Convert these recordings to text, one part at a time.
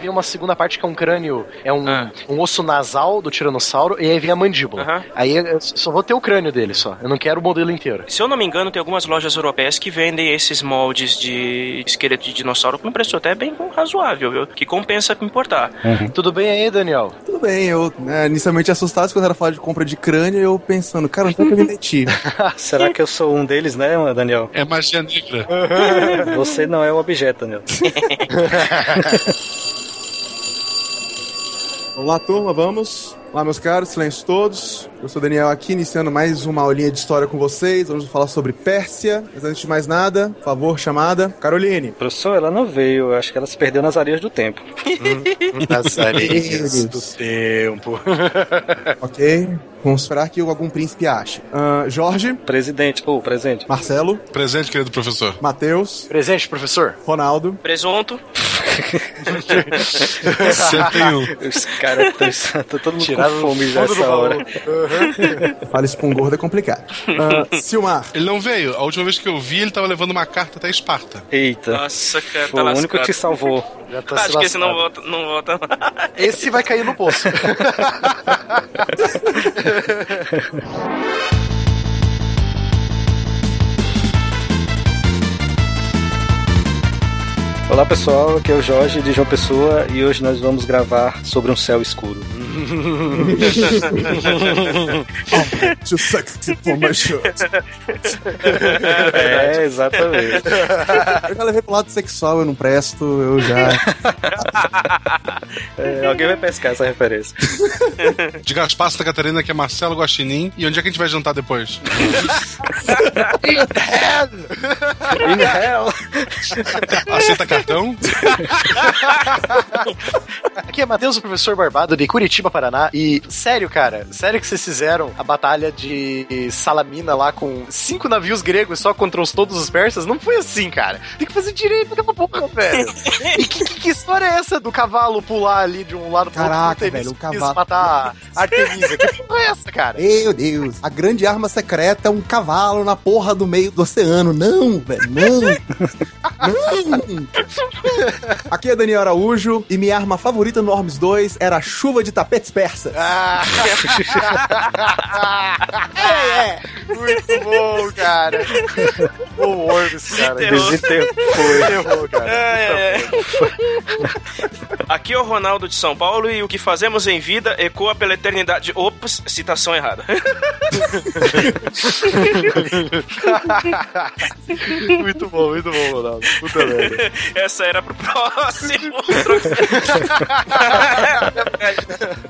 vem uma segunda parte que é um crânio, é um, ah. um osso nasal do tiranossauro, e aí vem a mandíbula. Uhum. Aí eu só vou ter o crânio dele só. Eu não quero o modelo inteiro. Se eu não me engano, tem algumas lojas europeias que vendem esses moldes de esqueleto de dinossauro com um preço até bem razoável, viu? Que compensa importar. Uhum. Tudo bem aí, Daniel? Tudo bem, eu né, inicialmente assustado quando era falar de compra de crânio, eu pensando, cara, onde é que eu me meti? Será que eu sou um deles, né, Daniel? É magia negra. Você não é o objeto, Daniel. Vamos lá, turma, vamos. Olá, meus caros, silêncio todos. Eu sou o Daniel aqui, iniciando mais uma aulinha de história com vocês. Vamos falar sobre Pérsia. Mas antes de mais nada, por favor, chamada Caroline. Professor, ela não veio. Acho que ela se perdeu nas areias do tempo. Hum, nas areias do tempo. ok. Vamos esperar que algum príncipe ache. Uh, Jorge. Presidente. Ou oh, presente. Marcelo. Presente, querido professor. Matheus. Presente, professor. Ronaldo. Presunto. um. Os caras estão todo mundo Tirado com fome já essa hora. Uhum. Fala isso pra um gordo é complicado. Uh, Silmar. Ele não veio. A última vez que eu vi, ele tava levando uma carta até Esparta. Eita. Nossa, cara, Foi tá o único que te salvou. Já tá Acho que esse não volta, não volta. Esse vai cair no poço. Olá pessoal, aqui é o Jorge de João Pessoa e hoje nós vamos gravar sobre um céu escuro. Too sexy for my shirt. É, exatamente. Eu já levei pro lado sexual, eu não presto, eu já. É, alguém vai pescar essa referência. Diga as passas da Catarina que é Marcelo Guaxinim. E onde é que a gente vai jantar depois? In hell! In hell! Aceita cartão? Aqui é Matheus, o professor Barbado de Curitiba, Paraná. E sério, cara, sério que vocês fizeram a batalha de Salamina lá com cinco navios gregos só contra os, todos os persas? Não foi assim, cara. Tem que fazer direito aquela porra, velho. E que, que, que, história é essa do cavalo pular ali de um lado pro outro? Caraca, velho, o cavalo. matar Artemisa. que porra é essa, cara? Meu Deus, a grande arma secreta é um cavalo na porra do meio do oceano. Não, velho, não. não. Aqui é Daniel Araújo e minha arma favorita no Orms 2 era a chuva de tapetes persas. Ah. é, é. Muito bom, cara. O Orms, cara. Desenterrou, cara. É, é. Aqui é o Ronaldo de São Paulo e o que fazemos em vida ecoa pela eternidade. Ops, citação errada. muito bom, muito bom, Ronaldo. Puta merda. Essa era pro próximo.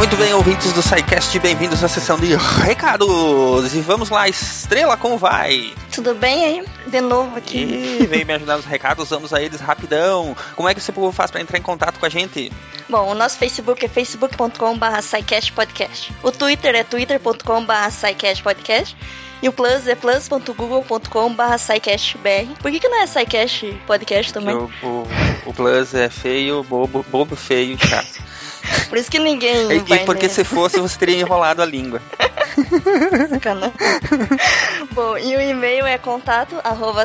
Muito bem, ouvintes do SciCast, bem-vindos à sessão de recados. E vamos lá, Estrela, como vai? Tudo bem aí? De novo aqui. E vem me ajudar nos recados, vamos a eles rapidão. Como é que você faz para entrar em contato com a gente? Bom, o nosso Facebook é facebook.com.br podcast. O Twitter é twitter.com.br podcast. E o Plus é plus.google.com.br SciCastBR. Por que, que não é SciCast Podcast também? O, o, o Plus é feio, bobo, bobo feio e chato. Por isso que ninguém. E, e porque se fosse, você teria enrolado a língua. Bom, e o e-mail é contato arroba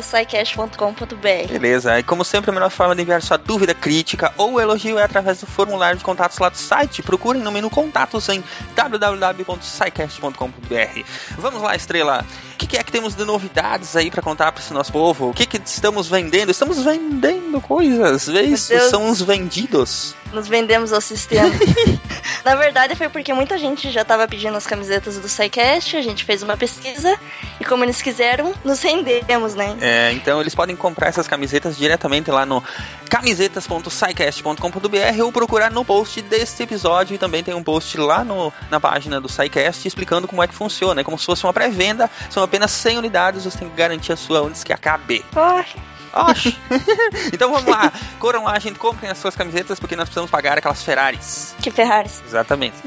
Beleza, e como sempre, a melhor forma de enviar sua dúvida, crítica ou elogio é através do formulário de contatos lá do site. Procurem no menu contatos em www.scicast.com.br. Vamos lá, estrela. O que, que, é que temos de novidades aí para contar para esse nosso povo? O que, que estamos vendendo? Estamos vendendo coisas, vê isso? São uns vendidos. Nos vendemos ao sistema. Na verdade, foi porque muita gente já estava pedindo as camisetas do SciCast, a gente fez uma pesquisa e como eles quiseram, nos rendemos, né? É, então eles podem comprar essas camisetas diretamente lá no camisetas.scicast.com.br ou procurar no post deste episódio e também tem um post lá no, na página do SciCast explicando como é que funciona. É como se fosse uma pré-venda, são apenas 100 unidades, você tem que garantir a sua antes que acabe. Poxa. Oxe. então vamos lá. Corram lá, gente, comprem as suas camisetas porque nós precisamos pagar aquelas Ferraris. Que Ferraris? Exatamente.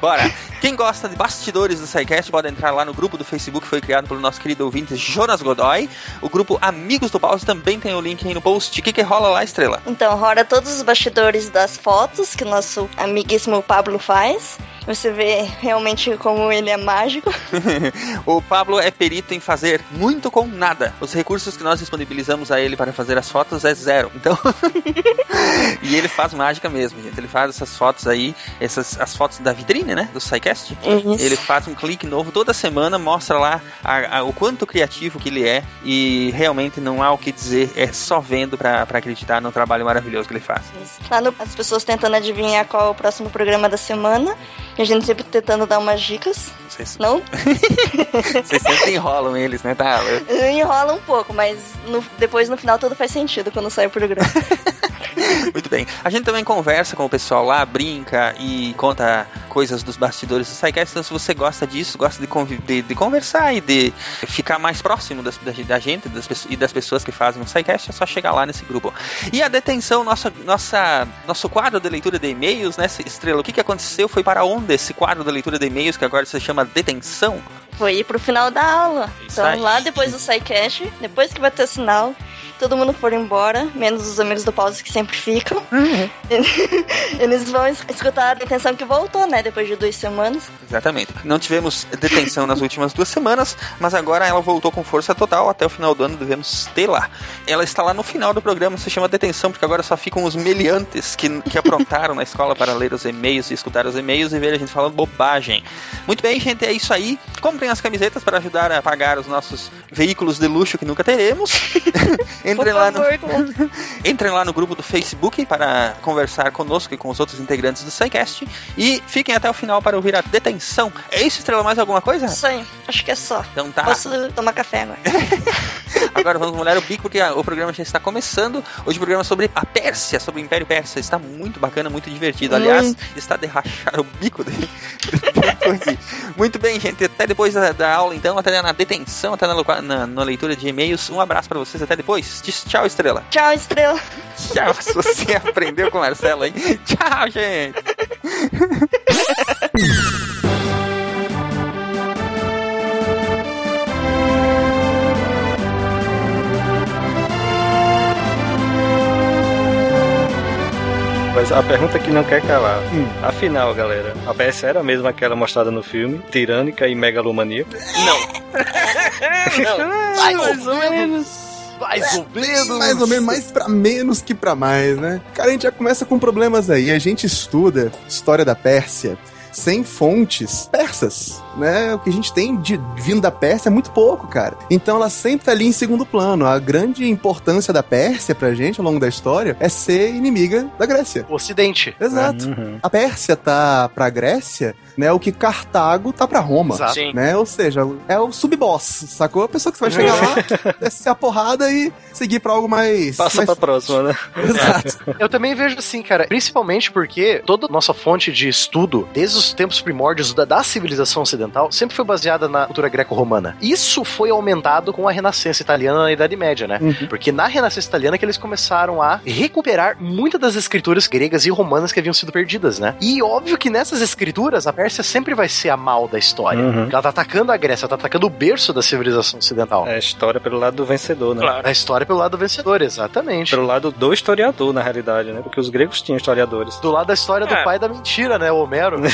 Bora. Quem gosta de bastidores do SciCast pode entrar lá no grupo do Facebook que foi criado pelo nosso querido ouvinte Jonas Godoy. O grupo Amigos do Pause também tem o link aí no post. O que, que rola lá, Estrela? Então, roda todos os bastidores das fotos que o nosso amiguíssimo Pablo faz. Você vê realmente como ele é mágico. o Pablo é perito em fazer muito com nada. Os recursos que nós disponibilizamos a ele para fazer as fotos é zero. Então. e ele faz mágica mesmo, gente. Ele faz essas fotos aí, essas as fotos da vitrine, né? Do SciCast. Ele faz um clique novo toda semana, mostra lá a- a- o quanto criativo que ele é. E realmente não há o que dizer, é só vendo para acreditar no trabalho maravilhoso que ele faz. Lá no, as pessoas tentando adivinhar qual é o próximo programa da semana. A gente sempre tentando dar umas dicas. Vocês, Não vocês sempre enrolam eles, né? Tá, eu- enrola um pouco, mas no- depois no final tudo faz sentido quando sai o programa. Muito bem. A gente também conversa com o pessoal lá, brinca e conta coisas dos bastidores do SciCast. Então, se você gosta disso, gosta de, de- de conversar e de ficar mais próximo das- da, da gente das e das pessoas que fazem o SciCast, é só chegar lá nesse grupo. E a detenção, nossa, nossa, nosso quadro de leitura de e-mails, né, Estrela? O que, que aconteceu? Foi para onde esse quadro de leitura de e-mails, que agora se chama Detenção? Foi ir pro final da aula. Isso Então aí. lá depois do SciCast, depois que bater o sinal, todo mundo for embora, menos os amigos do Pause que sempre ficam. Eles vão es- escutar a detenção que voltou, né? Depois de duas semanas. Exatamente. Não tivemos detenção nas últimas duas semanas, mas agora ela voltou com força total. Até o final do ano devemos ter lá. Ela está lá no final do programa, se chama detenção, porque agora só ficam os meliantes que, que aprontaram na escola para ler os e-mails e escutar os e-mails e ver a gente falando bobagem. Muito bem, gente, é isso aí. Comprem as camisetas para ajudar a pagar os nossos veículos de luxo que nunca teremos. Entrem lá no. com- Entrem lá no grupo do Facebook para conversar conosco e com os outros integrantes do SciCast. E fiquem até o final para ouvir a detenção. É isso, Estrela? Mais alguma coisa? Aí, acho que é só. Então tá. Posso tomar café agora. Agora vamos molhar o bico porque o programa já está começando. Hoje o programa é sobre a Pérsia, sobre o Império Persa. Está muito bacana, muito divertido. Aliás, está de rachar o bico dele. Muito bem, gente. Até depois da, da aula, então. Até na detenção, até na, na- na leitura de e-mails. Um abraço para vocês. Até depois. Tchau, Estrela. Tchau, estrela. Tchau, se você aprendeu com o Marcelo, hein? Tchau, gente. Mas a pergunta que não quer calar. Afinal, galera, a Pérsia era mesmo aquela mostrada no filme, tirânica e megalomaníaca? Mais ou menos. Mais ou menos. Mais ou menos, mais pra menos que pra mais, né? Cara, a gente já começa com problemas aí. A gente estuda história da Pérsia sem fontes persas, né? O que a gente tem de vindo da Pérsia é muito pouco, cara. Então ela sempre tá ali em segundo plano. A grande importância da Pérsia pra gente ao longo da história é ser inimiga da Grécia. O Ocidente. Exato. Uhum. A Pérsia tá pra Grécia, né? O que Cartago tá pra Roma. Exato. Sim. Né? Ou seja, é o sub-boss, sacou? A pessoa que você vai chegar lá, descer a porrada e seguir pra algo mais. Passa mais... pra próxima, né? Exato. Eu também vejo assim, cara, principalmente porque toda nossa fonte de estudo, desde os tempos primórdios da, da civilização ocidental, sempre foi baseada na cultura greco-romana. Isso foi aumentado com a Renascença italiana na Idade Média, né? Uhum. Porque na Renascença italiana que eles começaram a recuperar muitas das escrituras gregas e romanas que haviam sido perdidas, né? E óbvio que nessas escrituras a Pérsia sempre vai ser a mal da história. Uhum. Porque ela tá atacando a Grécia, ela tá atacando o berço da civilização ocidental. É a história pelo lado do vencedor, né? Claro. A história pelo lado vencedor, exatamente. Pelo lado do historiador, na realidade, né? Porque os gregos tinham historiadores. Do lado da história do É. pai da mentira, né? O Homero.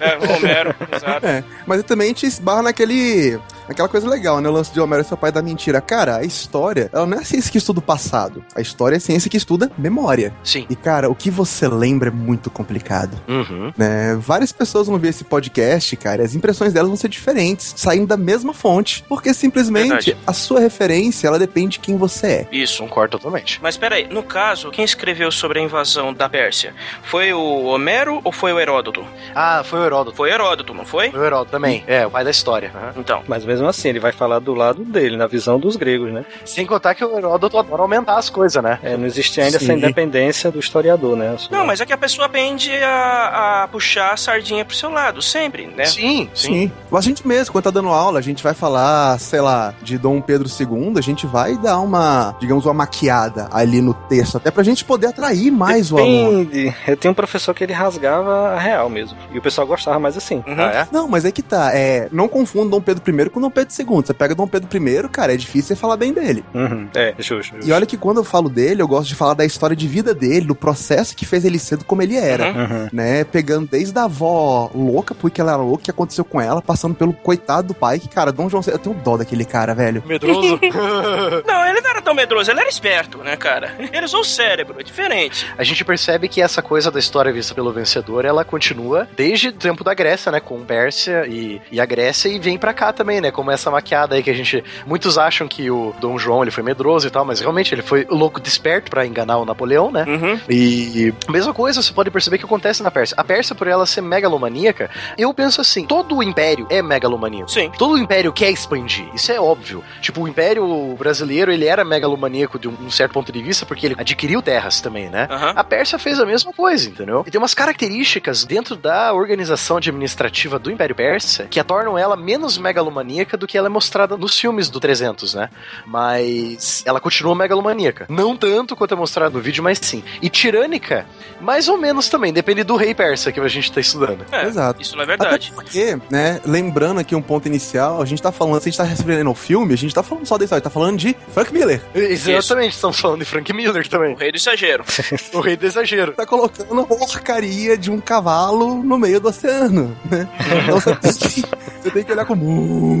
É, Homero, exato. É, mas também gente esbarra naquele. Aquela coisa legal, né? O lance de Homero ser o pai da mentira. Cara, a história, ela não é a ciência que estuda o passado. A história é a ciência que estuda memória. Sim. E, cara, o que você lembra é muito complicado. Uhum. né? Várias pessoas vão ver esse podcast, cara, e as impressões delas vão ser diferentes, saindo da mesma fonte, porque simplesmente Verdade. a sua referência, ela depende de quem você é. Isso. Concordo totalmente. Mas peraí, no caso, quem escreveu sobre a invasão da Pérsia? Foi o Homero ou foi o Heródoto? Ah, foi o Heródoto. Foi Heródoto, não foi? Foi o Heródoto também. É, o pai da história. Aham. Então. Mas mesmo mesmo assim, ele vai falar do lado dele, na visão dos gregos, né? Sem contar que o Heródoto adora aumentar as coisas, né? É, não existe ainda essa Sim. independência do historiador, né? Não, mas é que a pessoa tende a, a puxar a sardinha pro seu lado, sempre, né? Sim, Sim. A gente mesmo, quando tá dando aula, a gente vai falar, sei lá, de Dom Pedro II, a gente vai dar uma, digamos, uma maquiada ali no texto, até pra gente poder atrair mais o aluno. Depende. Eu tinha um professor que ele rasgava a real mesmo. E o pessoal gostava mais assim. Uhum. Ah, é? Não, mas é que tá. É, não confunda Dom Pedro I com Dom Pedro II. Você pega Dom Pedro I, cara, é difícil você falar bem dele. Uhum. É, justo. E olha que quando eu falo dele, eu gosto de falar da história de vida dele, do processo que fez ele ser como ele era. Uhum. Né, pegando desde a avó louca, porque ela era louca, o que aconteceu com ela, passando pelo coitado do pai, que, cara, Dom João, eu tenho dó daquele cara, velho. Medroso. Não, ele não era tão medroso, ele era esperto, né, cara? Ele usou o cérebro, é diferente. A gente percebe que essa coisa da história vista pelo vencedor, ela continua desde o tempo da Grécia, né? Com Pérsia e, e a Grécia, e vem pra cá também, né? Como essa maquiada aí que a gente. Muitos acham que o Dom João ele foi medroso e tal, mas realmente ele foi louco desperto pra enganar o Napoleão, né? Uhum. E mesma coisa, você pode perceber que acontece na Pérsia. A Pérsia, por ela ser megalomaníaca, eu penso assim: todo o império é megalomaníaco. Sim. Todo o império quer expandir, isso é óbvio. Tipo, o império brasileiro, ele era megalomaníaco de um, certo ponto de vista, porque ele adquiriu terras também, né? Aham. A Pérsia fez a mesma coisa, entendeu? E tem umas características dentro da organização administrativa do Império Persa que a tornam ela menos megalomaníaca do que ela é mostrada nos filmes do 300, né? Mas ela continua megalomaníaca. Não tanto quanto é mostrado no vídeo, mas sim. E tirânica, mais ou menos também, depende do rei persa que a gente tá estudando. É, Exato. Isso não é verdade. Até porque, né, lembrando aqui um ponto inicial, a gente tá falando, se a gente tá recebendo o filme, a gente tá falando só da história, tá falando de Frank Miller. Exatamente, estamos falando de Frank Miller também. O rei do exagero. o rei do exagero. Tá colocando a porcaria de um cavalo no meio do oceano, né? Então você tem que, você tem que olhar com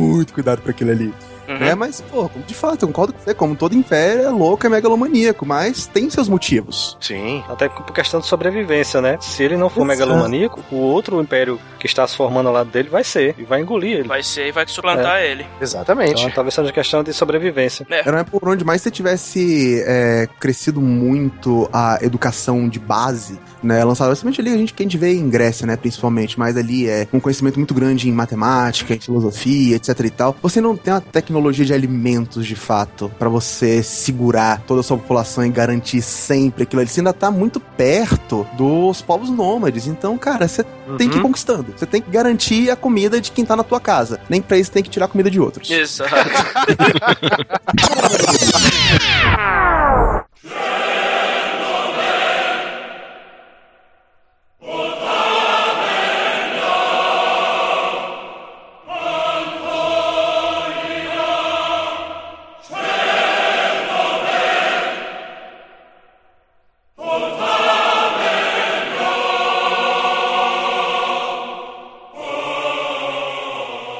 muito cuidado pra aquilo ali. Uhum. Né? Mas, pô, de fato, eu concordo com você, como todo império é louco, é megalomaníaco, mas tem seus motivos. Sim. Até por questão de sobrevivência, né? Se ele não for Exato. megalomaníaco, o outro império que está se formando ao lado dele vai ser. E vai engolir ele. Vai ser e vai suplantar ele. Exatamente. Então talvez seja questão de sobrevivência. Era por onde mais você tivesse é, crescido muito a educação de base, né? Lançada principalmente ali, a gente, que a gente vê em Grécia, né? Principalmente, mas ali é um conhecimento muito grande em matemática, em filosofia, etc e tal. Você não tem uma tecnologia de alimentos, de fato, pra você segurar toda a sua população e garantir sempre aquilo ali. Você ainda tá muito perto dos povos nômades. Então, cara, você tem que ir Uhum. conquistando. Você tem que garantir a comida de quem tá na tua casa. Nem pra isso tem que tirar a comida de outros. Exato.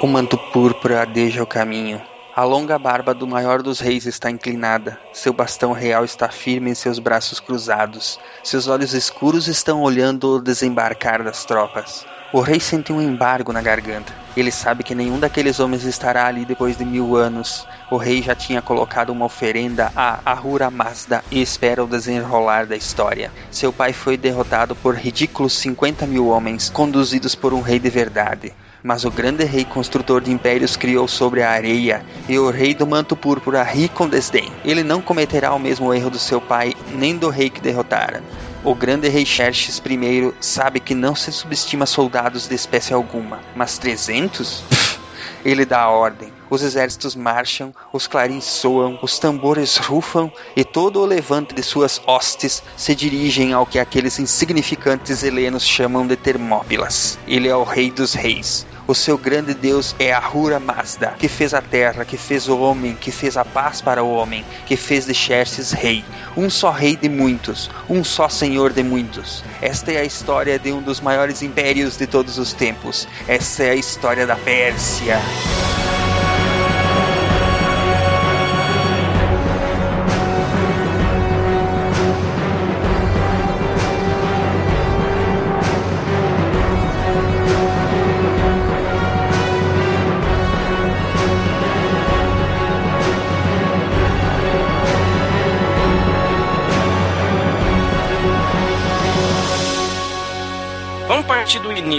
O manto púrpura adeja o caminho. A longa barba do maior dos reis está inclinada. Seu bastão real está firme em seus braços cruzados. Seus olhos escuros estão olhando o desembarcar das tropas. O rei sente um embargo na garganta. Ele sabe que nenhum daqueles homens estará ali depois de mil anos. O rei já tinha colocado uma oferenda a Ahura Mazda e espera o desenrolar da história. Seu pai foi derrotado por ridículos 50 mil homens, conduzidos por um rei de verdade. Mas o grande rei construtor de impérios criou sobre a areia, e o rei do manto púrpura ri com desdém. Ele não cometerá o mesmo erro do seu pai, nem do rei que derrotara. O grande rei Xerxes I sabe que não se subestima soldados de espécie alguma, mas 300? Pff, Ele dá a ordem. Os exércitos marcham, os clarins soam, os tambores rufam e todo o levante de suas hostes se dirigem ao que aqueles insignificantes helenos chamam de Termópilas. Ele é o rei dos reis. O seu grande Deus é Ahura Mazda, que fez a terra, que fez o homem, que fez a paz para o homem, que fez de Xerxes rei. Um só rei de muitos, um só senhor de muitos. Esta é a história de um dos maiores impérios de todos os tempos. Essa é a história da Pérsia.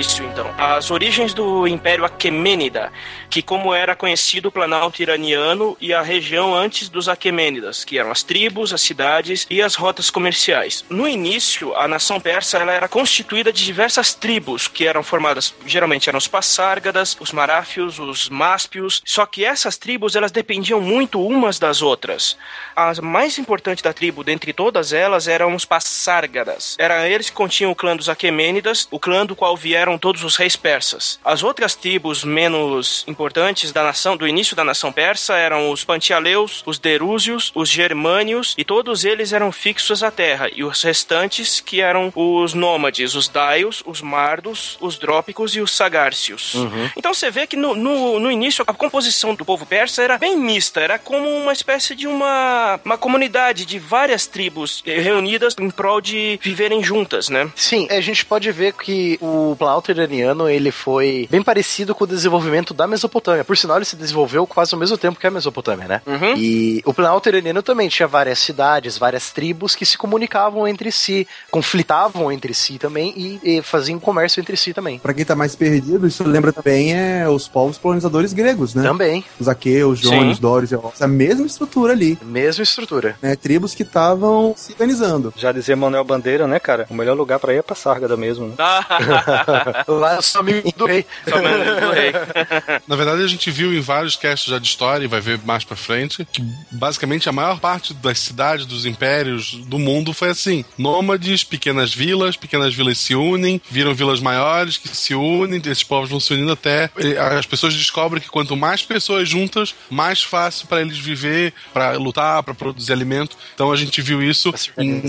Partir As origens do Império Aquemênida, que como era conhecido o Planalto iraniano e a região antes dos Aquemênidas, que eram as tribos, as cidades e as rotas comerciais. No início, a nação persa ela era constituída de diversas tribos, que eram formadas, geralmente eram os Passárgadas, os Maráfios, os Máspios, só que essas tribos elas dependiam muito umas das outras. A mais importante da tribo, dentre todas elas, eram os Passárgadas. Era eles que continham o clã dos Aquemênidas, o clã do qual vieram todos os reis persas. As outras tribos menos importantes da nação, do início da nação persa, eram os Pantialeus, os Derúzios, os Germânios, e todos eles eram fixos à terra, e os restantes que eram os nômades, os Daios, os Mardos, os Drópicos e os Sagárcios. Então você vê que no, no, no início a composição do povo persa era bem mista, era como uma espécie de uma, uma comunidade de várias tribos eh, reunidas em prol de viverem juntas, né? Sim, a gente pode ver que o Planalto iraniano ele foi bem parecido com o desenvolvimento da Mesopotâmia. Por sinal, ele se desenvolveu quase ao mesmo tempo que a Mesopotâmia, né? Uhum. E o Planalto iraniano também tinha várias cidades, várias tribos que se comunicavam entre si, conflitavam entre si também e, e faziam comércio entre si também. Pra quem tá mais perdido, isso lembra também é os povos colonizadores gregos, né? Também, Os aqueus, jônios, dórios, a mesma estrutura ali, mesma estrutura. né? Tribos que estavam se organizando. Já dizia Manuel Bandeira, né, cara? O melhor lugar pra ir é pra Sárgada mesmo, né? Lá eu sou amigo do rei. Somente do rei. Na verdade, a gente viu em vários casts já de história, e vai ver mais pra frente, que basicamente a maior parte das cidades, dos impérios do mundo foi assim: nômades, pequenas vilas, pequenas vilas se unem, viram vilas maiores que se unem, esses povos vão se unindo até. As pessoas descobrem que quanto mais pessoas juntas, mais fácil pra eles viver, pra lutar, pra produzir alimento. Então a gente viu isso em,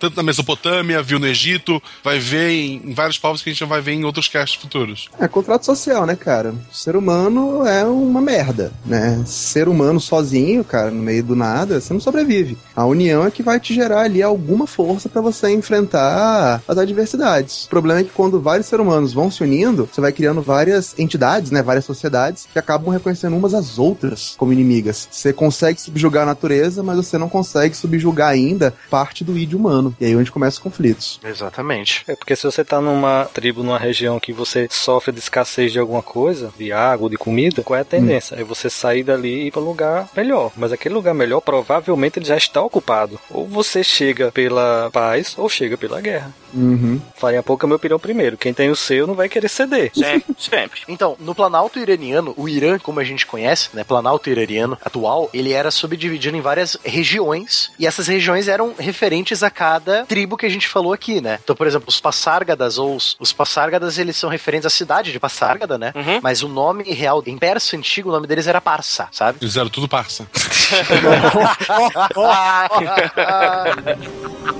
tanto na Mesopotâmia, viu no Egito, vai ver em, em vários povos que a gente vai ver em outros casts futuros. É contrato social, né, cara? O ser humano é uma merda, né? Ser humano sozinho, cara, no meio do nada, você não sobrevive. A união é que vai te gerar ali alguma força pra você enfrentar as adversidades. O problema é que quando vários seres humanos vão se unindo, você vai criando várias entidades, né, várias sociedades que acabam reconhecendo umas às outras como inimigas. Você consegue subjugar a natureza, mas você não consegue subjugar ainda parte do id humano. E aí é onde começam os conflitos. Exatamente. É porque se você tá numa tribo, numa região que você sofre de escassez de alguma coisa, de água, de comida, qual é a tendência? É você sair dali e ir pra um lugar melhor. Mas aquele lugar melhor, provavelmente ele já está ocupado. Ou você chega pela paz, ou chega pela guerra. Uhum. Farinha pouca é meu pirão primeiro. Quem tem o seu não vai querer ceder. Sempre, sempre. Então, no Planalto iraniano, o Irã, como a gente conhece, né, Planalto iraniano atual, ele era subdividido em várias regiões, e essas regiões eram referentes a cada tribo que a gente falou aqui, né? Então, por exemplo, os Passárgadas ou os, os Passárgadas, eles são referentes à cidade de Passárgada, né? Uhum. Mas o nome real, em persa antigo, o nome deles era Parsa, sabe? Eles eram tudo parça.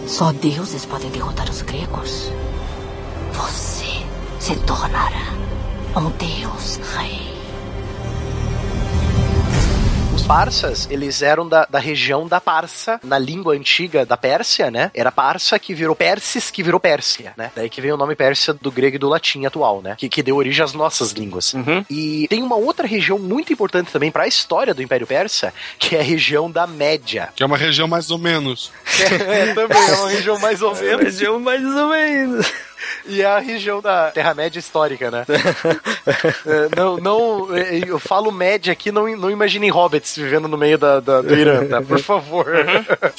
Só deuses podem derrotar os gregos. Você se tornará um deus rei. Os Parsas, eles eram da, da região da Parsa, na língua antiga da Pérsia, né? Era Parsa que virou Persis, que virou Pérsia, né? Daí que veio o nome Pérsia do grego e do latim atual, né? Que, que deu origem às nossas línguas. Uhum. E tem uma outra região muito importante também para a história do Império Persa, que é a região da Média. Que é uma região mais ou menos. é, também é uma região mais ou menos. Região mais ou menos. E é a região da Terra-média histórica, né? É, não, não, é, eu falo média aqui, não, não imaginem hobbits vivendo no meio da, da- do Irã, tá? Por favor.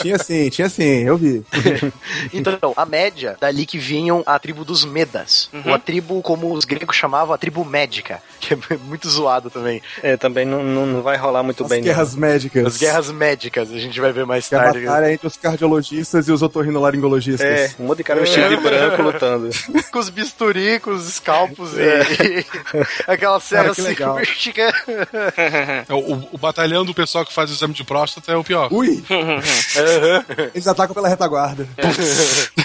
Tinha sim, tinha sim, eu vi. Então, a média, dali que vinham a tribo dos Medas. Ou a tribo, como os gregos chamavam, a tribo médica, que é muito zoado também. É, também não, não, não vai rolar muito As bem. não. guerras médicas. As guerras médicas, a gente vai ver mais Que é a tarde. batalha entre os cardiologistas e os otorrinolaringologistas. É, um monte de cara vestido de branco lutando. Com os bisturi, com os escalpos e, e aquela serra Cara, que legal. cirúrgica. É, O, o batalhão do pessoal que faz o exame de próstata é o pior. Ui! Eles atacam pela retaguarda.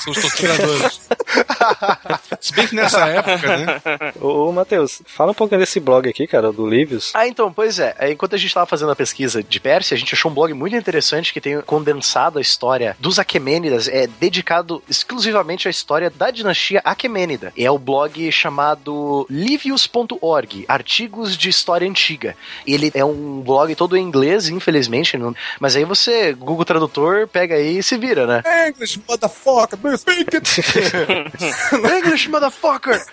São os torturadores. Se bem que nessa época, né? Ô, ô Matheus, fala um pouquinho desse blog aqui, cara, do Livius. Ah, então, pois é. É, Enquanto a gente estava fazendo a pesquisa de Pérsia, a gente achou um blog muito interessante que tem condensado a história dos Aquemênidas, é dedicado exclusivamente à história da dinastia Aquemênida. É o blog chamado livius.org, Artigos de História Antiga. Ele é um blog todo em inglês, infelizmente, não- mas aí você, Google Tradutor, pega aí e se vira, né? English, motherfucker, speak it? English, motherfucker!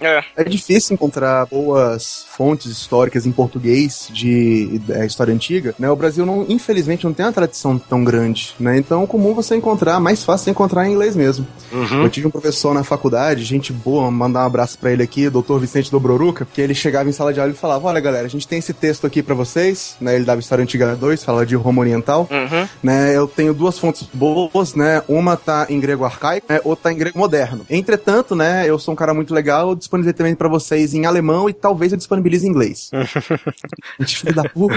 É. É difícil encontrar boas fontes históricas em português de é, história antiga, né? O Brasil, não, infelizmente, não tem uma tradição tão grande, né? Então é comum você encontrar, mais fácil você encontrar em inglês mesmo. Uhum. Eu tive um professor na faculdade, gente boa, mandar um abraço pra ele aqui, Dr. Vicente Dobroruca, que ele chegava em sala de aula e falava: Olha, galera, a gente tem esse texto aqui pra vocês, né? Ele dava História Antiga 2, fala de Roma Oriental, Uhum. né? Eu tenho duas fontes boas, né? Uma tá em grego arcaico, né? Outra tá em grego moderno. Entretanto, né? Eu sou um cara muito legal, eu disponibilizei também pra vocês em alemão e talvez eu disponibilize em inglês. gente, filho da puta.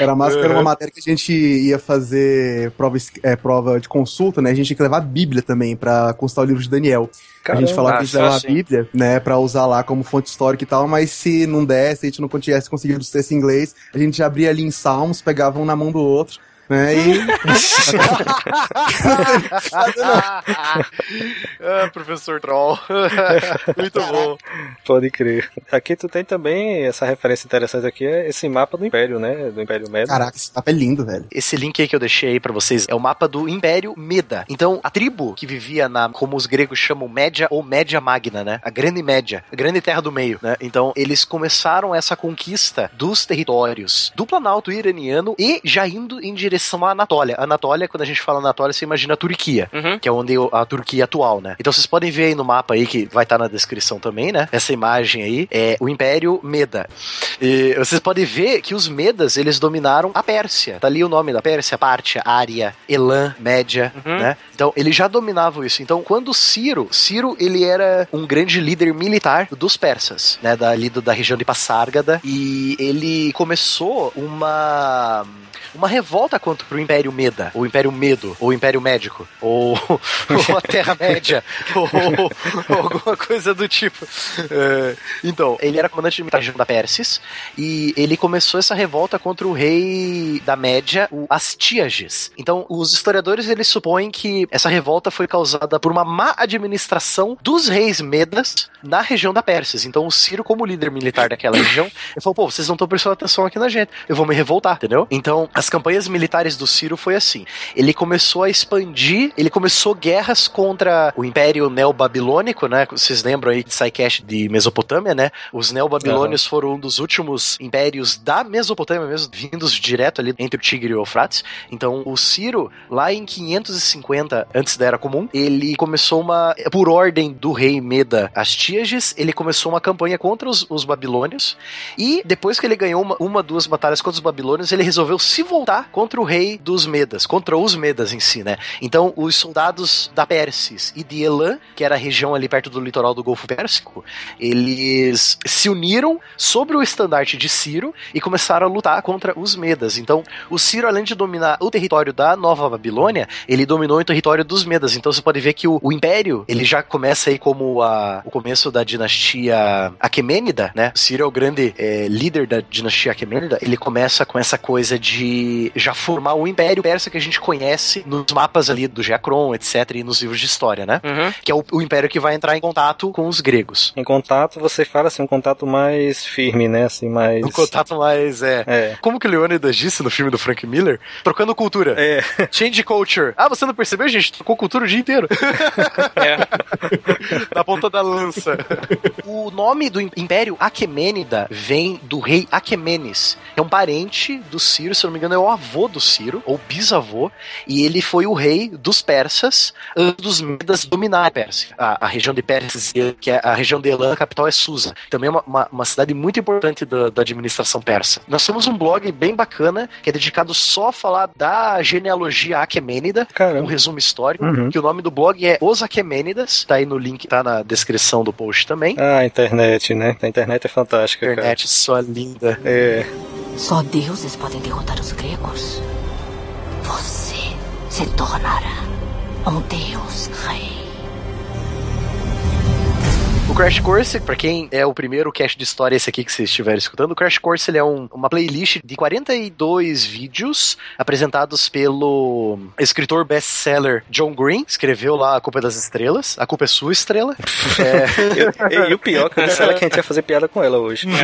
era que era uma matéria que a gente ia fazer prova, é, prova de consulta, né? A gente tinha que levar a Bíblia também pra consultar o livro de Daniel. a gente falava que a gente Caramba, levava a. Bíblia, né, pra usar lá como fonte histórica e tal, mas se não desse, a gente não tivesse conseguido os textos em inglês, a gente abria ali em Salmos, pegava um na mão do outro, né, e... ah, professor Troll. Muito bom. Pode crer. Aqui tu tem também essa referência interessante aqui, é esse mapa do Império, né? Do Império Médio. Caraca, esse mapa é lindo, velho. Esse link aí que eu deixei aí pra vocês é o mapa do Império Meda. Então, a tribo que vivia na, como os gregos chamam, Média ou Média Magna, né? A Grande Média, a Grande Terra do Meio, né? Então, eles começaram essa conquista dos territórios do Planalto iraniano e já indo em direção à Anatólia. Anatólia, quando a gente fala Anatólia, você imagina a Turquia, Uhum. que é onde a Turquia atual, né? Então, vocês podem ver aí no mapa aí, que vai estar na descrição também, né? Essa imagem aí é o Império Meda. E vocês podem ver que os Medas, eles dominaram a Pérsia. Tá ali o nome da Pérsia, Pártia, Ária, Elam, Média, Uhum. né? Então, eles já dominavam isso. Então, quando Ciro, Ciro, ele era um grande líder militar dos persas, né? Da, ali do- da região de Passárgada. E ele começou uma uma revolta contra o Império Meda, ou Império Medo, ou Império Médico, ou, ou a Terra-média, ou, ou alguma coisa do tipo. É, então, ele era comandante militar da região da Persis, e ele começou essa revolta contra o rei da Média, o Astíages. Então, os historiadores eles supõem que essa revolta foi causada por uma má administração dos reis Medas na região da Persis. Então, o Ciro, como líder militar daquela região, ele falou: pô, vocês não estão prestando atenção aqui na gente, eu vou me revoltar, entendeu? Então, as campanhas militares do Ciro foi assim: ele começou a expandir, ele começou guerras contra o Império Neobabilônico, né? Vocês lembram aí de Saikesh de Mesopotâmia, né? Os Neobabilônios foram um dos últimos impérios da Mesopotâmia mesmo, vindos direto ali entre o Tigre e o Eufrates. Então, o Ciro, lá em 550 antes da Era Comum, ele começou uma, por ordem do rei Meda Astíages, ele começou uma campanha contra os, os babilônios e depois que ele ganhou uma, uma, duas batalhas contra os babilônios, ele resolveu se voltar contra o rei dos Medas, contra os Medas em si, né? Então, os soldados da Persis e de Elam, que era a região ali perto do litoral do Golfo Pérsico, eles se uniram sobre o estandarte de Ciro e começaram a lutar contra os Medas. Então, o Ciro, além de dominar o território da Nova Babilônia, ele dominou o território dos Medas. Então, você pode ver que o, o Império, ele já começa aí como a, o começo da dinastia Aquemênida, né? Ciro é o grande é, líder da dinastia Aquemênida. Ele começa com essa coisa de já formar o Império Persa que a gente conhece nos mapas ali do Geacron, etc., e nos livros de história, né? Uhum. Que é o, o Império que vai entrar em contato com os gregos. Em contato, você fala assim, um contato mais firme, né? Assim, mais. Um contato mais, é... É. Como que o Leônidas disse no filme do Frank Miller? Trocando cultura. É. Change culture. Ah, você não percebeu, gente? Trocou cultura o dia inteiro. É. Na ponta da lança. O nome do Império Aquemênida vem do rei Aquemenes. É um parente do Ciro, se eu não me engano, é o avô do Ciro, ou bisavô, e ele foi o rei dos persas antes dos Medas dominar a Pérsia. A, a região de Pérsia, que é a região de Elam, a capital é Susa. Também é uma, uma, uma cidade muito importante da, da administração persa. Nós temos um blog bem bacana, que é dedicado só a falar da genealogia Aquemênida, um Caramba. resumo histórico, Uhum. que o nome do blog é Os Aquemênidas, tá aí no link, tá na descrição do post também. Ah, a internet, né? A internet é fantástica, Internet só linda. cara. É. Só deuses podem derrotar os gregos. Você se tornará um deus rei. O Crash Course, pra quem é o primeiro cast de história esse aqui que vocês estiverem escutando, o Crash Course ele é um- uma playlist de 42 vídeos apresentados pelo escritor best-seller John Green, escreveu lá A Culpa é das Estrelas, A Culpa é Sua Estrela. É, E, e o pior, que eu disse a ela que a gente ia fazer piada com ela hoje.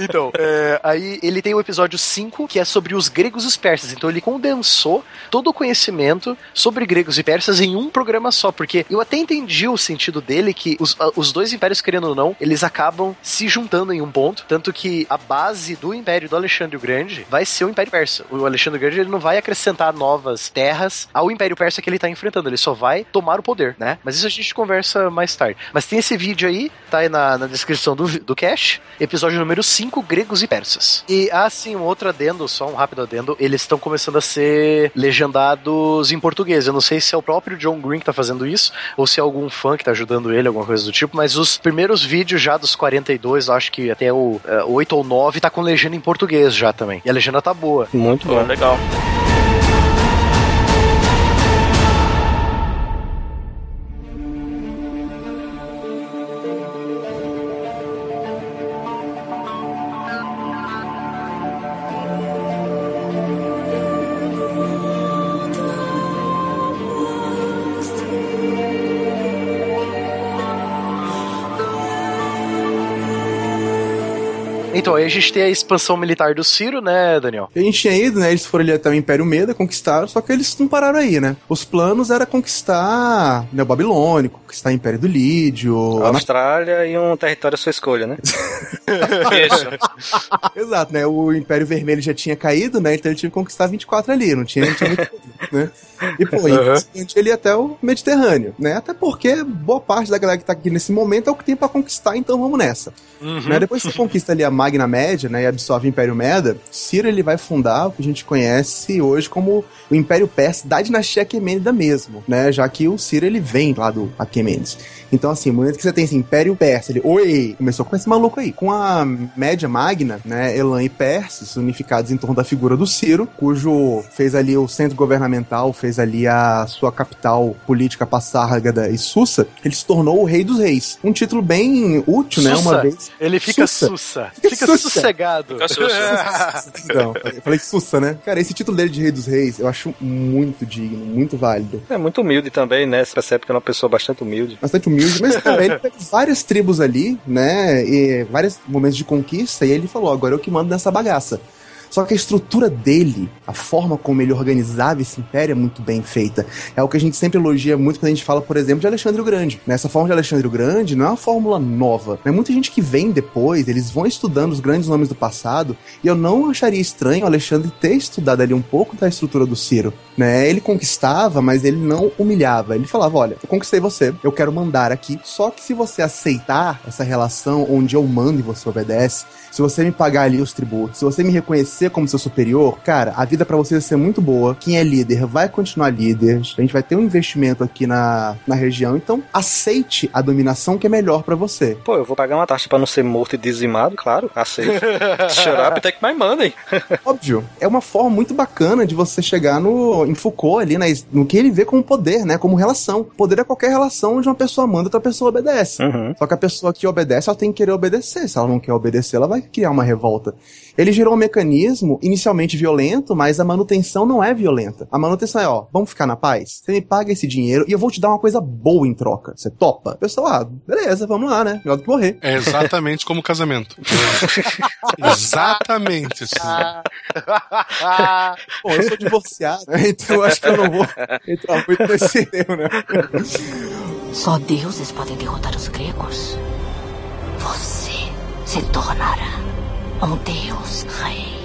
Então, é, aí ele tem o episódio 5, que é sobre os gregos e os persas. Então ele condensou todo o conhecimento sobre gregos e persas em um programa só, porque eu até entendi o sentido dele, que os, os dois impérios, querendo ou não, eles acabam se juntando em um ponto, tanto que a base do império do Alexandre o Grande vai ser o Império Persa. O Alexandre o Grande ele não vai acrescentar novas terras ao Império Persa que ele tá enfrentando, ele só vai tomar o poder, né? Mas isso a gente conversa mais tarde. Mas tem esse vídeo aí, tá aí na, na descrição do, do cache, episódio número 5, Gregos e Persas. E, ah, sim, um outro adendo, só um rápido adendo, eles estão começando a ser legendados em português. Eu não sei se é o próprio John Green que tá fazendo isso, ou se é algum fã que tá ajudando ele, alguma coisa do tipo, mas os primeiros vídeos já dos 42, eu acho que até o eh, 8 ou 9, tá com legenda em português já também. E a legenda tá boa. Muito bom. legal. Então, aí a gente tem a expansão militar do Ciro, né, Daniel? A gente tinha ido, né? Eles foram ali até o Império Meda, conquistaram, só que eles não pararam aí, né? Os planos era conquistar né, o Babilônico, conquistar o Império do Lídio. A Austrália e um território à sua escolha, né? Isso. Exato, né? O Império Vermelho já tinha caído, né? Então ele tinha que conquistar 24 ali, não tinha, não tinha muito, né? E, pô, Uhum. ele ia até o Mediterrâneo, né? Até porque boa parte da galera que tá aqui nesse momento é o que tem pra conquistar, então vamos nessa. Né? Depois que você conquista ali a Magna Média, né, e absorve o Império Meda, Ciro ele vai fundar o que a gente conhece hoje como o Império Persa da dinastia Aquemênida mesmo, né? Já que o Ciro ele vem lá do Aquemênides. Então, assim, no momento que você tem esse Império Persa, ele, oi, começou com esse maluco aí. Com a Média Magna, né, Elan e Perses, unificados em torno da figura do Ciro, cujo fez ali o centro governamental, fez ali a sua capital política Passárgada e Sussa, ele se tornou o Rei dos Reis. Um título bem útil, né? Sussa. Uma vez. Ele fica Sussa. sussa. Fica Fica, sussa. sossegado. Fica sussa. Não, eu falei Sussa, né? Cara, esse título dele de Rei dos Reis eu acho muito digno, muito válido. É muito humilde também, né? Você percebe que é uma pessoa bastante humilde. Bastante humilde, mas cara, ele teve várias tribos ali, né? E vários momentos de conquista, e ele falou: agora eu que mando nessa bagaça. Só que a estrutura dele, a forma como ele organizava esse império é muito bem feita. É o que a gente sempre elogia muito quando a gente fala, por exemplo, de Alexandre o Grande. Nessa forma de Alexandre o Grande não é uma fórmula nova. Né? Muita gente que vem depois, eles vão estudando os grandes nomes do passado, e eu não acharia estranho o Alexandre ter estudado ali um pouco da estrutura do Ciro. Né? Ele conquistava, mas ele não humilhava. Ele falava: olha, eu conquistei você, eu quero mandar aqui. Só que se você aceitar essa relação onde eu mando e você obedece, se você me pagar ali os tributos, se você me reconhecer como seu superior, cara, a vida pra você vai ser muito boa. Quem é líder vai continuar líder. A gente vai ter um investimento aqui na, na região. Então, aceite a dominação que é melhor pra você. Pô, eu vou pagar uma taxa pra não ser morto e dizimado, claro, aceito. Chorar até que mais mandem. Óbvio. É uma forma muito bacana de você chegar no em Foucault ali, né, no que ele vê como poder, né, como relação. Poder é qualquer relação onde uma pessoa manda e outra pessoa obedece. Uhum. Só que a pessoa que obedece, ela tem que querer obedecer. Se ela não quer obedecer, ela vai criar uma revolta. Ele gerou um mecanismo inicialmente violento, mas a manutenção não é violenta. A manutenção é, ó, vamos ficar na paz? Você me paga esse dinheiro e eu vou te dar uma coisa boa em troca. Você topa? Pessoal, ah, beleza, vamos lá, né? Melhor do que morrer. É exatamente como casamento. exatamente. Bom, eu sou divorciado, né? então eu acho que eu não vou entrar muito nesse erro, né? Só deuses podem derrotar os gregos. Você se tornará um deus rei.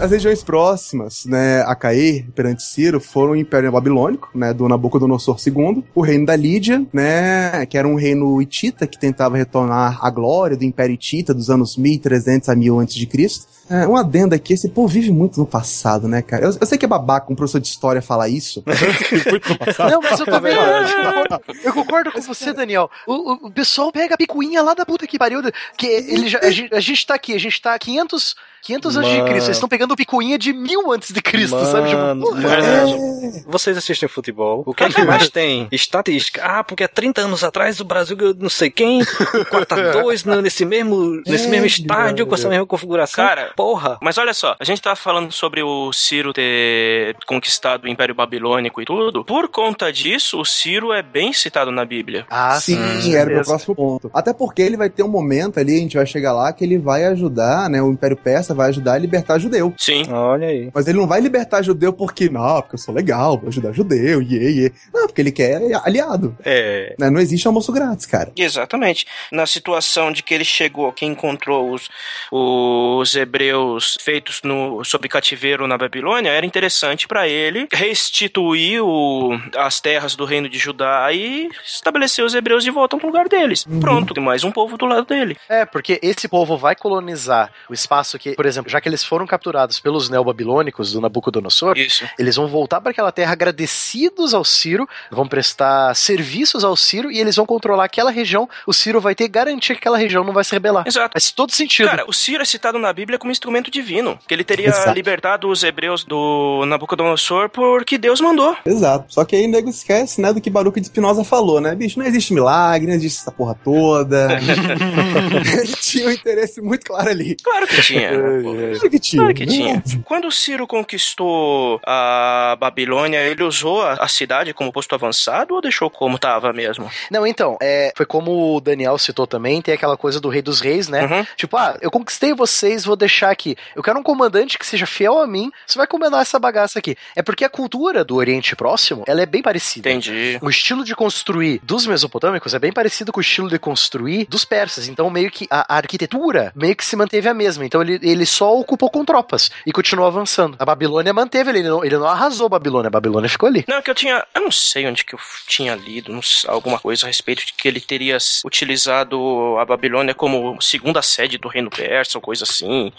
As regiões próximas, né, a cair perante Ciro foram o Império Babilônico, né, do Nabucodonosor II, o reino da Lídia, né, que era um reino hitita que tentava retornar à glória do Império Hitita dos anos 1300 a 1000 a.C. É, um adendo aqui, esse povo vive muito no passado, né, cara? Eu, eu sei que é babaca um professor de história falar isso. muito no passado. Não, mas eu também. eu, concordo, eu concordo com você, Daniel. O, o- o pessoal pega a picuinha lá da puta que pariu. Que ele já, a, gente, a gente tá aqui, a gente tá 500, 500 anos de Mano. Cristo. Eles estão pegando picuinha de mil antes de Cristo, sabe? Tipo, Mano, porra, mano, vocês assistem futebol? O que é que mais tem? Estatística. Ah, porque há 30 anos atrás o Brasil ganhou não sei quem, 4x2 nesse mesmo, nesse mesmo estádio, com essa mesma configuração. Cara, porra. Mas olha só, a gente tava falando sobre o Ciro ter conquistado o Império Babilônico e tudo. Por conta disso, o Ciro é bem citado na Bíblia. Ah, Sim, sim. era o meu próximo ponto. Até porque ele vai ter um momento ali, a gente vai chegar lá, que ele vai ajudar, né? O Império Persa vai ajudar a libertar judeu. Sim. Olha aí. Mas ele não vai libertar judeu porque, não, porque eu sou legal, vou ajudar judeu, iê, iê. Não, porque ele quer aliado. É. Né? Não existe almoço grátis, cara. Exatamente. Na situação de que ele chegou, que encontrou os, os hebreus feitos no, sob cativeiro na Babilônia, era interessante para ele restituir o, as terras do reino de Judá e estabelecer os hebreus de volta no lugar deles. Pronto, tem mais um povo do lado dele. É, porque esse povo vai colonizar o espaço que, por exemplo, já que eles foram capturados pelos neobabilônicos do Nabucodonosor, Isso. eles vão voltar para aquela terra agradecidos ao Ciro, vão prestar serviços ao Ciro e eles vão controlar aquela região. O Ciro vai ter garantia que aquela região não vai se rebelar. Exato. Faz todo sentido. Cara, o Ciro é citado na Bíblia como instrumento divino, que ele teria Exato. libertado os hebreus do Nabucodonosor porque Deus mandou. Exato. Só que aí o nego esquece, né, do que Baruch de Spinoza falou, né? Bicho, não existe milagre, não existe essa porra toda. Ele tinha um interesse muito claro ali. Claro que tinha. né, pô. Claro que tinha. Claro que tinha. Quando o Ciro conquistou a Babilônia, ele usou a, a cidade como posto avançado ou deixou como estava mesmo? Não, então, é, foi como o Daniel citou também, tem aquela coisa do rei dos reis, né? Uhum. Tipo, ah, eu conquistei vocês, vou deixar aqui. Eu quero um comandante que seja fiel a mim, você vai comandar essa bagaça aqui. É porque a cultura do Oriente Próximo, ela é bem parecida. Entendi. O estilo de construir dos mesopotâmicos é bem parecido com o estilo de construir dos persas. Então, meio que a, a arquitetura meio que se manteve a mesma. Então, ele, ele só ocupou com tropas e continuou avançando. A Babilônia manteve ele, ele não, ele não arrasou a Babilônia, a Babilônia ficou ali. Não, é que eu tinha. Eu não sei onde que eu tinha lido sei, alguma coisa a respeito de que ele teria utilizado a Babilônia como segunda sede do reino persa ou coisa assim.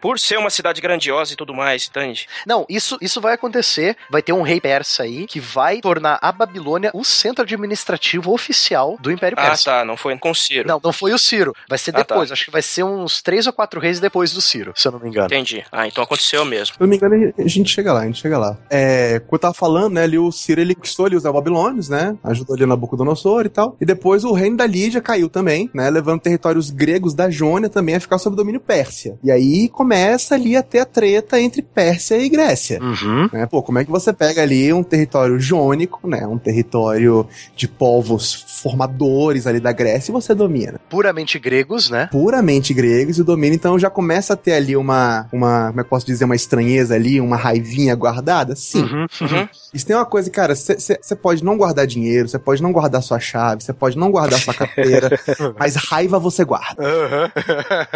Por ser uma cidade grandiosa e tudo mais, entende? Não, isso, isso vai acontecer. Vai ter um rei persa aí que vai tornar a Babilônia o centro administrativo oficial do Império Ah, Persa. tá, não foi com Ciro. Não, não foi o Ciro. Vai ser Ah, tá. depois. Acho que vai ser uns três ou quatro reis depois do Ciro, se eu não me engano. Entendi. Ah, então aconteceu mesmo. Se não me engano, a gente chega lá, a gente chega lá. É, como eu tava falando, né, ali o Ciro, ele conquistou ali os babilônios, né, ajudou ali Nabucodonosor e tal, e depois o reino da Lídia caiu também, né, levando territórios gregos da Jônia também a ficar sob domínio Pérsia. E aí começa ali a ter a treta entre Pérsia e Grécia. Uhum. Né? Pô, como é que você pega ali um território jônico, né, um território de povos formadores ali da Grécia e você domina? Puramente gregos, né? puramente gregos e o domínio, então já começa a ter ali uma, uma, como é que eu posso dizer, uma estranheza ali, uma raivinha guardada? Sim. Uhum. Uhum. Isso tem uma coisa, cara, você pode não guardar dinheiro, você pode não guardar sua chave, você pode não guardar sua carteira, mas raiva você guarda.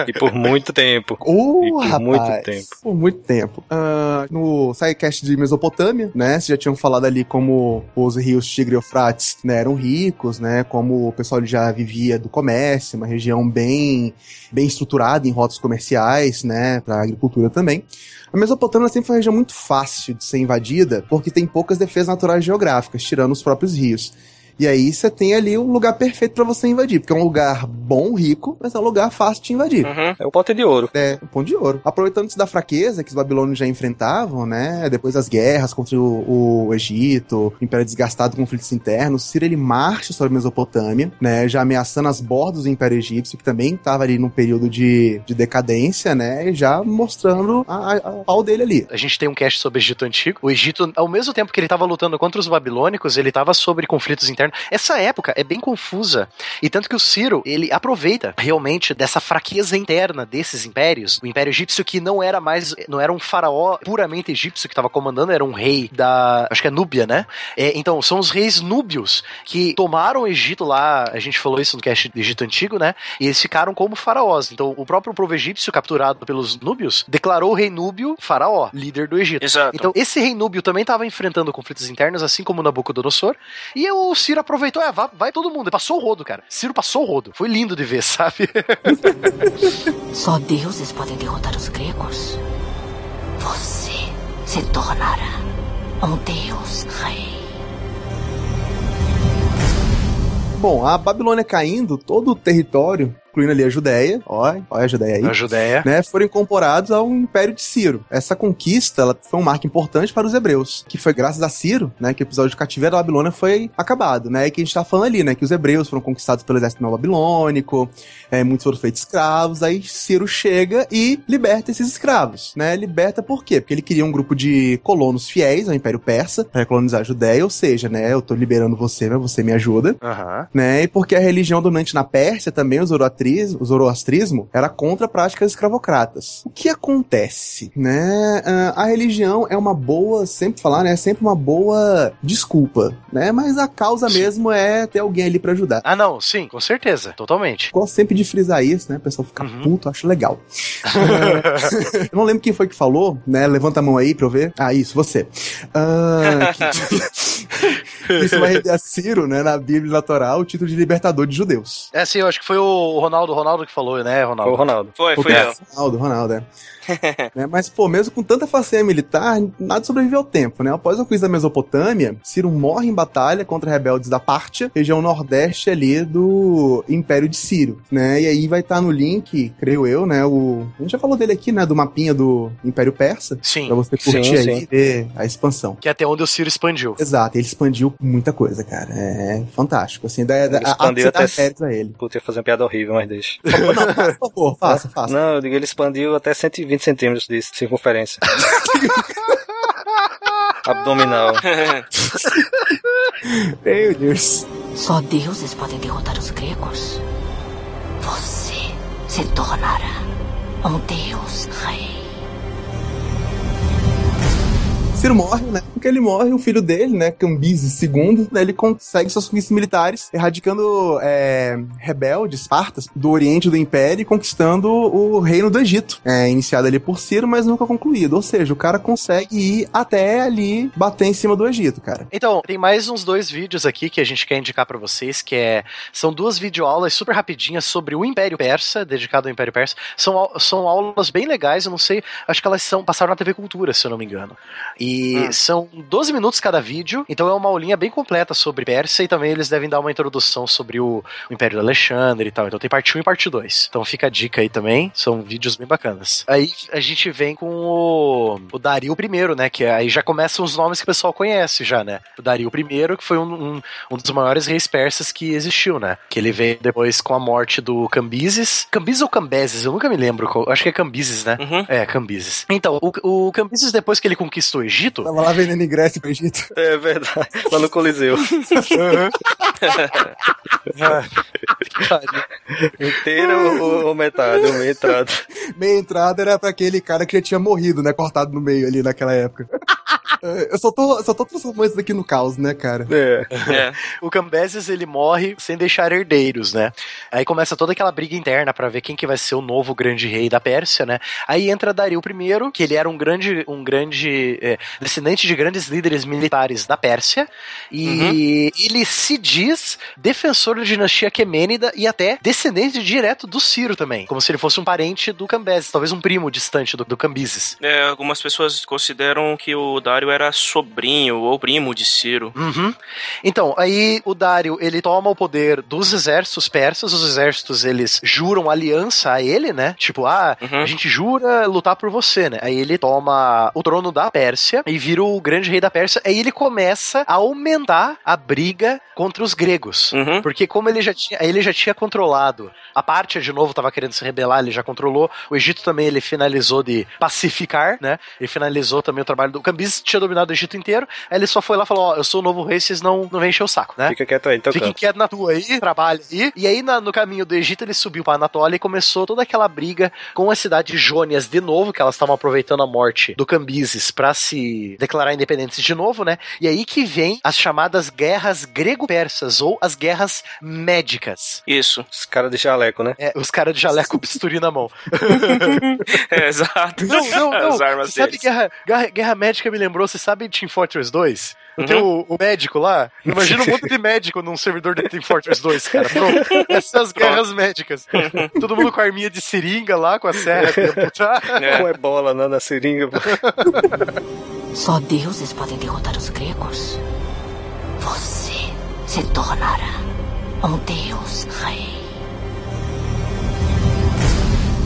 E por muito tempo. Oh, E por rapaz, muito tempo. Por muito tempo. Ah, no sidecast de Mesopotâmia, né, vocês já tinham falado ali como os rios Tigre e Eufrates né, eram ricos, né, como o pessoal já vivia do comércio, uma região bem, bem estruturada em rotas comerciais, né, para agricultura também. A Mesopotâmia sempre foi uma região muito fácil de ser invadida, porque tem poucas defesas naturais geográficas, tirando os próprios rios. E aí você tem ali um lugar perfeito para você invadir, porque é um lugar bom, rico, mas é um lugar fácil de invadir. Uhum. É o pote de ouro. É, um pão de ouro. Aproveitando-se da fraqueza que os babilônios já enfrentavam, né? Depois das guerras contra o, o Egito, o Império desgastado, conflitos internos, Ciro ele marcha sobre a Mesopotâmia, né? Já ameaçando as bordas do Império Egípcio, que também estava ali num período de, de decadência, né? E já mostrando a, a, a pau dele ali. A gente tem um cast sobre o Egito Antigo. O Egito, ao mesmo tempo que ele estava lutando contra os babilônicos, ele estava sobre conflitos internos. Essa época é bem confusa. E tanto que o Ciro, ele aproveita realmente dessa fraqueza interna desses impérios. O Império Egípcio que não era mais, não era um faraó puramente egípcio que estava comandando, era um rei da, acho que é Núbia, né? É, então, são os reis núbios que tomaram o Egito lá, a gente falou isso no cast do Egito Antigo, né? E eles ficaram como faraós. Então, o próprio povo egípcio, capturado pelos núbios, declarou o rei núbio faraó, líder do Egito. Exato. Então, esse rei núbio também estava enfrentando conflitos internos, assim como Nabucodonosor. E o Ciro aproveitou, é, vai, vai todo mundo. Ele passou o rodo, cara. Ciro passou o rodo. Foi lindo de ver, sabe? Só deuses podem derrotar os gregos. Você se tornará um deus rei. Bom, a Babilônia caindo, todo o território incluindo ali a Judéia, ó, ó a Judéia aí. A Judéia. Né, foram incorporados ao Império de Ciro. Essa conquista ela foi um marco importante para os hebreus, que foi graças a Ciro, né, que o episódio de cativeiro da Babilônia foi acabado, né, e que a gente tá falando ali, né, que os hebreus foram conquistados pelo exército babilônico, é, muitos foram feitos escravos, aí Ciro chega e liberta esses escravos, né, liberta por quê? Porque ele queria um grupo de colonos fiéis ao Império Persa, para colonizar a Judéia, ou seja, né, eu tô liberando você, mas você me ajuda, Aham. né, e porque a religião dominante na Pérsia também, o zoroastrismo, o zoroastrismo era contra práticas escravocratas. O que acontece, né? Ah, A religião é uma boa, sempre falar, né? É sempre uma boa desculpa, né? Mas a causa mesmo é ter alguém ali pra ajudar. Ah, não, sim, com certeza, totalmente. Gosto sempre de frisar isso, né? O pessoal fica Uhum. puto, acho legal. eu não lembro quem foi que falou, né? Levanta a mão aí pra eu ver. Ah, isso, você. Ah, que... isso vai render a Ciro, né? Na Bíblia Natural, o título de libertador de judeus. É, sim, eu acho que foi o Ronaldo Ronaldo que falou, né, Foi o Ronaldo? Ronaldo. Foi, foi eu. Ronaldo, Ronaldo, é. Né, Mas, pô, mesmo com tanta façanha militar, nada sobreviveu ao tempo, né? Após a conquista da Mesopotâmia, Ciro morre em batalha contra rebeldes da Pártia, região nordeste ali do Império de Ciro, né? E aí vai estar no link, creio eu, né? O... A gente já falou dele aqui, né? Do mapinha do Império Persa, Sim, pra você curtir Sim, aí sim. e ver a expansão. que é até onde o Ciro expandiu. Exato, ele expandiu muita coisa, cara. É fantástico. Assim, da, da, Ele expandiu a, até- a, méritos a ele. Puta, ia fazer uma piada horrível, mas deixa. Não, faça, por favor, faça, faça. Não, eu digo, ele expandiu até 120 centímetros de circunferência. Abdominal. Meu Deus. Só deuses podem derrotar os gregos. Você se tornará um deus rei. Ciro morre, né? Porque ele morre, o filho dele, né? Cambises II, né, ele consegue suas conquistas militares, erradicando é, rebeldes, partas, do oriente do Império e conquistando o reino do Egito. É, iniciado ali por Ciro, mas nunca concluído. Ou seja, o cara consegue ir até ali bater em cima do Egito, cara. Então, tem mais uns dois vídeos aqui que a gente quer indicar pra vocês, que é são duas videoaulas super rapidinhas sobre o Império Persa, dedicado ao Império Persa. São, são aulas bem legais, eu não sei, acho que elas são passaram na TV Cultura, se eu não me engano. E são 12 minutos cada vídeo, então é uma aulinha bem completa sobre Pérsia e também eles devem dar uma introdução sobre o, o Império do Alexandre e tal. Então tem parte 1 e parte 2. Então fica a dica aí também, são vídeos bem bacanas. Aí a gente vem com o, o Dario I, né? Que aí já começam os nomes que o pessoal conhece já, né? O Dario I, que foi um, um, um dos maiores reis persas que existiu, né? Que ele veio depois com a morte do Cambises. Cambises ou Cambeses? Eu nunca me lembro. Acho que é Cambises, né? Uhum. É, Cambises. Então, o, o Cambises, depois que ele conquistou o Egito, Tava lá vendendo ingresso pro Egito. É verdade. Lá no Coliseu. Inteiro ou, ou metade? Ou meia entrada. Meia entrada era pra aquele cara que já tinha morrido, né? Cortado no meio ali naquela época. É, Eu só tô, só tô transformando isso daqui no caos, né, cara? É. É. o Cambeses ele morre sem deixar herdeiros, né? Aí começa toda aquela briga interna pra ver quem que vai ser o novo grande rei da Pérsia, né? Aí entra Dario I, que ele era um grande, um grande é, descendente de grandes líderes militares da Pérsia, e ele se diz defensor da dinastia Aquemênida e até descendente direto do Ciro também, como se ele fosse um parente do Cambeses, talvez um primo distante do, do Cambises. É, algumas pessoas consideram que o Dário era sobrinho ou primo de Ciro. Uhum. Então, aí o Dário, ele toma o poder dos exércitos persas, os exércitos, eles juram aliança a ele, né? Tipo, ah, Uhum. a gente jura lutar por você, né? Aí ele toma o trono da Pérsia e vira o grande rei da Pérsia, aí ele começa a aumentar a briga contra os gregos. Uhum. Porque como ele já tinha, ele já tinha controlado, a Pártia de novo estava querendo se rebelar, ele já controlou. O Egito também ele finalizou de pacificar, né? Ele finalizou também o trabalho do Cambyses, tinha dominado o Egito inteiro. Aí ele só foi lá e falou: Ó, eu sou o novo rei, vocês não, não vem encher o saco, né? Fica quieto aí, então canto. quieto na tua aí, trabalha aí. E aí, na- no caminho do Egito, ele subiu pra Anatólia e começou toda aquela briga com a cidade de Jônias de novo, que elas estavam aproveitando a morte do Cambises pra se declarar independentes de novo, né? E aí que vem as chamadas guerras grego-persas, ou as guerras médicas. Isso. Os caras de jaleco, né? É, os caras de jaleco com bisturi na mão. É, exato. Não, não, não. As armas Você sabe guerra, guerra, guerra médica me lembrou, você sabe Team Fortress 2? Não tem o, o médico lá? Imagina um monte de médico num servidor de Team Fortress 2, cara. Pronto. Essas guerras médicas. Todo mundo com a arminha de seringa lá, com a serra. pra amputar. É. Com ebola né, na seringa. Só deuses podem derrotar os gregos. Você se tornará um deus rei.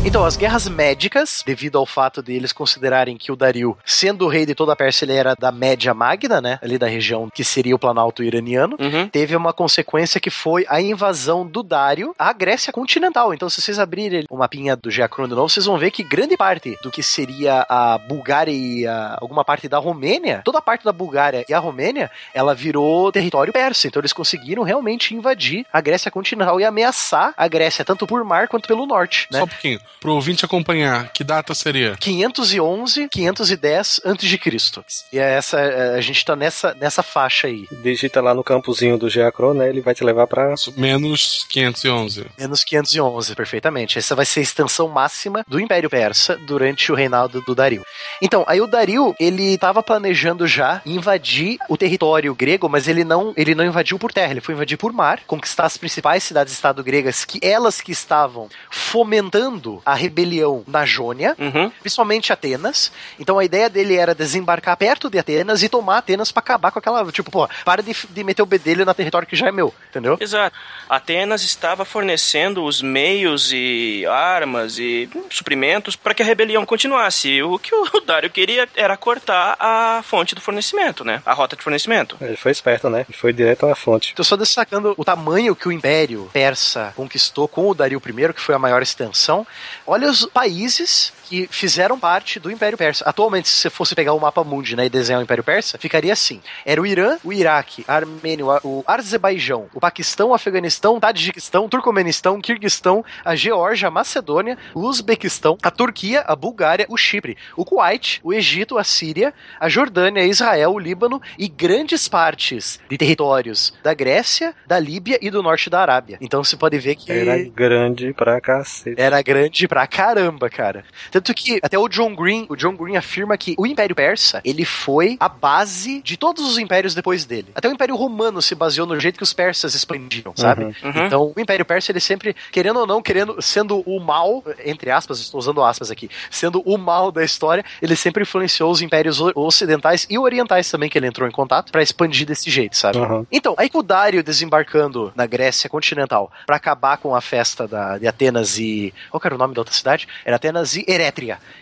Então, as guerras médicas, devido ao fato de eles considerarem que o Dario, sendo o rei de toda a Pérsia, ele era da Média Magna, né? Ali da região que seria o Planalto iraniano. Uhum. Teve uma consequência que foi a invasão do Dário à Grécia continental. Então, se vocês abrirem o mapinha do Geacron de novo, vocês vão ver que grande parte do que seria a Bulgária e a- alguma parte da Romênia, toda a parte da Bulgária e a Romênia, ela virou território persa. Então, eles conseguiram realmente invadir a Grécia continental e ameaçar a Grécia, tanto por mar quanto pelo norte, né? Só um pouquinho. Pro ouvinte acompanhar, que data seria? 511, 510 antes de Cristo. E é essa a gente tá nessa nessa faixa aí. Digita lá no campozinho do Geacron, né? Ele vai te levar pra. Menos 511. Menos 511, perfeitamente. Essa vai ser a extensão máxima do Império Persa durante o reinado do Dario. Então, aí o Dario, ele estava planejando já invadir o território grego, mas ele não, ele não invadiu por terra, ele foi invadir por mar, conquistar as principais cidades-estado gregas, que elas que estavam fomentando a rebelião na Jônia, Uhum. principalmente Atenas. Então a ideia dele era desembarcar perto de Atenas e tomar Atenas pra acabar com aquela, tipo, pô, para de, de meter o bedelho na território que já é meu, entendeu? Exato. Atenas estava fornecendo os meios e armas e suprimentos para que a rebelião continuasse. O que o Dário queria era cortar a fonte do fornecimento, né? A rota de fornecimento. Ele foi esperto, né? Ele foi direto à fonte. Tô só destacando o tamanho que o Império Persa conquistou com o Dario I, que foi a maior extensão. Olha os países que fizeram parte do Império Persa. Atualmente, se você fosse pegar o mapa mundi né, e desenhar o Império Persa, ficaria assim. Era o Irã, o Iraque, a Armênia, o Azerbaijão, o Paquistão, o Afeganistão, o Tadjikistão, o Turcomenistão, o Kirguistão, a Geórgia, a Macedônia, o Uzbequistão, a Turquia, a Bulgária, o Chipre, o Kuwait, o Egito, a Síria, a Jordânia, Israel, o Líbano e grandes partes de territórios da Grécia, da Líbia e do norte da Arábia. Então você pode ver que Era grande pra cacete. era grande pra caramba, cara. Tanto que até o John Green, o John Green afirma que o Império Persa, ele foi a base de todos os impérios depois dele. Até o Império Romano se baseou no jeito que os persas expandiam, sabe? Uhum. Uhum. Então, o Império Persa, ele sempre, querendo ou não, querendo, sendo o mal, entre aspas, estou usando aspas aqui, sendo o mal da história, ele sempre influenciou os impérios ocidentais e orientais também, que ele entrou em contato, pra expandir desse jeito, sabe? Uhum. Então, aí com o Dário desembarcando na Grécia continental pra acabar com a festa da, de Atenas e. Qual era o nome da outra cidade? Era Atenas e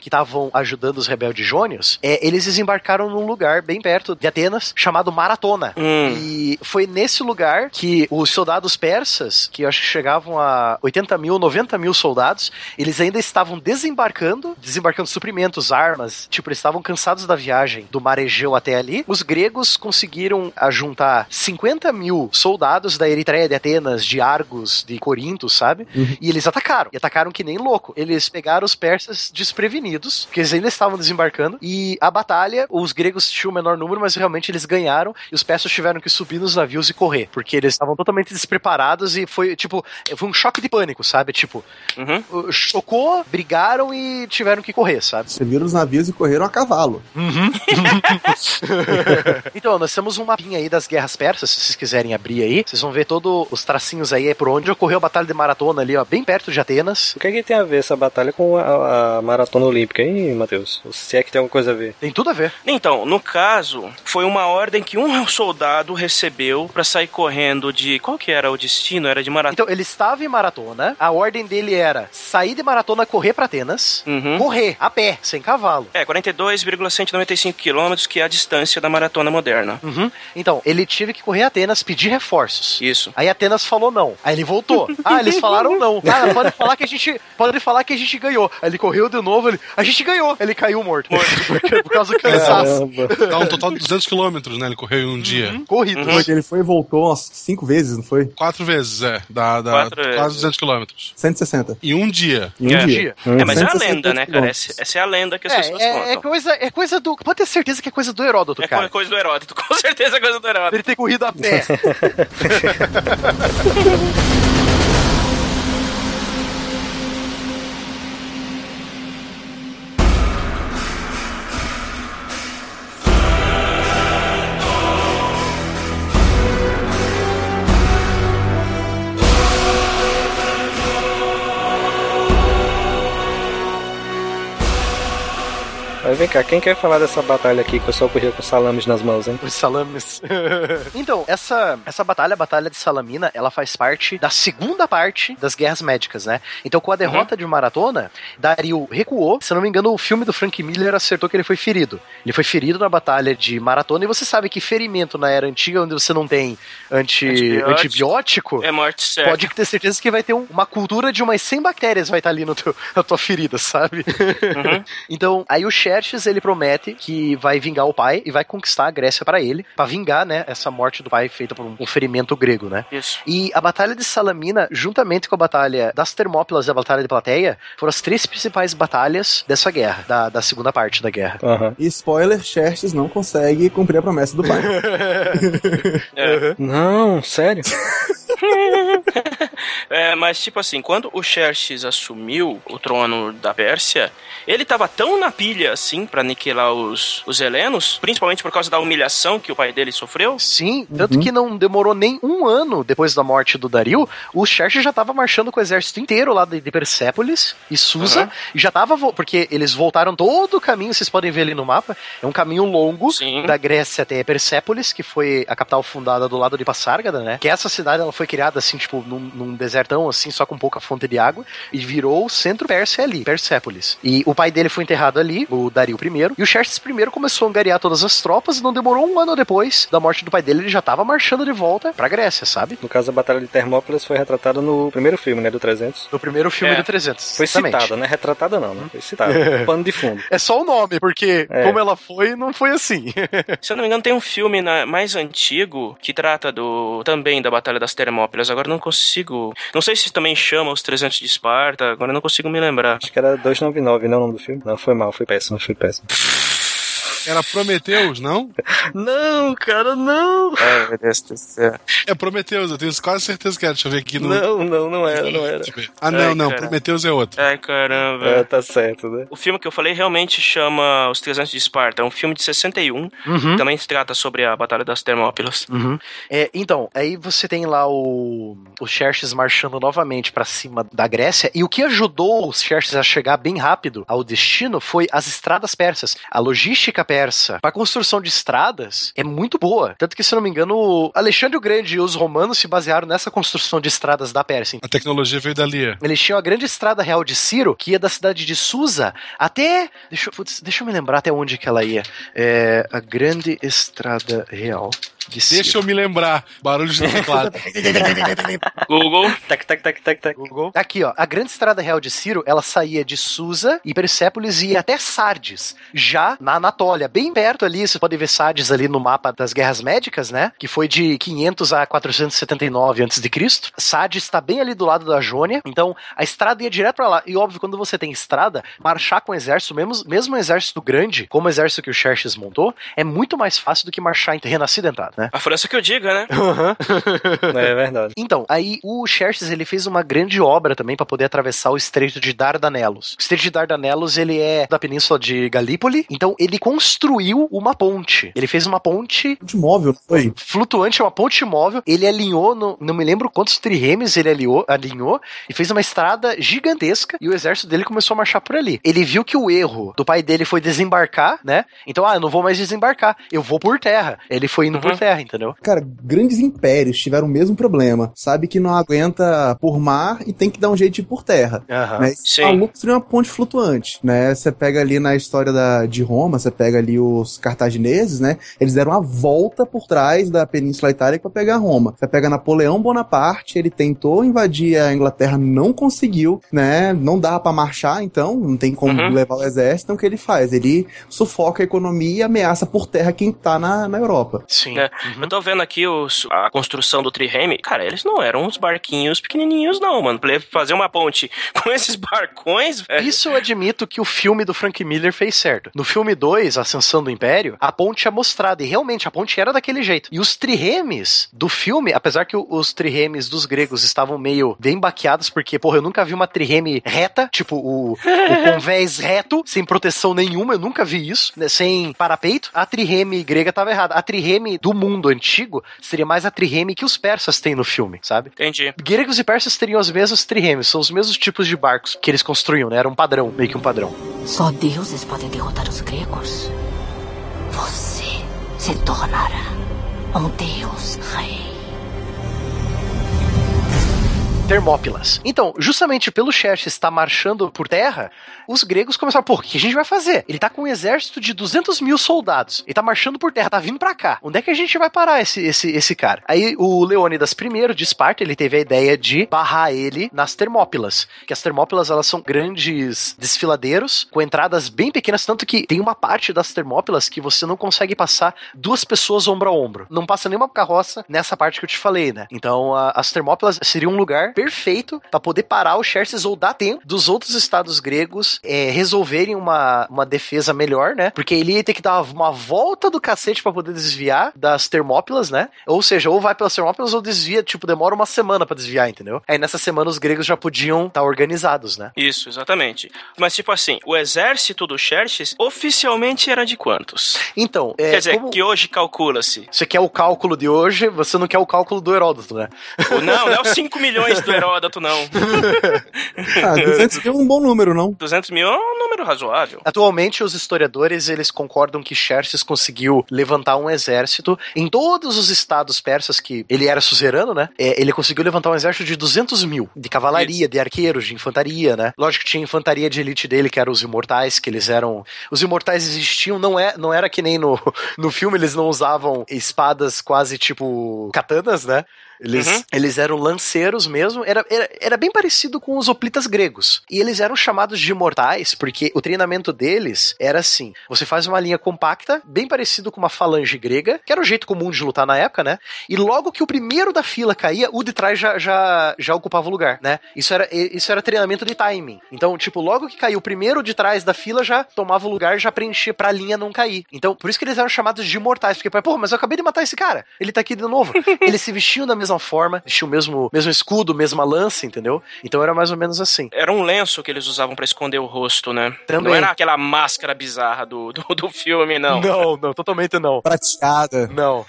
Que estavam ajudando os rebeldes jônios. É, eles desembarcaram num lugar bem perto de Atenas, chamado Maratona. Hum. E foi nesse lugar que os soldados persas, que eu acho que chegavam a 80 mil, 90 mil soldados, eles ainda estavam desembarcando, desembarcando suprimentos, armas. Tipo, eles estavam cansados da viagem do mar Egeu até ali. Os gregos conseguiram ajuntar 50 mil soldados da Eritreia, de Atenas, de Argos, de Corinto, sabe? E eles atacaram. E atacaram que nem louco. Eles pegaram os persas desprevenidos, porque eles ainda estavam desembarcando. E a batalha, os gregos tinham o menor número, mas realmente eles ganharam. E os persas tiveram que subir nos navios e correr. Porque eles estavam totalmente despreparados e foi, tipo, foi um choque de pânico, sabe? Tipo, Uhum. chocou, brigaram e tiveram que correr, sabe? Subiram os navios e correram a cavalo. Então, nós temos um mapinha aí das guerras persas, se vocês quiserem abrir aí. Vocês vão ver todos os tracinhos aí, é por onde ocorreu a Batalha de Maratona ali, ó, bem perto de Atenas. O que é que tem a ver essa batalha com a, a maratona olímpica, hein, Matheus? Se é que tem alguma coisa a ver. Tem tudo a ver. Então, no caso, foi uma ordem que um soldado recebeu pra sair correndo de. Qual que era o destino? Era de maratona. Então, ele estava em maratona, a ordem dele era sair de maratona, correr pra Atenas, Uhum. correr a pé, sem cavalo. É, 42,195 quilômetros, que é a distância da maratona moderna. Uhum. Então, ele tive que correr a Atenas, pedir reforços. Isso. Aí Atenas falou não. Aí ele voltou. Ah, eles falaram não. Ah, pode falar que a gente, pode falar que a gente ganhou. Aí ele correu de novo, ele, a gente ganhou. Ele caiu morto. Porque- por causa do cansaço. Caramba. Dá um total de 200 quilômetros, né? Ele correu em um dia. Corrido. Que Ele foi e voltou umas cinco vezes, não foi? Quatro vezes, é. Dá, dá Quatro quase vezes. 200 quilômetros. 160. Em um dia. Em um É. dia. É, mas é a 160 lenda, né, cara? Essa, essa é a lenda que as É, pessoas é, é contam. coisa, é coisa do. Pode ter certeza que é coisa do Heródoto, É cara. coisa do Heródoto, com certeza é coisa do Heródoto. Ele ter corrido a pé. Mas vem cá, quem quer falar dessa batalha aqui que o pessoal corria com salames nas mãos, hein? Os salames. então, essa, essa batalha, a Batalha de Salamina, ela faz parte da segunda parte das Guerras Médicas, né? Então, com a derrota de Maratona, Dario recuou. Se eu não me engano, o filme do Frank Miller acertou que ele foi ferido. Ele foi ferido na Batalha de Maratona, e você sabe que ferimento na era antiga, onde você não tem anti, Antibiótico. antibiótico, É morte certa. Pode ter certeza que vai ter um- uma cultura de umas 100 bactérias vai estar ali no teu- na tua ferida, sabe? então, aí o Xerxes, ele promete que vai vingar o pai e vai conquistar a Grécia pra ele, pra vingar, né, essa morte do pai feita por um, ferimento grego, né? Isso. E a Batalha de Salamina, juntamente com a Batalha das Termópilas e a Batalha de Plateia, foram as três principais batalhas dessa guerra, da, da segunda parte da guerra. Aham. E spoiler, Xerxes não consegue cumprir a promessa do pai. É. Não, sério? É, mas tipo assim, quando o Xerxes assumiu o trono da Pérsia, ele tava tão na pilha assim pra aniquilar os, os helenos, principalmente por causa da humilhação que o pai dele sofreu. Sim, tanto que não demorou nem um ano depois da morte do Dario, o Xerxes já tava marchando com o exército inteiro lá de, de Persépolis e Susa, Aham. e já tava, porque eles voltaram todo o caminho, vocês podem ver ali no mapa, é um caminho longo Sim. da Grécia até Persépolis, que foi a capital fundada do lado de Passárgada, né? Que essa cidade, ela foi criada assim, tipo, num, num desertão, assim, só com pouca fonte de água, e virou o centro Pérsia ali, Persépolis. E o pai dele foi enterrado ali, o Dario I, e o Xerxes I começou a angariar todas as tropas, e não demorou um ano depois da morte do pai dele, ele já tava marchando de volta pra Grécia, sabe? No caso, a Batalha de Termópilas foi retratada no primeiro filme, né? Do 300. No primeiro filme É. do 300. Foi exatamente. citada, né? Retratada não, né? Foi citada. Pano de fundo. É só o nome, porque É. como ela foi, não foi assim. Se eu não me engano, tem um filme na- mais antigo que trata do também da Batalha das Termópilas. Agora eu não consigo. Não sei se também chama os 300 de Esparta. Agora eu não consigo me lembrar. Acho que era 299, não nome do filme? Não, foi mal, foi péssimo, foi péssimo. Era Prometeus, não? Não, cara, não! Ai, meu Deus do céu. É Prometeus, eu tenho quase certeza que era. Deixa eu ver aqui no. Não, não, não era, não era. Ah, não, Ai, não. Prometeus é outro. Ai, caramba. É, tá certo, né? O filme que eu falei realmente chama Os 300 de Esparta. É um filme de 61. Uhum. Também se trata sobre a Batalha das Termópilas. Uhum. É, então, aí você tem lá o, o Xerxes marchando novamente pra cima da Grécia, e o que ajudou os Xerxes a chegar bem rápido ao destino foi as estradas persas. A logística persa para construção de estradas é muito boa. Tanto que, se eu não me engano, o Alexandre o Grande e os romanos se basearam nessa construção de estradas da Pérsia. A tecnologia veio dali. Eles tinham a grande estrada real de Ciro, que ia da cidade de Susa até. Deixa, eu- putz, deixa eu me lembrar até onde que ela ia. É, a grande estrada real Ciro. Deixa eu me lembrar. Barulho de teclado. Google. Tac, tac, tac, tac, tac. Google. Aqui, ó. A Grande Estrada Real de Ciro, ela saía de Susa e Persépolis e ia até Sardes, já na Anatólia, bem perto ali. Você pode ver Sardes ali no mapa das Guerras Médicas, né? Que foi de 500 a 479 a.C. Sardes está bem ali do lado da Jônia. Então, a estrada ia direto pra lá. E óbvio, quando você tem estrada, marchar com exército, mesmo, mesmo um exército grande, como o exército que o Xerxes montou, é muito mais fácil do que marchar em terreno acidentado, né? A França que eu diga, né? É verdade. Então, aí o Xerxes ele fez uma grande obra também para poder atravessar o Estreito de Dardanelos. O Estreito de Dardanelos ele é da península de Galípoli, então ele construiu uma ponte. Ele fez uma ponte De móvel, foi? flutuante, uma ponte móvel. Ele alinhou, no- não me lembro quantos triremes ele alinhou, alinhou e fez uma estrada gigantesca e o exército dele começou a marchar por ali. Ele viu que o erro do pai dele foi desembarcar, né? Então, ah, eu não vou mais desembarcar, eu vou por terra. Ele foi indo por Uhum. Terra, entendeu? Cara, grandes impérios tiveram o mesmo problema. Sabe que não aguenta por mar e tem que dar um jeito de ir por terra. Aham. Né? Sim. Maluco construiu uma ponte flutuante, né? Você pega ali na história da, de Roma, você pega ali os cartagineses, né? Eles deram uma volta por trás da Península Itálica para pegar Roma. Você pega Napoleão Bonaparte, ele tentou invadir a Inglaterra, não conseguiu, né? Não dava para marchar, então não tem como Uhum. levar o exército. Então o que ele faz? Ele sufoca a economia e ameaça por terra quem tá na, na Europa. Sim. É. Eu tô vendo aqui os, a construção do Trireme. Cara, eles não eram uns barquinhos pequenininhos, não, mano. Pra fazer uma ponte com esses barcões, velho. Isso eu admito que o filme do Frank Miller fez certo. No filme 2, Ascensão do Império, a ponte é mostrada, e realmente a ponte era daquele jeito. E os triremes do filme, apesar que os triremes dos gregos estavam meio bem baqueados, porque, porra, eu nunca vi uma trireme reta, tipo o, o convés reto, sem proteção nenhuma, eu nunca vi isso, né, sem parapeito. A trireme grega tava errada. A trireme do mundo antigo seria mais a trireme que os persas têm no filme, sabe? Entendi. Gregos e persas teriam os mesmos triremes, são os mesmos tipos de barcos que eles construíam, né? Era um padrão, meio que um padrão. Só deuses podem derrotar os gregos. Você se tornará um deus rei. Termópilas. Então, justamente pelo Xerxes estar marchando por terra, os gregos começaram, pô, o que a gente vai fazer? Ele tá com um exército de 200 mil soldados. Ele tá marchando por terra, tá vindo pra cá. Onde é que a gente vai parar esse, esse, esse cara? Aí o Leônidas I de Esparta, ele teve a ideia de barrar ele nas Termópilas. Que as Termópilas, elas são grandes desfiladeiros, com entradas bem pequenas, tanto que tem uma parte das Termópilas que você não consegue passar duas pessoas ombro a ombro. Não passa nenhuma carroça nessa parte que eu te falei, né? Então, a, as Termópilas seriam um lugar perfeito para poder parar o Xerxes ou dar tempo dos outros estados gregos é, resolverem uma, uma defesa melhor, né? Porque ele ia ter que dar uma volta do cacete para poder desviar das Termópilas, né? Ou seja, ou vai pelas Termópilas ou desvia, tipo, demora uma semana para desviar, entendeu? Aí nessa semana os gregos já podiam estar tá organizados, né? Isso, exatamente. Mas, tipo assim, o exército do Xerxes oficialmente era de quantos? Então, é, Quer dizer, como... que hoje calcula-se. Você quer o cálculo de hoje, você não quer o cálculo do Heródoto, né? Não, não é os 5 milhões do Heródoto, não. Ah, 200 mil é um bom número, não? 200 mil é um número razoável. Atualmente, os historiadores eles concordam que Xerxes conseguiu levantar um exército em todos os estados persas que ele era suzerano, né? É, ele conseguiu levantar um exército de 200 mil de cavalaria, Isso. de arqueiros, de infantaria, né? Lógico que tinha infantaria de elite dele, que eram os imortais, que eles eram. Os imortais existiam, não, é, não era que nem no, no filme, eles não usavam espadas quase tipo katanas, né? Eles, Uhum. eles eram lanceiros mesmo, era, era, era bem parecido com os hoplitas gregos. E eles eram chamados de imortais porque o treinamento deles era assim: você faz uma linha compacta, bem parecido com uma falange grega, que era o jeito comum de lutar na época, né? E logo que o primeiro da fila caía, o de trás já, já, já ocupava o lugar, né? Isso era, isso era treinamento de timing. Então, tipo, logo que caiu o primeiro de trás da fila, já tomava o lugar, já preenchia pra linha não cair. Então, por isso que eles eram chamados de imortais, porque, pô, mas eu acabei de matar esse cara, ele tá aqui de novo. eles se vestiam da mesma forma, vestiam o mesmo, mesmo escudo, mesma lança, entendeu? Então era mais ou menos assim. Era um lenço que eles usavam pra esconder o rosto, né? Também. Não era aquela máscara bizarra do, do, do filme, não. Não, não, totalmente não. Prateada. Não.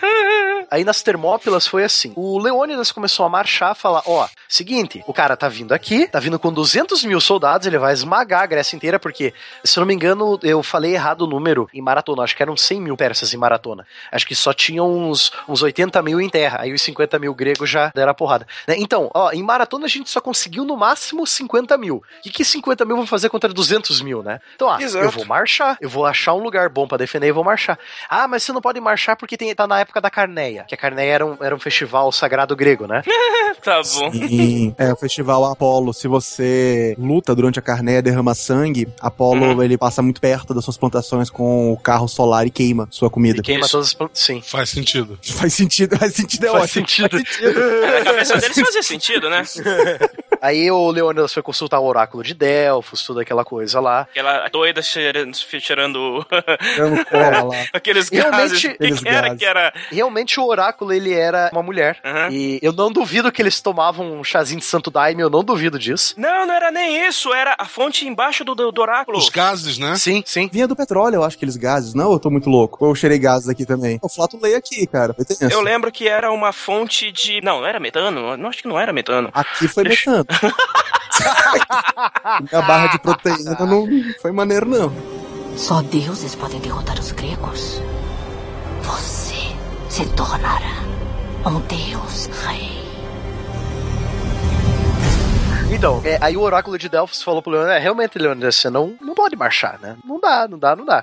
Aí nas Termópilas foi assim. O Leônidas começou a marchar, falar: ó, seguinte, o cara tá vindo aqui, tá vindo com 200 mil soldados, ele vai esmagar a Grécia inteira, porque, se eu não me engano, eu falei errado o número em maratona. Acho que eram 100 mil persas em maratona. Acho que só tinham uns, uns 80 mil em terra. Aí os 50 mil gregos já deram a porrada. Né? Então, ó, em maratona a gente só conseguiu no máximo 50 mil. E que 50 mil vão fazer contra 200 mil, né? Então, ah, Exato. eu vou marchar, eu vou achar um lugar bom pra defender e vou marchar. Ah, mas você não pode marchar porque tem, tá na época da Carneia. Que a Carneia era um, era um festival sagrado grego, né? Tá bom. Sim. É, o festival Apolo, se você luta durante a carneia, derrama sangue, Apolo, ele passa muito perto das suas plantações com o carro solar e queima sua comida. E queima Isso. todas as plan- Sim. Faz sentido. Faz sentido, faz sentido, é Faz ótimo. sentido. Faz sentido. Na cabeça deles fazia sentido, né? Aí o Leônidas foi consultar o oráculo de Delfos, toda aquela coisa lá. Aquela doida cheirando, cheirando Dando cola lá. aqueles Realmente- gases. O que que era que era? Realmente o oráculo ele era uma mulher. Aham. E eu não duvido que eles tomavam um chazinho de Santo Daime, eu não duvido disso. Não, não era nem isso. Era a fonte embaixo do, do, do oráculo. Os gases, né? Sim, sim. Vinha do petróleo, eu acho, aqueles gases. Não, eu tô muito louco. Ou eu cheirei gases aqui também. O Flato lei aqui, cara. Tenso. Eu lembro que era uma fonte de. Não, não era metano? Não acho que não era metano. Aqui foi Deixa- metano. a barra de proteína não foi maneiro, não. Só deuses podem derrotar os gregos. Você se tornará um deus rei. Então, é, aí o oráculo de Delfos falou pro Leônidas, é, realmente, Leônidas, você não, não pode marchar, né? Não dá, não dá, não dá.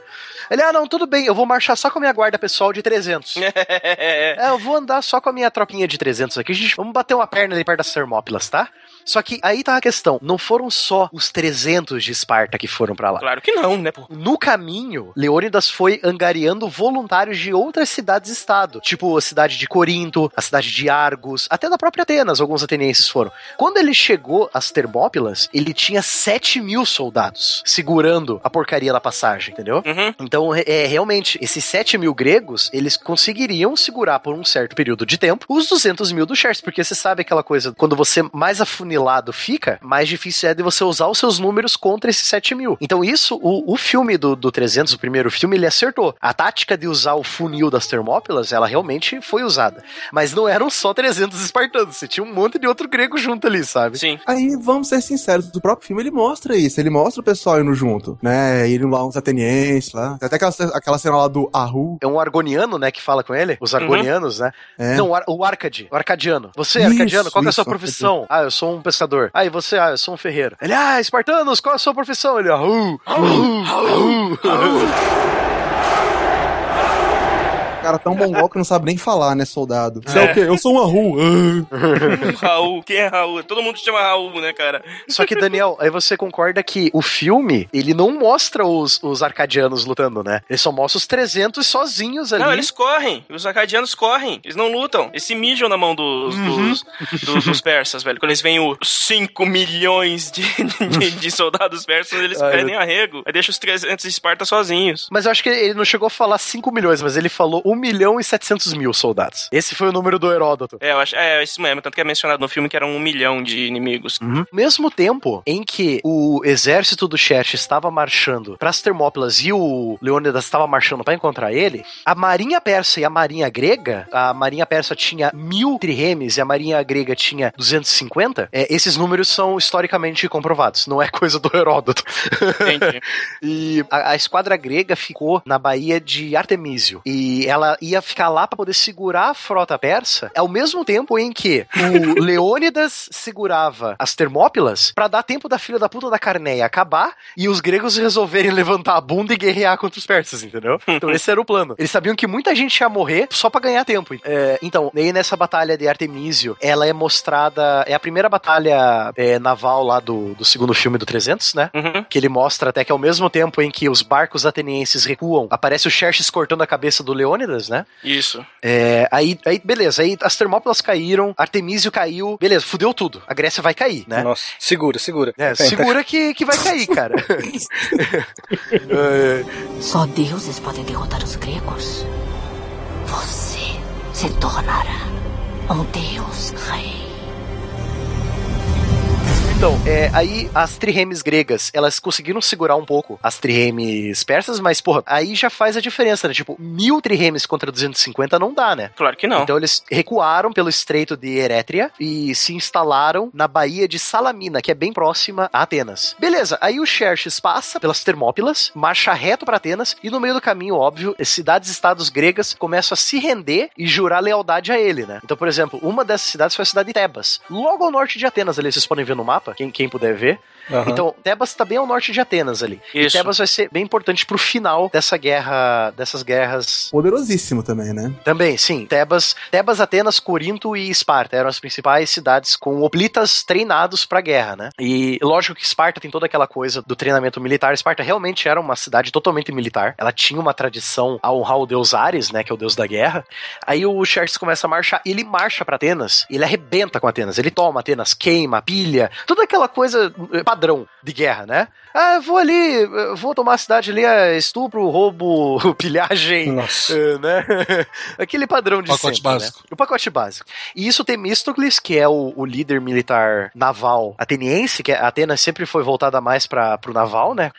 Ele, ah, não, tudo bem, eu vou marchar só com a minha guarda pessoal de 300. É, eu vou andar só com a minha tropinha de 300 aqui. A gente, vamos bater uma perna ali perto das Termópilas, tá? Só que aí tá a questão. Não foram só os 300 de Esparta que foram pra lá. claro que não, né, pô? No caminho, Leônidas foi angariando voluntários de outras cidades-estado, tipo a cidade de Corinto, a cidade de Argos, até da própria Atenas, alguns atenienses foram. Quando ele chegou às Termópilas, ele tinha 7 mil soldados segurando a porcaria pra passagem, entendeu? Uhum. Então, é realmente, esses 7 mil gregos, eles conseguiriam segurar por um certo período de tempo os 200 mil do Xerxes, porque você sabe aquela coisa, quando você mais afunilado fica, mais difícil é de você usar os seus números contra esses 7 mil. Então, isso, o, o filme do, do 300, o primeiro filme, ele acertou. A tática de usar o funil das Termópilas, ela realmente foi usada. Mas não eram só 300 espartanos, você tinha um monte de outro grego junto ali, sabe? Sim. Aí, vamos ser sinceros, o próprio filme ele mostra isso, ele mostra o pessoal indo junto, né? Indo lá uns atenienses lá. Tem até aquela, aquela cena lá do Ahu. É um argoniano, né, que fala com ele? Os argonianos, né? É. Não, o, ar, o Arcade, o arcadiano. Você, Isso, arcadiano, qual que é a sua profissão? Ah, eu sou um pescador. Ah, e você? Ah, eu sou um ferreiro. Ele, ah, espartanos, qual é a sua profissão? Ele, ahu, ahu, ahu. Cara tão mongol que não sabe nem falar, né, soldado? Você é, o quê? Eu sou um Ahu. Ah. Raul, quem é Raul? Todo mundo chama Raul, né, cara? Só que, Daniel, aí você concorda que o filme, ele não mostra os, os arcadianos lutando, né? Ele só mostra os 300 sozinhos ali. Não, eles correm. Os acadianos correm. Eles não lutam. Eles se mijam na mão dos, dos, dos- dos persas, velho. Quando eles veem os 5 milhões de, de, de soldados persas, eles Ai, pedem arrego. Aí deixa os 300 Esparta sozinhos. Mas eu acho que ele não chegou a falar 5 milhões, mas ele falou 1 milhão e 700 mil soldados. Esse foi o número do Heródoto. É, eu acho, é isso mesmo. Tanto que é mencionado no filme que eram um milhão de inimigos. Mesmo tempo em que o exército do Xerxes estava marchando para as Termópilas e o Leônidas estava marchando para encontrar ele, a marinha persa e a marinha grega, a marinha persa tinha mil triremes e a marinha grega tinha 250, é, esses números são historicamente comprovados, não é coisa do Heródoto. Entendi. E a, a esquadra grega ficou na baía de Artemísio. E ela ia ficar lá para poder segurar a frota persa, ao mesmo tempo em que o Leônidas segurava as Termópilas para dar tempo da filha da puta da Carneia acabar e os gregos resolverem levantar a bunda e guerrear contra os persas, entendeu? Então esse era o plano. Eles sabiam que muita gente ia morrer só para ganhar tempo. É, então, aí nessa batalha de Artemísio, ela é mostrada. É a primeira batalha é, naval lá do, do segundo filme do 300, né? Uhum. que ele mostra até que ao mesmo tempo em que os barcos atenienses recuam, aparece o Xerxes cortando a cabeça do Leônidas, né? Isso. É, aí, aí, beleza, aí as Termópilas caíram, Artemísio caiu, beleza, fudeu tudo. A Grécia vai cair, né? Nossa, segura, segura. É, segura que, que vai cair, cara. Só deuses podem derrotar os gregos. Você se tornará um deus rei. Então, é, aí as triremes gregas, elas conseguiram segurar um pouco as triremes persas, mas, porra, aí já faz a diferença, né? Tipo, mil triremes contra 250 não dá, né? Claro que não. Então eles recuaram pelo estreito de Erétria e se instalaram na baía de Salamina, que é bem próxima a Atenas. Beleza, aí o Xerxes passa pelas Termópilas, marcha reto para Atenas e no meio do caminho, óbvio, as cidades-estados gregas começam a se render e jurar lealdade a ele, né? Então, por exemplo, uma dessas cidades foi a cidade de Tebas, logo ao norte de Atenas ali, vocês podem ver no mapa, quem, quem puder ver. Aham. Então, Tebas tá bem ao norte de Atenas ali. Isso. E Tebas vai ser bem importante pro final dessa guerra, dessas guerras Poderosíssimo também, né? também, sim. Tebas, Tebas, Atenas, Corinto e Esparta eram as principais cidades com hoplitas treinados pra guerra, né? E lógico que Esparta tem toda aquela coisa do treinamento militar. Esparta realmente era uma cidade totalmente militar. Ela tinha uma tradição a honrar o deus Ares, né, que é o deus da guerra. Aí o Xerxes começa a marchar, e ele marcha pra Atenas, e ele arrebenta com Atenas. Ele toma Atenas, queima, pilha, toda aquela coisa padrão de guerra, né? Ah, vou ali, vou tomar a cidade ali, é estupro, roubo, pilhagem, Nossa. eh, né? Aquele padrão de Pacote sempre, básico. Né? O pacote básico. E isso Temístocles, que é o, o líder militar naval ateniense, que a Atenas sempre foi voltada mais para pro naval, né?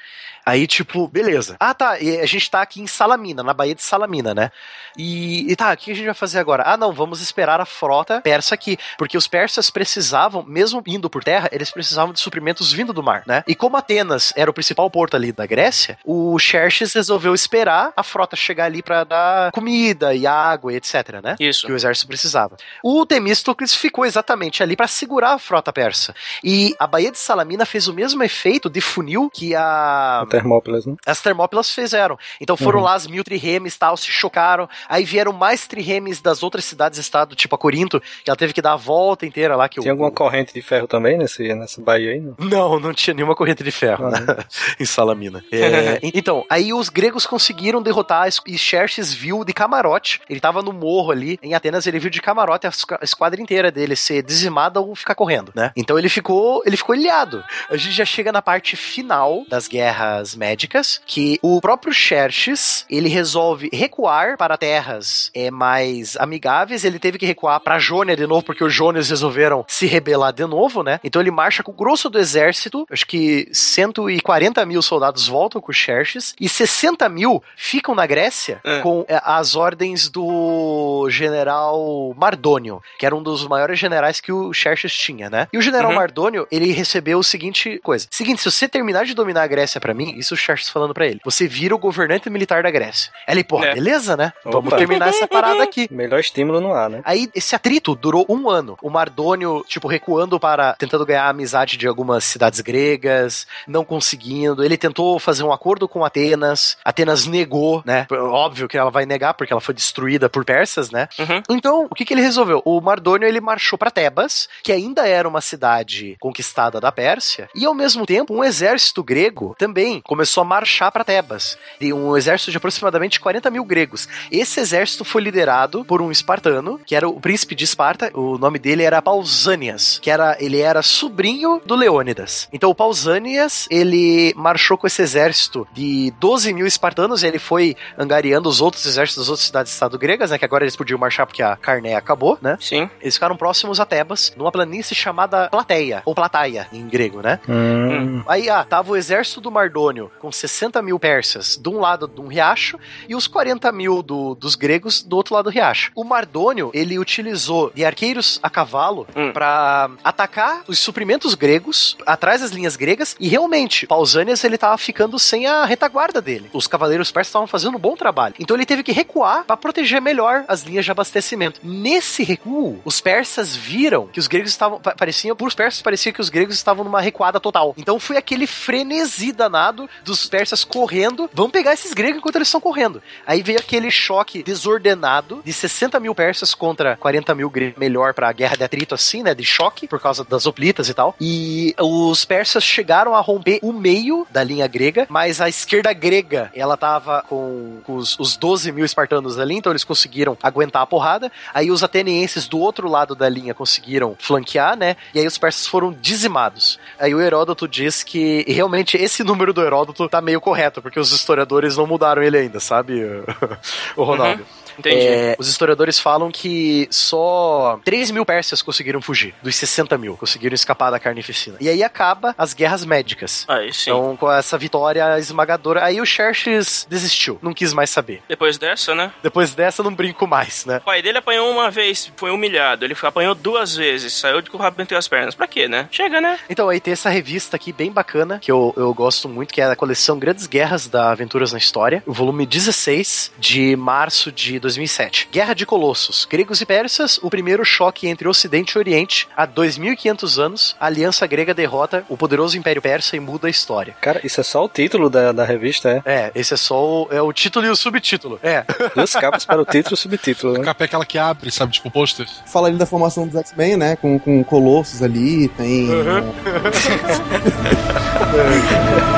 Aí, tipo, beleza. Ah, tá. A gente tá aqui em Salamina, na Baía de Salamina, né? E, e tá, o que a gente vai fazer agora? Ah, não, vamos esperar a frota persa aqui. Porque os persas precisavam, mesmo indo por terra, eles precisavam de suprimentos vindo do mar, né? E como Atenas era o principal porto ali da Grécia, o Xerxes resolveu esperar a frota chegar ali pra dar comida e água e etc, né? Isso. que o exército precisava. O Temístocles ficou exatamente ali para segurar a frota persa. E a Baía de Salamina fez o mesmo efeito de funil que a Termópilas, né? as Termópilas fizeram. Então foram Uhum. lá as mil triremes tal, se chocaram. Aí vieram mais triremes das outras cidades-estado, tipo a Corinto, que ela teve que dar a volta inteira lá. Que Tinha o, alguma corrente de ferro também nesse, nessa baía aí, não? Não, não tinha nenhuma corrente de ferro né? em Salamina. É, então, aí os gregos conseguiram derrotar e Xerxes viu de camarote. Ele tava no morro ali em Atenas, ele viu de camarote a esquadra inteira dele ser dizimada ou ficar correndo, né? Então ele ficou, ele ficou ilhado. A gente já chega na parte final das guerras guerras médicas, que o próprio Xerxes, ele resolve recuar para terras é, mais amigáveis, ele teve que recuar para Jônia de novo, porque os Jônios resolveram se rebelar de novo, né? Então ele marcha com o grosso do exército, acho que 140 mil soldados voltam com o Xerxes, e 60 mil ficam na Grécia É. com é, as ordens do general Mardônio, que era um dos maiores generais que o Xerxes tinha, né? E o general Uhum. Mardônio, ele recebeu o seguinte coisa. Seguinte, se você terminar de dominar a Grécia pra mim, isso o Xerxes falando pra ele, você vira o governante militar da Grécia. Ele, pô, É. beleza, né? Vamos Opa. terminar essa parada aqui. Melhor estímulo no ar, né? Aí esse atrito durou um ano. O Mardônio, tipo, recuando para. tentando ganhar a amizade de algumas cidades gregas, não conseguindo. Ele tentou fazer um acordo com Atenas. Atenas negou, né? Óbvio que ela vai negar, porque ela foi destruída por persas, né? Uhum. Então, o que, que ele resolveu? O Mardônio ele marchou para Tebas, que ainda era uma cidade conquistada da Pérsia, e ao mesmo tempo um exército grego também começou a marchar para Tebas. E um exército de aproximadamente 40 mil gregos. Esse exército foi liderado por um espartano, que era o príncipe de Esparta. O nome dele era Pausanias, que era ele era sobrinho do Leônidas. Então, o Pausanias ele marchou com esse exército de 12 mil espartanos. E ele foi angariando os outros exércitos das outras cidades-estado gregas, né? Que agora eles podiam marchar porque a Carné acabou, né? Sim. Eles ficaram próximos a Tebas, numa planície chamada Plateia, ou Plataia, em grego, né? Hum, Aí, ah, tava o exército do Mardônio com 60 mil persas de um lado de um riacho e os 40 mil do- dos gregos do outro lado do riacho. O Mardônio, ele utilizou de arqueiros a cavalo Hum. pra atacar os suprimentos gregos atrás das linhas gregas e realmente, Pausanias, ele tava ficando sem a retaguarda dele. Os cavaleiros persas estavam fazendo um bom trabalho. Então ele teve que recuar pra proteger melhor as linhas de abastecimento. Nesse recuo, os persas viram que os gregos estavam pa- pareciam, por os persas parecia que os gregos estavam numa recuada total. Então foi aquele frenesi danado dos persas correndo, vamos pegar esses gregos enquanto eles estão correndo. Aí veio aquele choque desordenado de 60 mil persas contra 40 mil gregos, melhor pra guerra de atrito assim, né, de choque, por causa das hoplitas e tal. E os persas chegaram a romper o meio da linha grega, mas a esquerda grega, ela tava com, os, os 12 mil espartanos ali, então eles conseguiram aguentar a porrada. Aí os atenienses do outro lado da linha conseguiram flanquear, né? E aí os persas foram dizimados. Aí o Heródoto diz que realmente esse número do Heródoto tá meio correto, porque os historiadores não mudaram ele ainda, sabe, o Ronaldo? Entendi. É, os historiadores falam que só 3 mil persas conseguiram fugir, dos 60 mil, conseguiram escapar da carnificina. E aí acaba as guerras médicas. Aí sim. Então, com essa vitória esmagadora, aí o Xerxes desistiu, não quis mais saber. Depois dessa, né? Depois dessa, não brinco mais, né? O pai dele apanhou uma vez, foi humilhado. Ele apanhou duas vezes, saiu de com o rabo entre as pernas. Pra quê, né? Chega, né? Então, aí tem essa revista aqui bem bacana, que eu, eu gosto muito, que é a coleção Grandes Guerras da Aventuras na História, o volume 16 de março de 2007. Guerra de Colossos, Gregos e Persas, o primeiro choque entre Ocidente e Oriente, há 2.500 anos, a Aliança Grega derrota o poderoso Império Persa e muda a história. Cara, isso é só o título da, da revista, é? É, esse é só o, é o título e o subtítulo. É. Duas capas para o título e o subtítulo, A né? capa é aquela que abre, sabe? Tipo pôster. Fala ali da formação dos X-Men, né? Com, com Colossus ali, tem. né,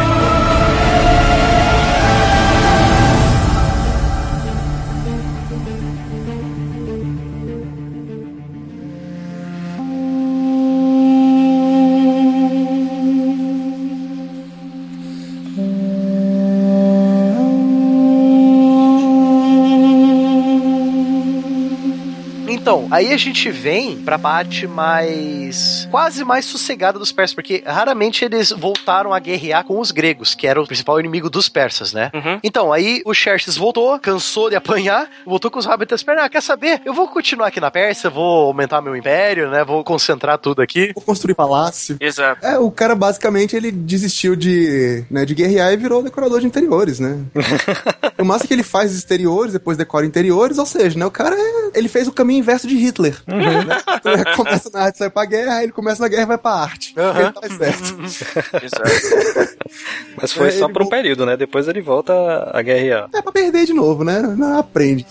Então, aí a gente vem pra parte mais. quase mais sossegada dos persas, porque raramente eles voltaram a guerrear com os gregos, que era o principal inimigo dos persas, né? Uhum. Então, aí o Xerxes voltou, cansou de apanhar, voltou com os rabos pernas. Ah, quer saber? Eu vou continuar aqui na Pérsia, vou aumentar meu império, né? Vou concentrar tudo aqui. Vou construir palácio. Exato. É, o cara basicamente ele desistiu de, né, de guerrear e virou decorador de interiores, né? o massa é que ele faz exteriores, depois decora interiores, ou seja, né, o cara é- ele fez o caminho inverso de Hitler. Né? Então, ele começa na arte, sai pra guerra, aí ele começa na guerra e vai pra arte. Aham. Ele tá certo. Exato. Mas foi É, só por um vol- período, né? Depois ele volta a guerrear. É pra perder de novo, né? Não aprende.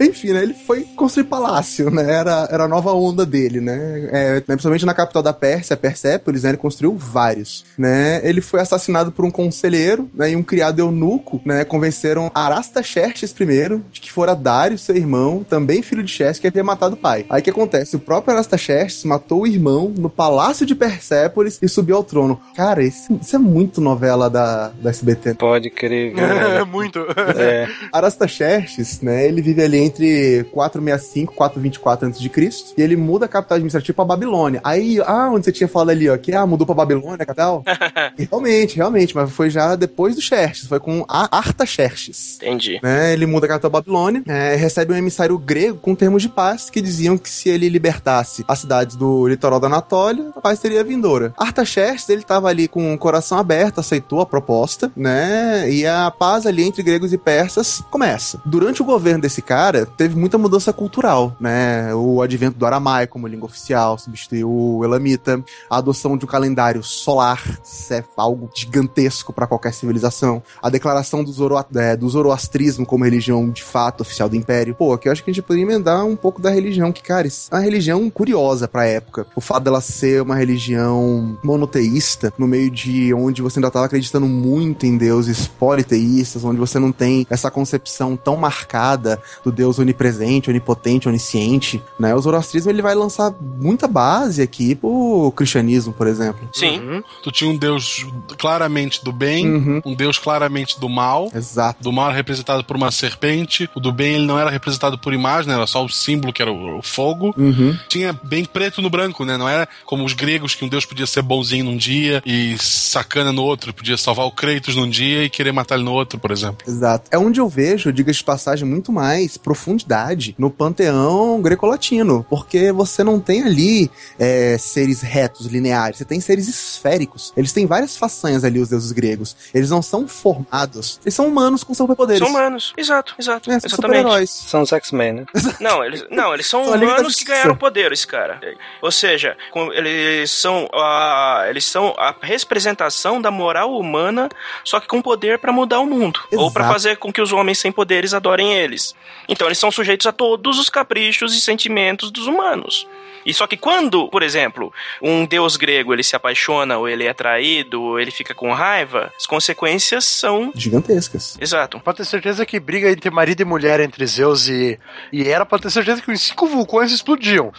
Enfim, né? Ele foi construir palácio, né? Era, era a nova onda dele, né? É, né, principalmente na capital da Pérsia, Persépolis, né? Ele construiu vários, né? Ele foi assassinado por um conselheiro, né? E um criado eunuco, né? Convenceram Arastaxerxes I de que fora Dário, seu irmão, também filho de Xerxes, que havia matado o pai. Aí o que acontece? O próprio Arastaxerxes matou o irmão no palácio de Persépolis e subiu ao trono. Cara, isso, isso é muito novela da, da SBT. Pode crer, viu, É velho? muito. É, Arastaxerxes, né, ele vive ali entre 465 e 424 a.C. e ele muda a capital administrativa pra Babilônia. Aí, ah, onde você tinha falado ali, ó, que ah, mudou pra Babilônia capital? Realmente, realmente, mas foi já depois do Xerxes, foi com a Artaxerxes. Entendi. Né, ele muda a capital Babilônia, é, recebe um emissário grego com termos de paz que diziam que se ele libertasse as cidades do litoral da Anatólia, a paz seria vindoura. Artaxerxes, ele tava ali com o coração aberto, aceitou a proposta, né? E a paz ali entre gregos e persas começa. Durante o governo desse cara, teve muita mudança cultural, né? O advento do aramaico como língua oficial substituiu o elamita, a adoção de um calendário solar, isso é algo gigantesco para qualquer civilização, a declaração do, Zoroa é, do zoroastrismo como religião de fato oficial do império. Pô, aqui eu acho que a gente poderia emendar um pouco da religião, que, cara, é uma religião curiosa pra época. O fato dela ser uma religião monoteísta, no meio de onde você ainda tava acreditando muito em deuses politeístas, onde você não tem essa concepção tão marcada do Deus onipresente, onipotente, onisciente, né? O zoroastrismo ele vai lançar muita base aqui pro cristianismo, por exemplo. Sim. Uhum. Tu tinha um deus claramente do bem, Uhum. um deus claramente do mal. Exato. Do mal era representado por uma serpente, o do bem ele não era representado por imagem, né? era só o símbolo que era o, o fogo. Uhum. Tinha bem preto no branco, né? Não era como os gregos que um deus podia ser bonzinho num dia e sacana no outro, podia salvar o Kratos num dia e querer matar ele no outro, por exemplo. Exato. É onde eu vejo, diga-se de passagem, muito mais profundidade no panteão greco-latino. Porque você não tem ali é, seres retos, lineares. Você tem seres esféricos. Eles têm várias façanhas ali, os deuses gregos. Eles não são formados. Eles são humanos com superpoderes. São humanos. Exato, exato. É, são Exatamente. super-heróis. são os X-Men, né? Não, eles, não, eles são São humanos que ganharam poder, esse cara. Ou seja, com- eles são a, eles são a representação da moral humana, só que com poder pra mudar o mundo, ou pra Exato. fazer com que os homens sem poderes adorem eles. Então eles são sujeitos a todos os caprichos e sentimentos dos humanos. E só que quando, por exemplo, um deus grego ele se apaixona ou ele é traído ou ele fica com raiva, as consequências são Gigantescas. Exato. Pode ter certeza que briga entre marido e mulher, entre Zeus e, e Hera, pode ter certeza que os cinco vulcões explodiam.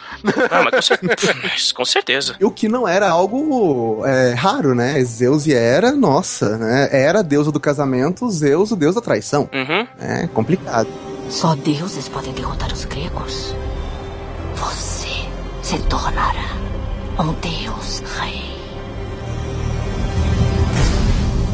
Ah, mas com, cer- com certeza. E o que não era algo é, raro, né? Zeus e Hera, nossa, né? Hera, deusa do casamento, Zeus, o deus da traição. Uhum. É complicado. Só deuses podem derrotar os gregos. Você se tornará um deus rei.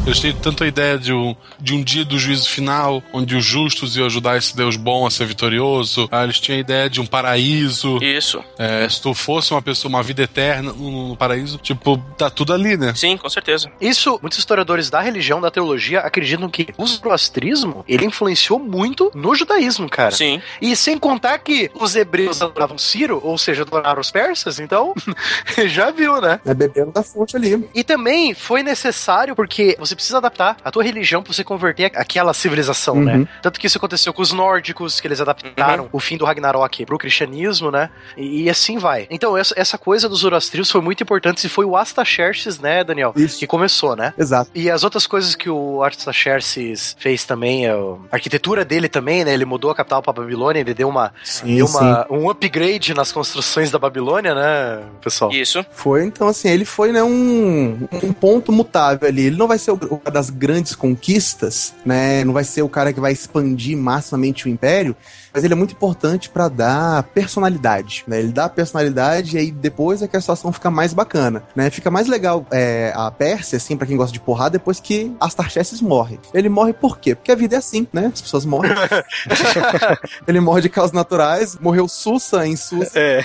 Eles têm tanto a ideia de um, de um dia do juízo final, onde os justos iam ajudar esse Deus bom a ser vitorioso. Ah, eles tinham a ideia de um paraíso. Isso. É, se tu fosse uma pessoa, uma vida eterna no, no paraíso, tipo, tá tudo ali, né? Sim, com certeza. Isso, muitos historiadores da religião, da teologia, acreditam que o zoroastrismo, ele influenciou muito no judaísmo, cara. Sim. E sem contar que os hebreus adoravam Ciro, ou seja, adoraram os persas, então já viu, né? É bebendo da fonte ali. E também foi necessário porque você precisa adaptar a tua religião pra você converter aquela civilização, Uhum. né? Tanto que isso aconteceu com os nórdicos, que eles adaptaram o fim do Ragnarok pro cristianismo, né? E, e assim vai. Então, essa, essa coisa dos zoroastrios foi muito importante e foi o Astaxerxes, né, Daniel? Isso. Que começou, né? Exato. E as outras coisas que o Artaxerxes fez também, a arquitetura dele também, né? Ele mudou a capital pra Babilônia, ele deu uma, Sim, deu uma um upgrade nas construções da Babilônia, né, pessoal? Isso. Foi, então, assim, ele foi, né, um, um ponto mutável ali. Ele não vai ser o, o das grandes conquistas, né? Não vai ser o cara que vai expandir maximamente o império, mas ele é muito importante pra dar personalidade, né? Ele dá personalidade e aí depois é que a situação fica mais bacana, né? Fica mais legal é, a Pérsia, assim, pra quem gosta de porrar, depois que Astarxerxes morre. Ele morre por quê? Porque a vida é assim, né? As pessoas morrem. ele morre de causas naturais, morreu Sussa em Sussa. É.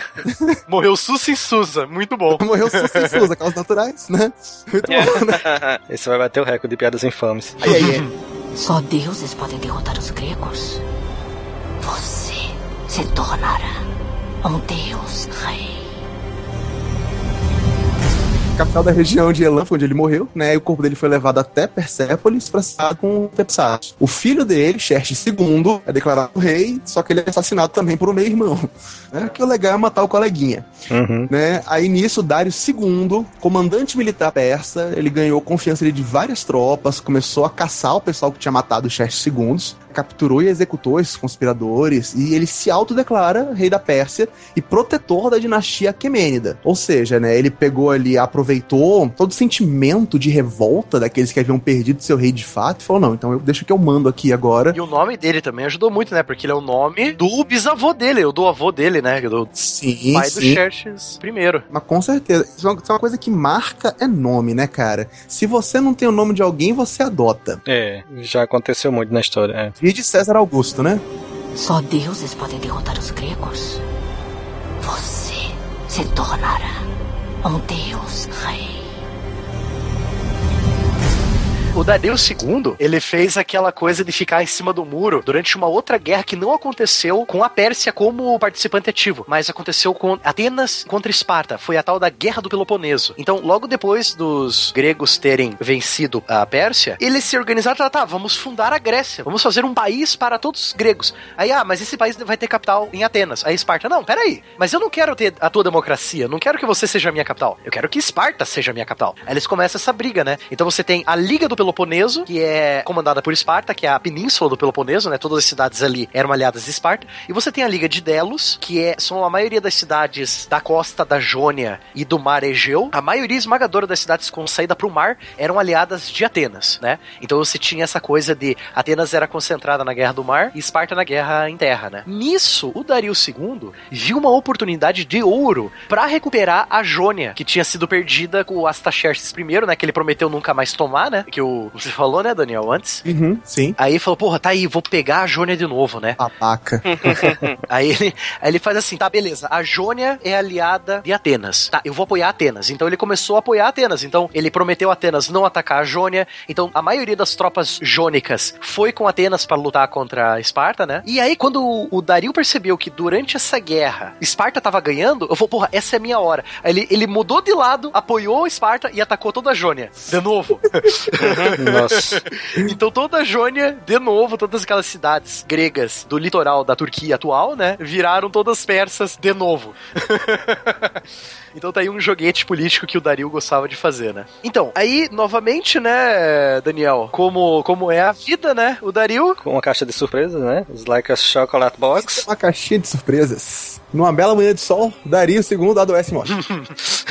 Morreu Susa e Susa, muito bom. Morreu Sussa em Sussa, causas naturais, né? Muito bom, né? Esse vai bater o recorde de piadas infames. Aí, aí, aí. Só deuses podem derrotar os gregos. Você se tornará um deus rei. Capital da região de Elan, foi onde ele morreu, né? E o corpo dele foi levado até Persépolis para ser com Tepsatos. O filho dele, Xerxes II, é declarado rei, só que ele é assassinado também por um meio-irmão. Né? Que o legal é matar o coleguinha. Uhum. Né? Aí nisso, Dário II, comandante militar persa, ele ganhou confiança de várias tropas, começou a caçar o pessoal que tinha matado Xerxes II, capturou e executou esses conspiradores, e ele se autodeclara rei da Pérsia e protetor da dinastia Aquemênida. Ou seja, né, ele pegou ali, aproveitou todo o sentimento de revolta daqueles que haviam perdido seu rei de fato e falou: não, então eu deixo que eu mando aqui agora. E o nome dele também ajudou muito, né? Porque ele é o nome do bisavô dele, ou do avô dele, né? Do Sim, pai do sim. Xerxes primeiro. Mas com certeza. Isso é uma- isso é uma coisa que marca é nome, né, cara? Se você não tem o nome de alguém, você adota. É, já aconteceu muito na história. É. E de César Augusto, né? Só deuses podem derrotar os gregos. Você se tornará um deus rei. O Dario II, ele fez aquela coisa de ficar em cima do muro durante uma outra guerra que não aconteceu com a Pérsia como participante ativo, mas aconteceu com Atenas contra Esparta. Foi a tal da Guerra do Peloponeso. Então, logo depois dos gregos terem vencido a Pérsia, eles se organizaram e falaram, tá, vamos fundar a Grécia. Vamos fazer um país para todos os gregos. Aí, ah, mas esse país vai ter capital em Atenas. Aí Esparta, não, peraí, mas eu não quero ter a tua democracia, não quero que você seja a minha capital. Eu quero que Esparta seja a minha capital. Aí eles começam essa briga, né? Então você tem a Liga do Peloponeso, que é comandada por Esparta, que é a península do Peloponeso, né? Todas as cidades ali eram aliadas de Esparta. E você tem a Liga de Delos, que é, são a maioria das cidades da costa da Jônia e do mar Egeu. A maioria esmagadora das cidades com saída para o mar eram aliadas de Atenas, né? Então você tinha essa coisa de Atenas era concentrada na guerra do mar e Esparta na guerra em terra, né? Nisso, o Dario II viu uma oportunidade de ouro para recuperar a Jônia, que tinha sido perdida com o Astaxerxes I, né? Que ele prometeu nunca mais tomar, né? Que o você falou, né, Daniel, antes. Uhum, sim. Aí ele falou, porra, tá aí, vou pegar a Jônia de novo, né? Babaca. Aí ele, aí ele faz assim, tá, beleza, a Jônia é aliada de Atenas. Tá, eu vou apoiar Atenas. Então ele começou a apoiar Atenas. Então ele prometeu a Atenas não atacar a Jônia. Então a maioria das tropas jônicas foi com Atenas para lutar contra a Esparta, né? E aí quando o- Dario percebeu que durante essa guerra Esparta tava ganhando, eu falei, porra, essa é a minha hora. Aí ele, ele mudou de lado, apoiou Esparta e atacou toda a Jônia. De novo. Nossa. Então toda a Jônia, de novo, todas aquelas cidades gregas do litoral da Turquia atual, né, viraram todas persas de novo. então tá aí um joguete político que o Dario gostava de fazer, né? Então, aí, novamente, né, Daniel, como, como é a vida, né, o Dario... Com uma caixa de surpresas, né? It's like a chocolate box. Uma caixinha de surpresas. Numa bela manhã de sol, Dario II adoece e morre.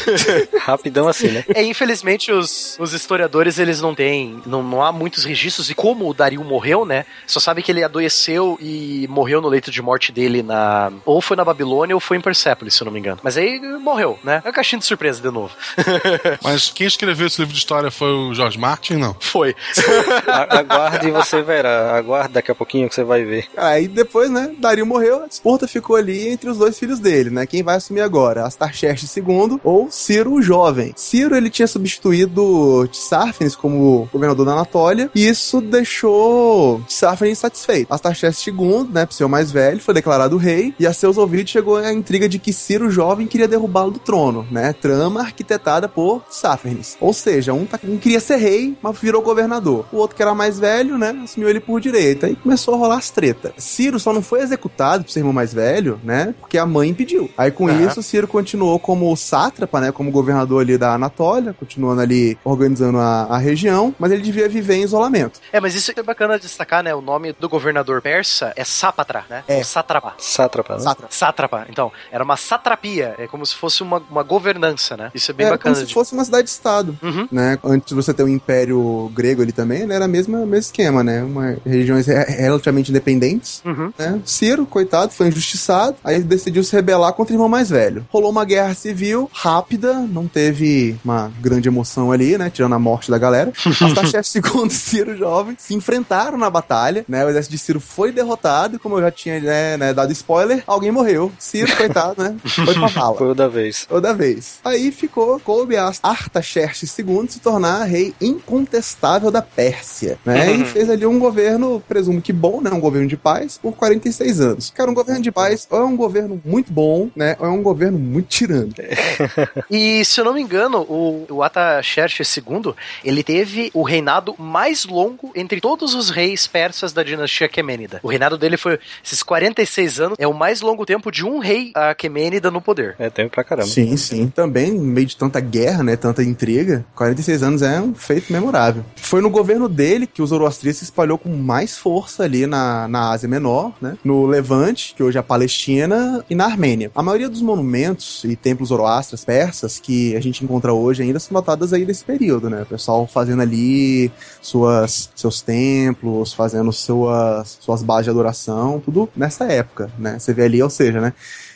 Rapidão assim, né? É, infelizmente, os, os historiadores, eles não têm, não, não há muitos registros de como o Dario morreu, né? Só sabe que ele adoeceu e morreu no leito de morte dele na... Ou foi na Babilônia ou foi em Persépolis, se eu não me engano. Mas aí morreu, né? É uma caixinha de surpresa de novo. Mas quem escreveu esse livro de história foi o George Martin, não? foi. Aguarde e você verá. Aguarde daqui a pouquinho que você vai ver. Aí depois, né, Dario morreu, a disputa ficou ali entre os dois filhos dele, né? Quem vai assumir agora? Astarxerxes II ou Ciro o Jovem. Ciro, ele tinha substituído Tissáfenes como governador da Anatólia, e isso deixou Tissáfenes insatisfeito. Astarxerxes II, né, seu mais velho, foi declarado rei, e a seus ouvidos chegou a intriga de que Ciro Jovem queria derrubá-lo do trono, né? Trama arquitetada por Tissáfenes. Ou seja, um, tá- um queria ser rei, mas virou governador. O outro que era mais velho, né, assumiu ele por direita. Aí começou a rolar as tretas. Ciro só não foi executado por ser irmão mais velho, né, porque a mãe impediu. Aí com Aham. isso, Ciro continuou como sátrapa, né, como governador ali da Anatólia, continuando ali organizando a, a região, mas ele devia viver em isolamento. É, mas isso é bacana destacar, né? O nome do governador persa é Sápatra, né? É. Ou Sátrapa. Sátrapa, né? Sátrapa. Sátrapa. Então, era uma satrapia. É como se fosse uma, uma governança, né? Isso é bem Era bacana. como se de- fosse uma cidade-estado. Uhum. né? Antes de você ter o Império Grego ali também, né? Era o mesmo, mesmo esquema, né? Uma, regiões re- relativamente independentes, Uhum. né? Ciro, coitado, foi injustiçado, aí ele decidiu se rebelar contra o irmão mais velho. Rolou uma guerra civil rápida, não teve uma grande emoção ali, né? Tirando a morte da galera. Artaxerxes II e Ciro Jovem se enfrentaram na batalha, né? O exército de Ciro foi derrotado, e como eu já tinha né, né, dado spoiler, alguém morreu. Ciro, coitado, né? Foi pra vala. Foi o da vez. Toda vez. Aí ficou, coube a Artaxerxes II se tornar rei incontestável da Pérsia, né? E fez ali um governo, presumo que bom, né? Um governo de paz por 46 anos. Cara, um governo de paz ou é um governo muito bom, né? Ou é um governo muito tirano. E se eu não me engano, o, o Artaxerxes II, ele teve o reinado mais longo entre todos os reis persas da dinastia Aquemênida. O reinado dele foi esses 46 anos, é o mais longo tempo de um rei Aquemênida no poder. É tempo pra caramba. Sim, sim. Também, no meio de tanta guerra, né? Tanta intriga, 46 anos é um feito memorável. Foi no governo dele que o Zoroastrismo se espalhou com mais força ali na, na Ásia Menor, né? No Levante, que hoje é a Palestina, e na Armênia. A maioria dos monumentos e templos zoroastras persas que a gente encontra hoje ainda são datadas aí desse período, né? O pessoal fazendo ali suas, seus templos, fazendo suas, suas bases de adoração, tudo nessa época, né? Você vê ali, ou seja, né?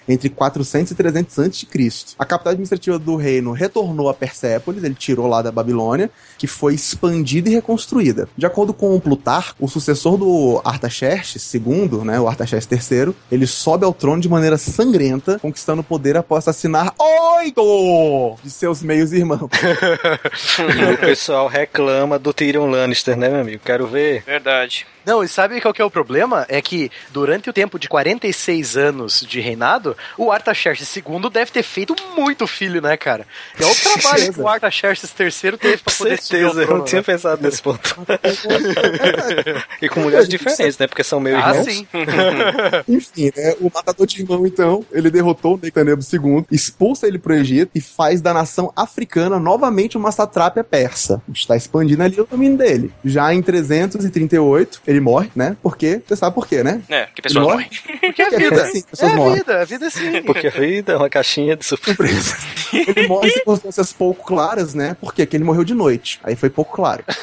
Entre 400 e 300 a.C. A capital administrativa do reino retornou a Persépolis, ele tirou lá da Babilônia, que foi expandida e reconstruída. De acordo com Plutarco, o sucessor do Artaxerxes II, né, o Artaxerxes III, ele sobe ao trono de maneira sangrenta, conquistando o poder após assassinar oito de seus meios irmãos. o pessoal reclama do Tyrion Lannister, né, meu amigo? Quero ver. Verdade. Não, e sabe qual que é o problema? É que durante o tempo de 46 anos de reinado, o Artaxerxes II deve ter feito muito filho, né, cara? É o trabalho que o Artaxerxes III teve pra poder Certeza, eu não tinha né? pensado nesse ponto. e com mulheres diferentes, né? Porque são meio Ah, irmãos. sim. Enfim, né, o matador de irmão, então, ele derrotou o Nectanebo II, expulsa ele pro Egito e faz da nação africana novamente uma satrápia persa. Está expandindo ali o domínio dele. Já em 338, ele morre, né? Porque, você sabe por quê, né? É, que pessoa Ele morre. Porque é Porque vida. assim, É pessoas a morrem. vida, a vida é assim. Porque a vida é uma caixinha de surpresa. Ele morre em circunstâncias pouco claras, né? Por quê? Porque ele morreu de noite. Aí foi pouco claro.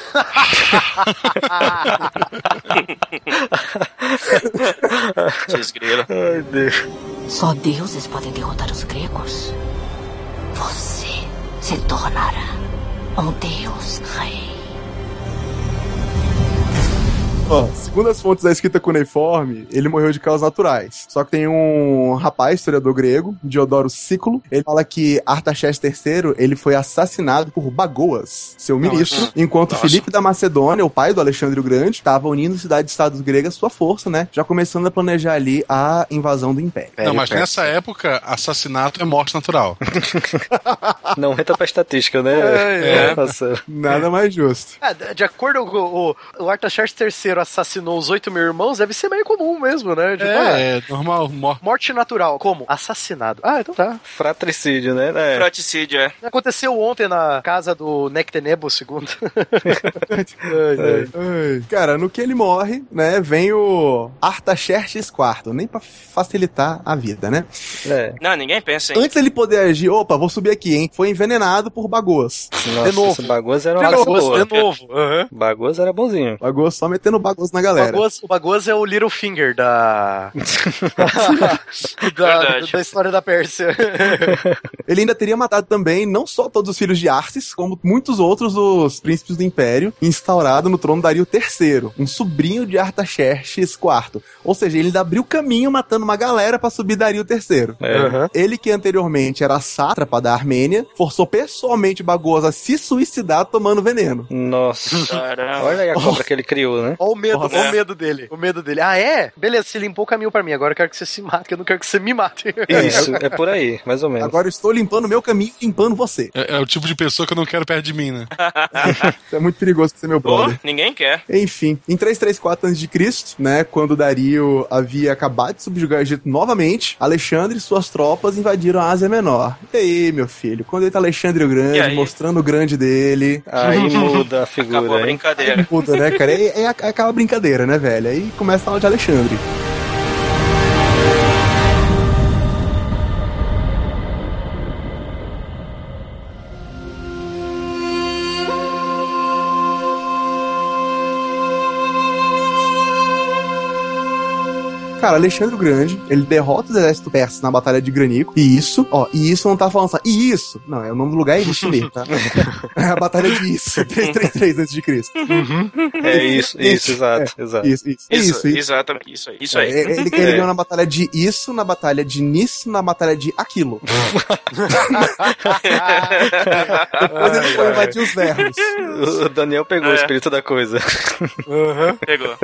Desgrila. Ai, Deus. Só deuses podem derrotar os gregos. Você se tornará um deus rei. Ó, segundo as fontes da escrita cuneiforme, ele morreu de causas naturais. Só que tem um rapaz, historiador grego, Diodoro Sículo, ele fala que Artaxerxes III, ele foi assassinado por Bagoas, seu ministro, enquanto Nossa. Filipe da Macedônia, o pai do Alexandre o Grande, estava unindo cidades-estados gregas sua força, né? Já começando a planejar ali a invasão do Império. Não, mas nessa época, assassinato é morte natural. Não entra pra estatística, né? É. Nossa. Nada mais justo. É, de- de acordo com o, o Artaxerxes III assassinou os oito mil irmãos, deve ser meio comum mesmo, né? Tipo, ah, É, é normal, morte. Morte natural. Como? Assassinado. Ah, então tá. Fratricídio, né? É. Fraticídio, é. Aconteceu ontem na casa do Nectenebo II. Ai. Cara, no que ele morre, né, vem o Artaxerxes IV, nem pra facilitar a vida, né? É. Não, ninguém pensa em. Antes ele poder agir, opa, vou subir aqui, hein? Foi envenenado por Bagoas. Nossa, novo. esse Bagoas era De uma raça novo, de novo. Bagoas era bonzinho. Bagoas só metendo Bagoas na O galera. Bagoas, o Bagoas é o Littlefinger da... da, Verdade. da história da Pérsia. Ele ainda teria matado também não só todos os filhos de Arces, como muitos outros dos príncipes do Império, instaurado no trono Dario III, um sobrinho de Artaxerxes IV. Ou seja, ele ainda abriu caminho matando uma galera pra subir Dario III. É. Ele que anteriormente era sátrapa da Armênia, forçou pessoalmente Bagoas a se suicidar tomando veneno. Nossa. Caramba. Olha aí a cobra que ele criou, né? Olha o medo, Nossa. olha o medo dele. O medo dele. Ah, é? Beleza, você limpou o caminho pra mim. Agora eu quero que você se mate, eu não quero que você me mate. Isso, é por aí, mais ou menos. Agora eu estou limpando o meu caminho e limpando você. É, é o tipo de pessoa que eu não quero perto de mim, né? É muito perigoso ser meu Pô, brother. ninguém quer. Enfim, em 334 a.C., né, quando Dario havia acabado de subjugar o Egito novamente, Alexandre e suas tropas invadiram a Ásia Menor. E aí, meu filho, quando entra Alexandre o Grande, aí? mostrando o grande dele, Aí muda a Acabou a figura, brincadeira. muda, né, cara? É, é, é aquela brincadeira, né, velho? Aí começa a falar de Alexandre. Cara, Alexandre o Grande, ele derrota o exército persa na Batalha de Granico. E isso, ó, e isso não tá falando assim. E isso, não, é o nome do lugar é isso mesmo, tá? é a Batalha de Isso, 333 antes de Cristo. É isso, isso, exato, exato. Isso, isso, Isso, isso. exatamente, isso aí. Isso aí. É, Ele, ele É. ganhou na batalha de isso, na batalha de nisso, na batalha de aquilo. Depois ele foi invadir os vermes. O Daniel pegou o É. espírito da coisa. Pegou.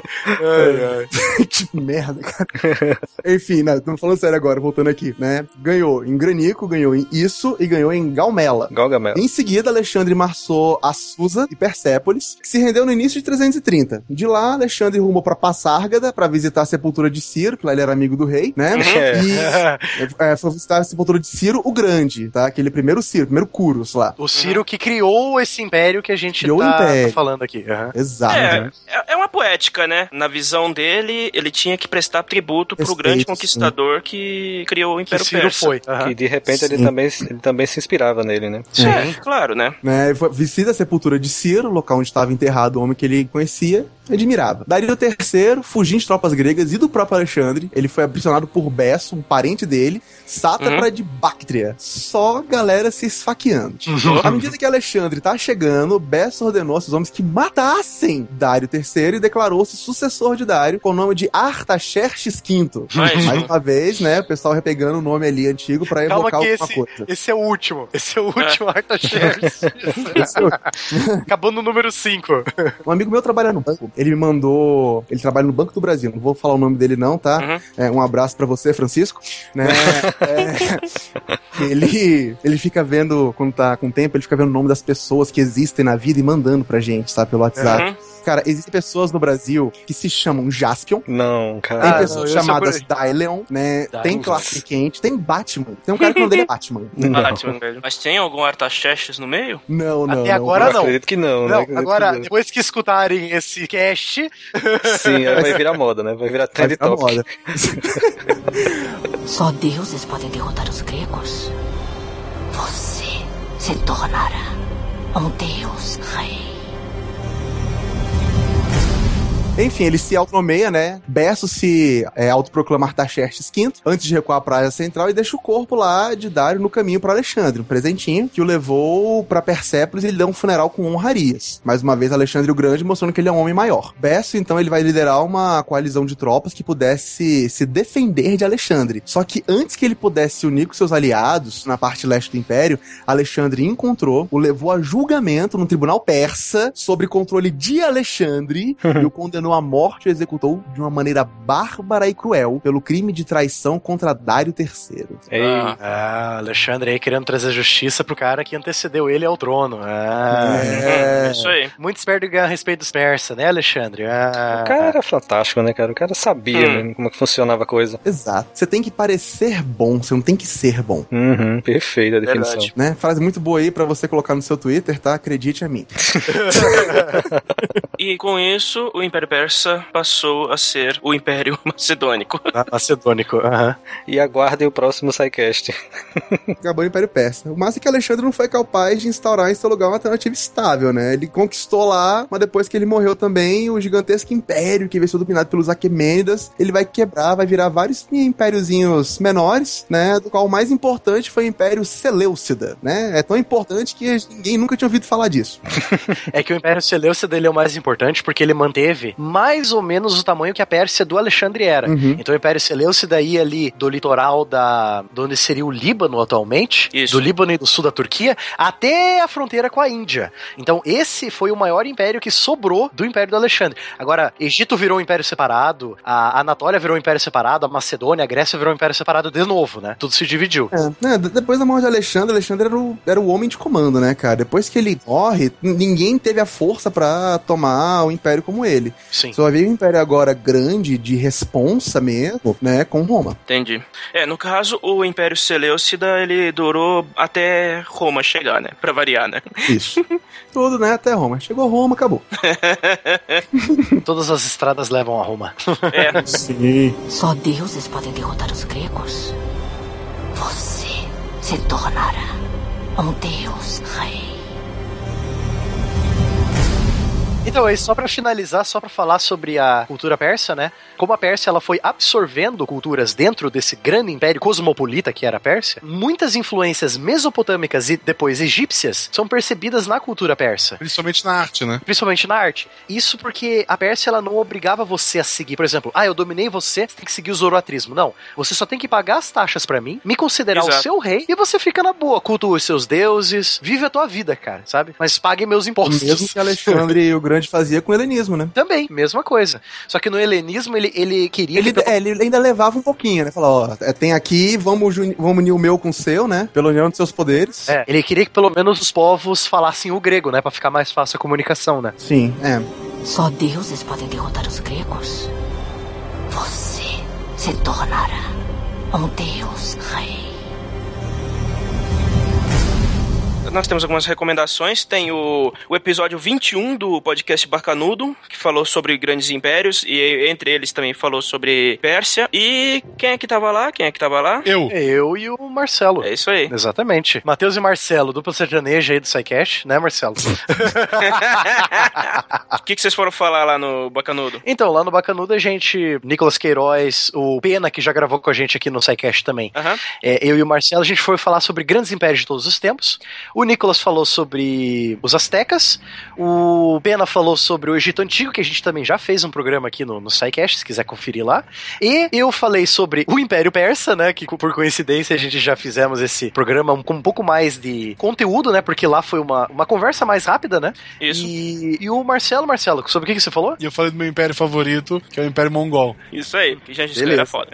que merda, cara. Enfim, né, estamos falando sério agora, voltando aqui, né? Ganhou em Granico, ganhou em Isso e ganhou em Galmela. Galgamel. Em seguida, Alexandre marçou a Susa e Persépolis, que se rendeu no início de 330. De lá, Alexandre rumou pra Passárgada pra visitar a sepultura de Ciro, que lá ele era amigo do rei, né? É. E é, foi visitar a sepultura de Ciro o Grande, tá? Aquele primeiro Ciro, primeiro Curus lá. O Ciro que criou esse império que a gente Criou o tá, tá falando aqui. aham. Exato. É, é- é uma poética, né? Na visão dele, ele tinha que prestar tributo pro Respeito, grande conquistador que criou o Que Império Ciro Persa. foi. aham. Que de repente ele Sim. também, ele também se inspirava nele, né? É, claro, né? né? Visita a sepultura de Ciro, local onde estava enterrado o homem que ele conhecia admirava. Dario III, fugindo de tropas gregas e do próprio Alexandre, ele foi aprisionado por Besso, um parente dele, sátrapa de Bactria. Só galera se esfaqueando. À medida que Alexandre tá chegando, Besso ordenou a seus homens que matassem Dário III e declarou-se sucessor de Dário com o nome de Artaxerxes V. Mas- Mais uma vez, né, o pessoal repegando o nome ali antigo pra Calma evocar que alguma esse, coisa. esse é o último. Esse é o último Artaxerxes. Esse é o- Acabou no número 5. Um amigo meu trabalha no banco. Ele me mandou. Ele trabalha no Banco do Brasil. Não vou falar o nome dele, não, tá? Uhum. É, um abraço pra você, Francisco. Né? É, ele, ele fica vendo, quando tá com tempo, ele fica vendo o nome das pessoas que existem na vida e mandando pra gente, sabe? Pelo WhatsApp. Uhum. Cara, existem pessoas no Brasil que se chamam Jaspion. Não, Tem cara. Ah, não, pessoas sei chamadas por Dyleon, né? Tem Clark Kent, tem Batman. Tem um cara que o nome dele é Batman. Batman, velho. Mas tem algum Artaxerxes no meio? Não, não. Até não. agora não. acredito que não, Não, né? agora, Acredito depois que escutarem esse cast, que- Sim, aí vai virar moda, né? Vai virar Vai trend top. moda. Só deuses podem derrotar os gregos. Você se tornará um deus rei. Enfim, ele se autonomeia, né? Besso se é, autoproclama Artaxerxes V antes de recuar pra área central e deixa o corpo lá de Dário no caminho para Alexandre, um presentinho que o levou pra Persépolis e ele dá um funeral com honrarias. Mais uma vez, Alexandre o Grande mostrando que ele é um homem maior. Besso, então, ele vai liderar uma coalizão de tropas que pudesse se defender de Alexandre. Só que antes que ele pudesse se unir com seus aliados na parte leste do Império, Alexandre encontrou, o levou a julgamento no tribunal persa sobre controle de Alexandre e o condenou à morte e o executou de uma maneira bárbara e cruel pelo crime de traição contra Dário III. Ei, Ah. Ah, Alexandre aí querendo trazer justiça pro cara que antecedeu ele ao trono. Ah, É isso aí. Muito esperto ganhar respeito dos persas, né, Alexandre? Ah, O cara era fantástico, né, cara? O cara sabia Hum. né, como é que funcionava a coisa. Exato. Você tem que parecer bom, você não tem que ser bom. Uhum, perfeita a definição. Verdade. Né? Frase muito boa aí pra você colocar no seu Twitter, tá? Acredite a mim. E com isso, o Império Persa passou a ser o Império Macedônico. ah, Macedônico. aham. E aguardem o próximo SciCast. Acabou o Império Persa. O massa é que Alexandre não foi capaz de instaurar em seu lugar uma alternativa estável, né? Ele conquistou lá, mas depois que ele morreu também, o gigantesco império que veio ser dominado pelos Aquemênidas, ele vai quebrar, vai virar vários impériozinhos menores, né? Do qual o mais importante foi o Império Seleucida, né? É tão importante que ninguém nunca tinha ouvido falar disso. É que o Império Seleucida dele é o mais importante porque ele manteve mais ou menos o tamanho que a Pérsia do Alexandre era. Uhum. Então o Império Seleucida ia ali do litoral da. de onde seria o Líbano atualmente, Isso. do Líbano e do sul da Turquia, até a fronteira com a Índia. Então esse foi o maior império que sobrou do Império do Alexandre. Agora, Egito virou um império separado, a Anatólia virou um império separado, a Macedônia, a Grécia virou um império separado de novo, né? Tudo se dividiu. É, né, depois da morte de Alexandre, Alexandre era o, era o homem de comando, né, cara? Depois que ele morre, ninguém teve a força pra tomar o império como ele. Sim. Só havia um império agora grande, de responsa mesmo, né, com Roma. Entendi. É, no caso, o Império Seleucida, ele durou até Roma chegar, né? Pra variar, né? Isso. Tudo, né, até Roma. Chegou Roma, acabou. Todas as estradas levam a Roma. É, Sim. Só deuses podem derrotar os gregos. Você se tornará um deus rei. Então, aí só pra finalizar, só pra falar sobre a cultura persa, né? Como a Pérsia ela foi absorvendo culturas dentro desse grande império cosmopolita que era a Pérsia, muitas influências mesopotâmicas e depois egípcias são percebidas na cultura persa. Principalmente na arte, né? Principalmente na arte. Isso porque a Pérsia ela não obrigava você a seguir, por exemplo, ah, eu dominei você, você tem que seguir o zoroatrismo. Não. Você só tem que pagar as taxas pra mim, me considerar o Exato. seu rei e você fica na boa. Cultua os seus deuses, vive a tua vida, cara, sabe? Mas pague meus impostos. Mesmo que Alexandre o Grande fazia com o helenismo, né? Também, mesma coisa. Só que no helenismo ele, ele queria Ele, que é, ele ainda levava um pouquinho, né? Falou, ó, é, tem aqui, vamos, vamos unir o meu com o seu, né? Pela união dos seus poderes. É, ele queria que pelo menos os povos falassem o grego, né? Pra ficar mais fácil a comunicação, né? Sim, é. Só deuses podem derrotar os gregos. Você se tornará um deus rei. Nós temos algumas recomendações. Tem o, o episódio 21 do podcast Barcanudo, que falou sobre grandes impérios, e entre eles também falou sobre Pérsia. E quem é que tava lá? Quem é que tava lá? Eu. Eu e o Marcelo. É isso aí. Exatamente. Matheus e Marcelo, dupla sertaneja aí do SciCash, né, Marcelo? O que, que vocês foram falar lá no Bacanudo? então, lá no Bacanudo a gente, Nicolas Queiroz, o Pena, que já gravou com a gente aqui no SciCash também. Aham. É, eu e o Marcelo, a gente foi falar sobre grandes impérios de todos os tempos. O Nicolas falou sobre os astecas. O Pena falou sobre o Egito Antigo, que a gente também já fez um programa aqui no, no SciCast, se quiser conferir lá. E eu falei sobre o Império Persa, né? Que por coincidência a gente já fizemos esse programa com um pouco mais de conteúdo, né? Porque lá foi uma, uma conversa mais rápida, né? Isso. E, e o Marcelo, Marcelo, sobre o que, que você falou? E eu falei do meu império favorito, que é o Império Mongol. Isso aí, que já disse era foda.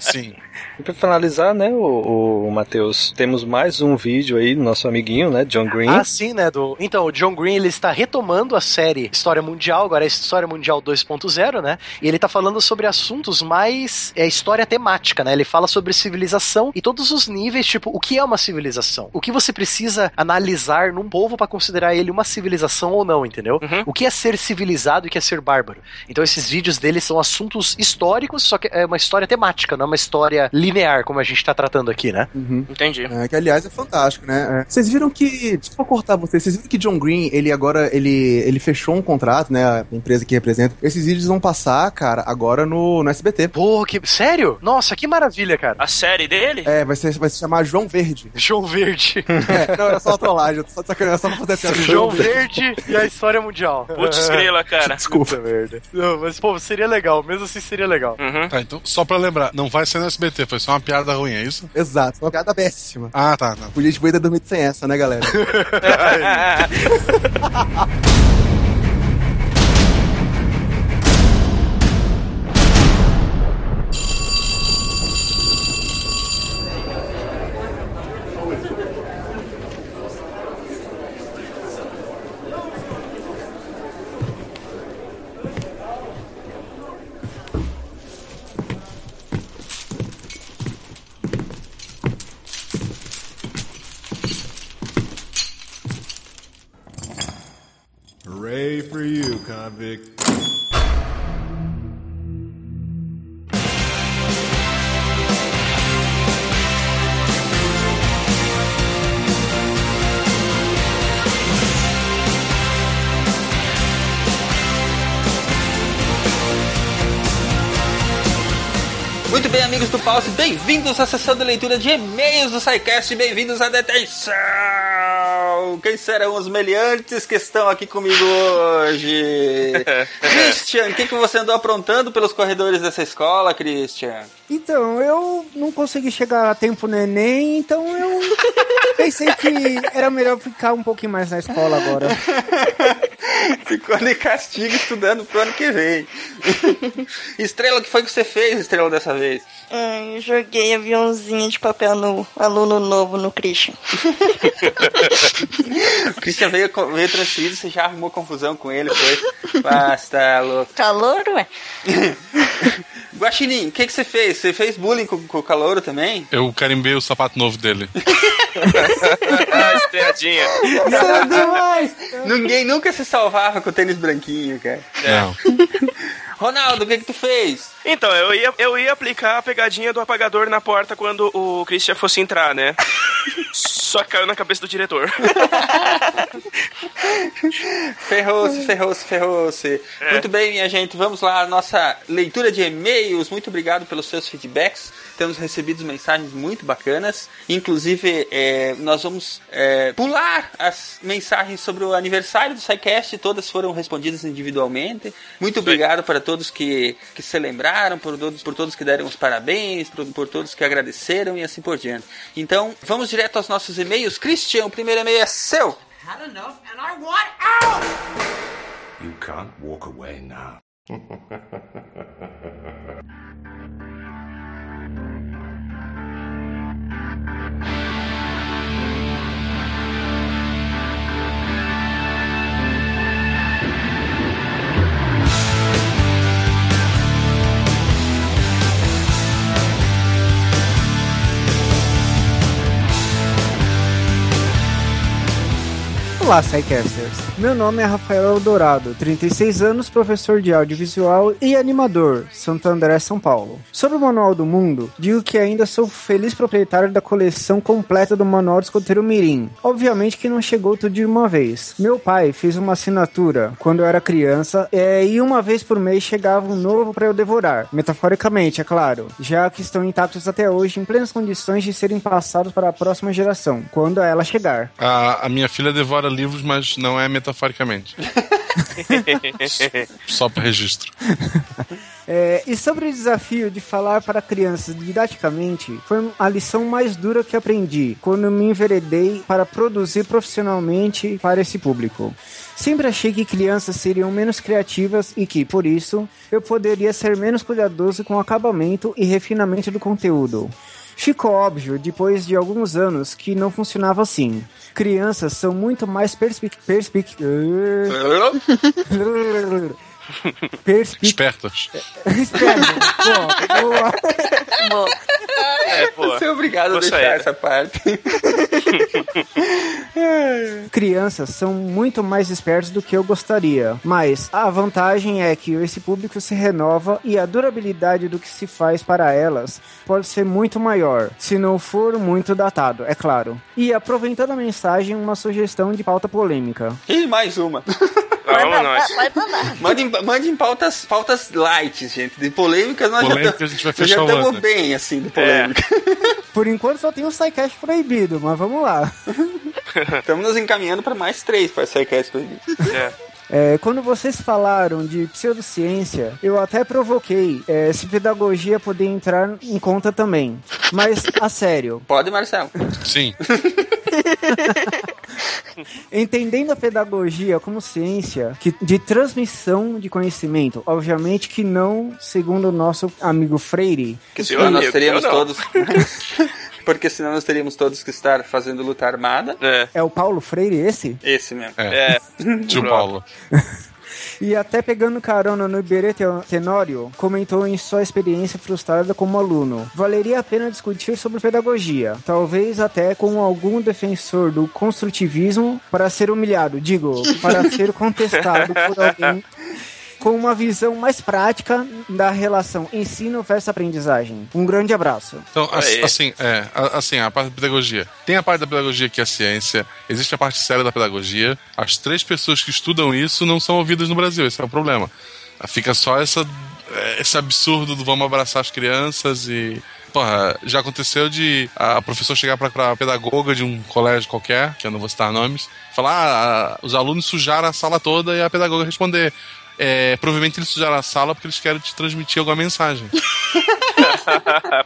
Sim. E pra finalizar, né, o, o Matheus, temos mais um vídeo aí do nosso amiguinho, né, John Green. Ah, sim, né? Do... Então, o John Green ele está retomando a série História Mundial, agora é História Mundial 2.0, né? E ele tá falando sobre assuntos mais. É história temática, né? Ele fala sobre civilização e todos os níveis, tipo, o que é uma civilização? O que você precisa analisar num povo para considerar ele uma civilização ou não, entendeu? Uhum. O que é ser civilizado e o que é ser bárbaro. Então, esses vídeos dele são assuntos históricos, só que é uma história temática, não é uma história linear, como a gente tá tratando aqui, né? Uhum. Entendi. É, que aliás é fantástico, né? É. Vocês viram que, desculpa cortar vocês, vocês viram que John Green, ele agora, ele, ele fechou um contrato, né? A empresa que representa. Esses vídeos vão passar, cara, agora no, no SBT. Pô, que. Sério? Nossa, que maravilha, cara. A série dele? É, vai, ser, vai se chamar João Verde. João Verde. É, não, é só uma trollagem, eu tô só de sacanagem, só pra fazer piada. João Verde e a história mundial. Putz, grila, cara. Desculpa, merda. Não, mas, pô, seria legal. Mesmo assim, seria legal. Uhum. Tá, então, só pra lembrar, não vai ser no SBT, foi só uma piada ruim, é isso? Exato, uma piada péssima. Ah, tá, tá. Podia de ter dormido sem essa, né, galera? convict. Muito bem, amigos do Pause, bem-vindos à sessão de leitura de e-mails do SciCast, bem-vindos à detenção! Quem serão os meliantes que estão aqui comigo hoje? Christian, o que, que você andou aprontando pelos corredores dessa escola, Christian? Então, eu não consegui chegar a tempo no Enem, então eu pensei que era melhor ficar um pouquinho mais na escola agora. Ficou de castigo estudando pro ano que vem. Estrela, o que foi que você fez, Estrela, dessa vez? Eu joguei aviãozinho de papel no aluno novo no Christian. O Christian veio, veio transferido, você já arrumou confusão com ele, foi? Basta, louco. Calor, ué? Guaxinim, o que, que você fez? Você fez bullying com, com o calouro também? Eu carimbei o sapato novo dele. ah, estreadinha. Ninguém nunca se salvava com o tênis branquinho, cara. Não. Ronaldo, o que, que tu fez? Então, eu ia, eu ia aplicar a pegadinha do apagador na porta quando o Christian fosse entrar, né? Só caiu na cabeça do diretor. Ferrou-se, ferrou-se, ferrou-se. É. Muito bem, minha gente, vamos lá. Nossa leitura de e-mails. Muito obrigado pelos seus feedbacks. Temos recebido mensagens muito bacanas. Inclusive, é, nós vamos é, pular as mensagens sobre o aniversário do SciCast. Todas foram respondidas individualmente. Muito obrigado para todos que, que se lembraram, por todos, por todos que deram os parabéns, por, por todos que agradeceram e assim por diante. Então, vamos direto aos nossos e-mails. Christian, o primeiro e-mail é seu. Had enough and I want out! You can't walk away now. Bye. Olá, Psycasters. Meu nome é Rafael Eldorado, 36 anos, professor de audiovisual e animador, Santo André, São Paulo. Sobre o Manual do Mundo, digo que ainda sou feliz proprietário da coleção completa do Manual do Escoteiro Mirim. Obviamente que não chegou tudo de uma vez. Meu pai fez uma assinatura quando eu era criança é, e uma vez por mês chegava um novo para eu devorar. Metaforicamente, é claro, já que estão intactos até hoje em plenas condições de serem passados para a próxima geração, quando ela chegar. A, a minha filha devora livros, mas não é metaforicamente. Só para registro. É, e sobre o desafio de falar para crianças didaticamente, foi a lição mais dura que aprendi quando me enveredei para produzir profissionalmente para esse público. Sempre achei que crianças seriam menos criativas e que, por isso, eu poderia ser menos cuidadoso com o acabamento e refinamento do conteúdo. Ficou óbvio, depois de alguns anos, que não funcionava assim. Crianças são muito mais perspic... perspic... perspic... Espertas. Espertas. Pô, boa. Bom, É, pô. Você é obrigado a Vou deixar sair. essa parte. Crianças são muito mais espertas do que eu gostaria, mas a vantagem é que esse público se renova e a durabilidade do que se faz para elas pode ser muito maior, se não for muito datado, é claro. E aproveitando a mensagem, uma sugestão de pauta polêmica. E mais uma. Lá vamos vai, nós. vai pra lá. Mandem, mandem pautas, pautas light, gente. De polêmicas nós Polêmica, já a gente vai nós já fechar o estamos bem, assim, de polêmica. Por enquanto só tem o SciCast proibido, mas vamos lá. Estamos nos encaminhando para mais três para SciCast proibido. É. É, quando vocês falaram de pseudociência, eu até provoquei é, se pedagogia poder entrar em conta também. Mas, a sério, Pode, Marcelo. Sim. Entendendo a pedagogia como ciência que, de transmissão de conhecimento, obviamente que não segundo o nosso amigo Freire, Seu senão nós teríamos todos. Porque senão nós teríamos todos que estar fazendo luta armada. É. é o Paulo Freire esse? Esse mesmo. É. É. Tio Paulo. E até pegando carona no Iberê Te- Tenório, comentou em sua experiência frustrada como aluno. Valeria a pena discutir sobre pedagogia, talvez até com algum defensor do construtivismo para ser humilhado, digo, para ser contestado por alguém com uma visão mais prática da relação ensino versus aprendizagem. Um grande abraço. Então, assim, é, a- assim, a parte da pedagogia. Tem a parte da pedagogia que é a ciência, existe a parte séria da pedagogia. As três pessoas que estudam isso não são ouvidas no Brasil, esse é o problema. Fica só essa, é, esse absurdo do vamos abraçar as crianças e. Porra, já aconteceu de a professora chegar pra, pra pedagoga de um colégio qualquer, que eu não vou citar nomes, falar: ah, os alunos sujaram a sala toda e a pedagoga responder. É, provavelmente eles sujaram a sala porque eles querem te transmitir alguma mensagem.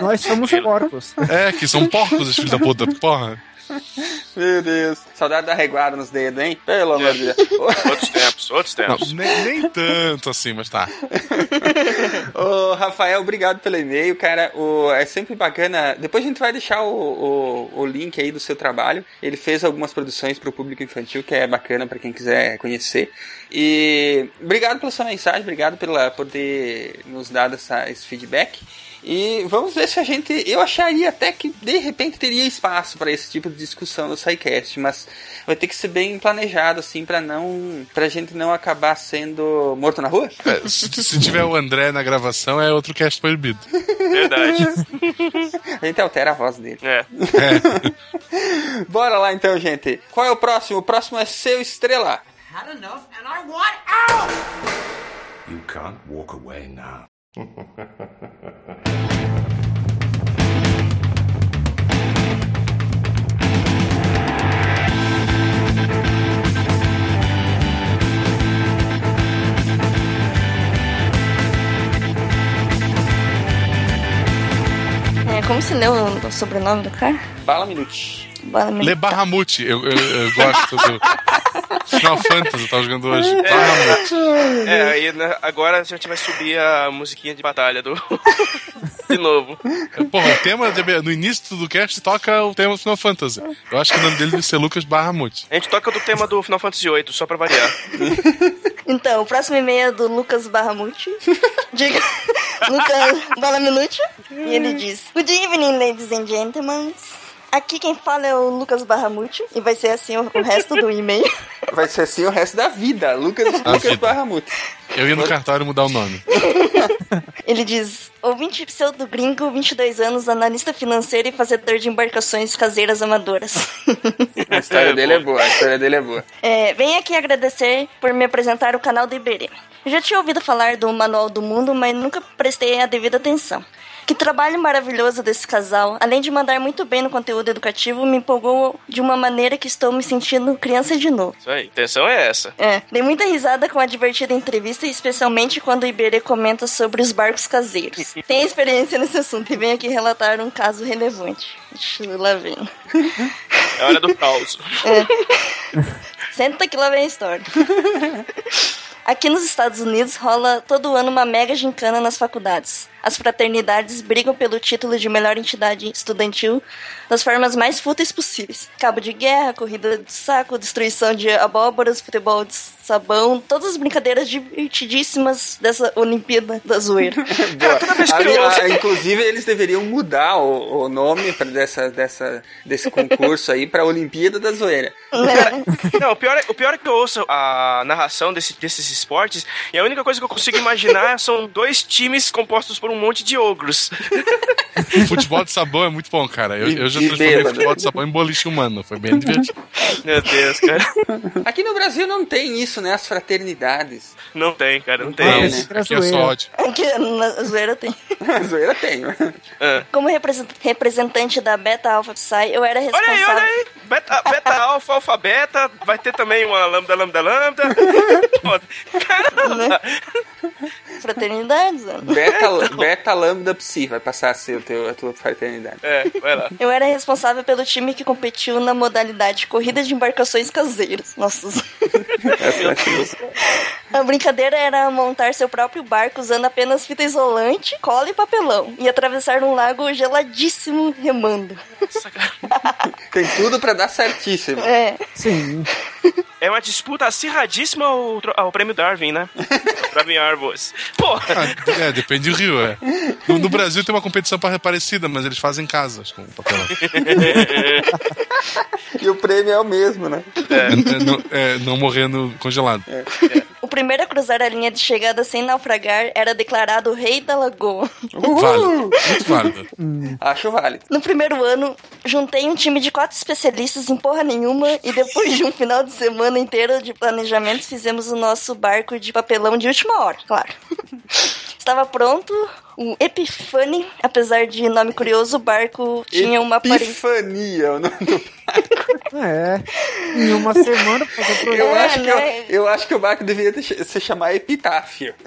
Nós somos porcos. É, que são porcos os filhos da puta, porra. Meu Deus. Saudade da reguada nos dedos, hein? Pelo amor de Deus. Outros tempos, outros Não, tempos. nem, nem tanto assim, mas tá. Ô, Rafael, obrigado pelo e-mail, cara. O, é sempre bacana. Depois a gente vai deixar o, o, o link aí do seu trabalho. Ele fez algumas produções para o público infantil, que é bacana para quem quiser conhecer. E obrigado pela sua mensagem, obrigado pela, por ter nos dado essa, esse feedback. E vamos ver se a gente. Eu acharia até que de repente teria espaço para esse tipo de discussão no SciCast, mas vai ter que ser bem planejado, assim, pra não. pra gente não acabar sendo morto na rua. É, se, tiver o André na gravação, é outro cast proibido. Verdade. A gente altera a voz dele. É. Bora lá então, gente. Qual é o próximo? O próximo é seu estrela. Had enough and I want out! You can't walk away now. É, como se leu o, o sobrenome do cara? Bala Minute. Bala Le Barramute, eu, eu, eu gosto do. Final Fantasy, eu tava jogando hoje. Barramute. É, aí né, agora a gente vai subir a musiquinha de batalha do. de novo. Porra, o tema de- no início do cast toca o tema do Final Fantasy. Eu acho que o nome dele deve ser Lucas Barramute. A gente toca do tema do Final Fantasy VIII, só pra variar. Então, o próximo e-mail é do Lucas Barramuti. Diga, Lucas Balaminute. E ele diz: Good evening, ladies and gentlemen. Aqui quem fala é o Lucas Barramuti. E vai ser assim o, o resto do e-mail. Vai ser assim o resto da vida. Lucas, A Lucas vida. Barramute. Eu ia no cartório mudar o nome. Ele diz: Ouvinte pseudo gringo, 22 anos, analista financeiro e fazedor de embarcações caseiras amadoras. A história dele é boa, a história dele é boa. É, venho aqui agradecer por me apresentar o canal do Iberê. Eu já tinha ouvido falar do Manual do Mundo, mas nunca prestei a devida atenção. Que trabalho maravilhoso desse casal, além de mandar muito bem no conteúdo educativo, me empolgou de uma maneira que estou me sentindo criança de novo. Isso aí, a intenção é essa. É, dei muita risada com a divertida entrevista, especialmente quando o Iberê comenta sobre os barcos caseiros. Tem experiência nesse assunto e vem aqui relatar um caso relevante. Ixi, lá vem. É hora do caos. Senta que lá vem a história. Aqui nos Estados Unidos rola todo ano uma mega gincana nas faculdades. As fraternidades brigam pelo título de melhor entidade estudantil das formas mais fúteis possíveis. Cabo de guerra, corrida de saco, destruição de abóboras, futebol de sabão, todas as brincadeiras divertidíssimas dessa Olimpíada da zoeira. Ah, inclusive, eles deveriam mudar o, o nome pra dessa, dessa, desse concurso aí pra Olimpíada da Zoeira. Não, o pior, é, o pior é que eu ouço a narração desse- desses esportes e a única coisa que eu consigo imaginar são dois times compostos por um monte de ogros. Futebol de sabão é muito bom, cara. Eu, eu já transformei bêbado. futebol de sabão em boliche humano. Foi bem divertido. Meu Deus, cara. Aqui no Brasil não tem isso, né? As fraternidades. Não tem, cara, não tem, tem. né? Aqui é só ódio. Aqui na zoeira tem. A zoeira tem. Como represent- representante da Beta Alpha Psi, eu era Olha responsável. aí, olha aí. Beta, beta alfa, alfa, beta. Vai ter também uma lambda, lambda, lambda. Caramba. Fraternidades, mano. Beta, beta Lambda Psi vai passar a ser o teu, a tua fraternidade. É, vai lá. Eu era responsável pelo time que competiu na modalidade corrida de embarcações caseiras. Nossa. A brincadeira era montar seu próprio barco usando apenas fita isolante, cola e papelão. E atravessar um lago geladíssimo remando. Tem tudo pra dar certíssimo. É. Sim. É uma disputa acirradíssima ao, ao prêmio Darwin, né? Darwin Arbos. Porra! Ah, é, depende do rio, é. No, no Brasil tem uma competição pa- parecida, mas eles fazem casas com papelão. E o prêmio é o mesmo, né? É, é, não, é, não morrendo congelado. O primeiro a cruzar a linha de chegada sem naufragar era declarado rei da lagoa. Válido, muito válido. Acho válido. No primeiro ano, juntei um time de quatro especialistas em porra nenhuma e depois de um final de semana inteiro de planejamentos, fizemos o nosso barco de papelão de última hora, claro. Estava pronto, o Epifani, apesar de nome curioso, o barco tinha uma aparência... Epifania, o nome do É. Em uma semana Eu, programa. acho que eu, eu acho que o barco deveria se chamar Epitáfio.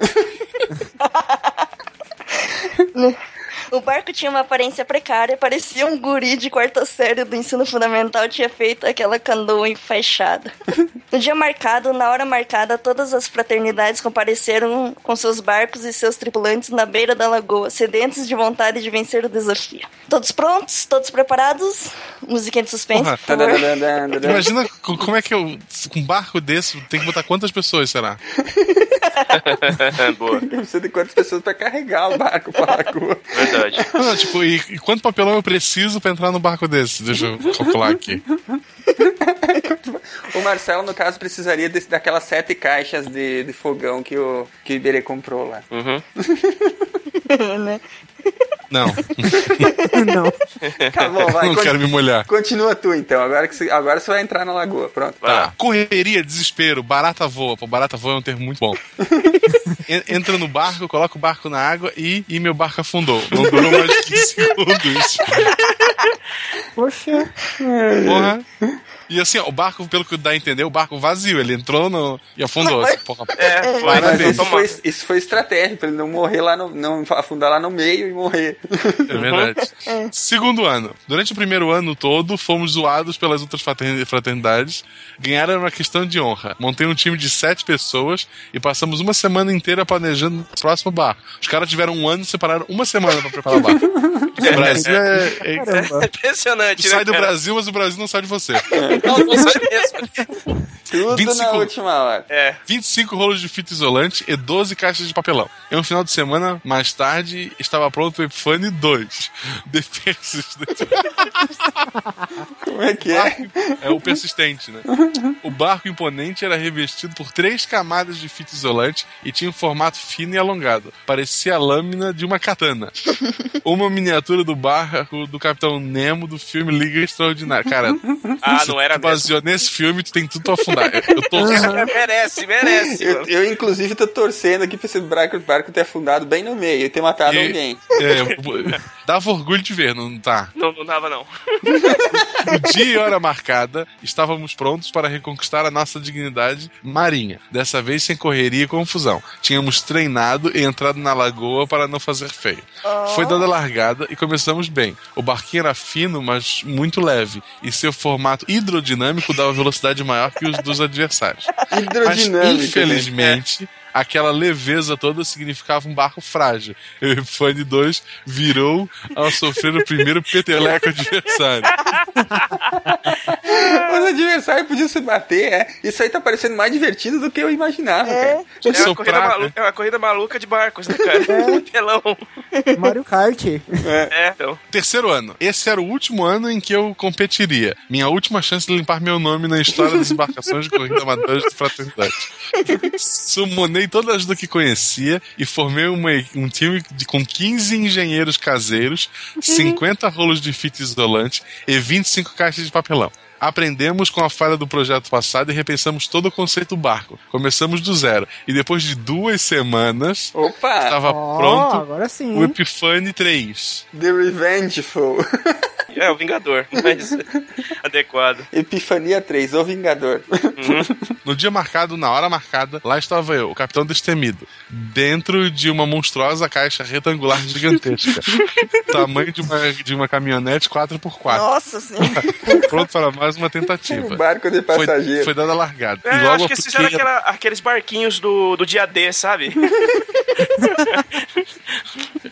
O barco tinha uma aparência precária, parecia um guri de quarta série do ensino fundamental tinha feito aquela canoa enfaixada. No dia marcado, na hora marcada, todas as fraternidades compareceram com seus barcos e seus tripulantes na beira da lagoa, sedentes de vontade de vencer o desafio. Todos prontos? Todos preparados? Musiquinha de suspense, Porra, por favor. Imagina co- como é que eu. Com um barco desse, tem que botar quantas pessoas, será? Boa. Precisa de quantas pessoas pra carregar o barco pra lagoa. Verdade. Verdade. Não, tipo, e, e quanto papelão eu preciso pra entrar no barco desse? Deixa eu calcular aqui. O Marcelo, no caso, precisaria desse- daquelas sete caixas de, de fogão que o, que o Iberê comprou lá. Uhum. né? Não, Não. Tá bom, vai. não quero me molhar. Continua tu, então. Agora, que você, agora você vai entrar na lagoa. Pronto. Tá. Correria, desespero, barata voa. Pô, barata voa é um termo muito bom. En- Entra no barco, coloca o barco na água e, e meu barco afundou. Não durou mais de 15 segundos. Poxa. Porra. E assim, ó, o barco, pelo que dá a entender, o barco vazio. Ele entrou no... e afundou. assim, porra. É, foi. Mas Parabéns. isso foi, isso foi estratégia, pra ele não morrer lá no. não afundar lá no meio e morrer. É verdade. Segundo ano. Durante o primeiro ano todo, fomos zoados pelas outras fraterni- fraternidades. Ganharam uma questão de honra. Montei um time de sete pessoas e passamos uma semana inteira planejando o próximo bar. Os caras tiveram um ano e separaram uma semana pra preparar o bar. O Brasil é. é- Caramba. Impressionante, tu né, sai do cara? Brasil, mas o Brasil não sai de você. Não, não sai mesmo. Tudo 25. na última hora. É. 25 rolos de fita isolante e 12 caixas de papelão. Em um final de semana, mais tarde, estava pronto o Epiphany 2. Defenses. Como é que é? É o persistente, né? O barco imponente era revestido por três camadas de fita isolante e tinha um formato fino e alongado. Parecia a lâmina de uma katana. Uma miniatura do barco do Capitão Nemo do filme Liga Extraordinária. Cara, Ah, não era baseou nesse filme, tu tem tudo pra afundar. Eu tô merece, merece. Eu, eu, inclusive, tô torcendo aqui pra esse barco, barco ter afundado bem no meio e ter matado E- alguém. É, dava orgulho de ver, não tá? Não, não dava, não. No dia e hora marcada, estávamos prontos para reconquistar a nossa dignidade marinha. Dessa vez sem correria e confusão. Tínhamos treinado e entrado na lagoa para não fazer feio. Foi dada a largada e começamos bem. O barquinho era fino, mas muito leve, e seu formato hidrodinâmico dava velocidade maior que os dos adversários. Mas, Hidrodinâmica. né? Aquela leveza toda significava um barco frágil. E o Epifani 2 virou ao sofrer o primeiro peteleco adversário. Os adversários podiam se bater, é. Isso aí tá parecendo mais divertido do que eu imaginava, cara. É uma, Soprar, corrida né? maluca, é uma corrida maluca de barcos, né, cara? Pelão. Mario Kart. É, então. Terceiro ano. Esse era o último ano em que eu competiria. Minha última chance de limpar meu nome na história das embarcações de corrida amadoras de fraternidade. Sumonei todas do que conhecia e formei uma- um time de, com 15 engenheiros caseiros, 50 rolos de fita isolante e 25 caixas de papelão. Aprendemos com a falha do projeto passado e repensamos todo o conceito do barco. Começamos do zero. E depois de duas semanas, Opa! estava Ó, pronto agora sim. o Epiphany 3. The Revengeful. É, o Vingador, mais adequado. Epifania 3, o Vingador. No dia marcado, na hora marcada, lá estava eu, o Capitão Destemido, dentro de uma monstruosa caixa retangular gigantesca, tamanho de uma, de uma caminhonete 4x4, Nossa senhora. pronto para mais uma tentativa. Um barco de Foi, passageiro. foi dada a largada. É, e eu logo acho que esses eram apliquei- aquela- aqueles barquinhos do, do dia D, sabe?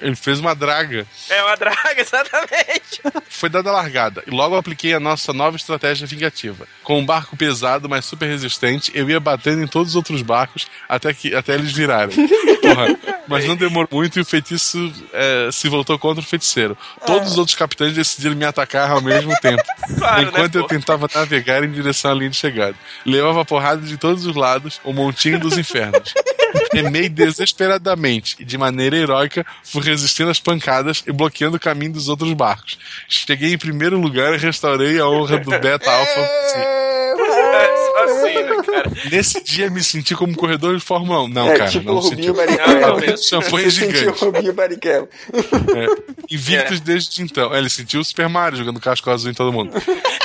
ele fez uma draga. É uma draga, exatamente. Foi dada a largada e logo apliquei a nossa nova estratégia vingativa. Com um barco pesado, mas super resistente, eu ia batendo em todos os outros barcos até, que, até eles virarem. Porra, mas não demorou muito e o feitiço é, se voltou contra o feiticeiro. Todos os outros capitães decidiram me atacar ao mesmo tempo, Claro, enquanto né, eu tentava navegar em direção à linha de chegada. Levava porrada de todos os lados, o montinho dos infernos. Remei desesperadamente e, de maneira heróica, fui resistindo às pancadas e bloqueando o caminho dos outros barcos. Cheguei em primeiro lugar e restaurei a honra do Beta Alpha. Cara? Nesse dia me senti como um corredor de Fórmula 1. Não, é, cara, tipo não o Rubinho Barrichello. não. Champanhe Você sentiu gigante. o Rubinho Barrichello. É. Invictus desde então. É, ele sentiu o Super Mario jogando casco azul em todo mundo.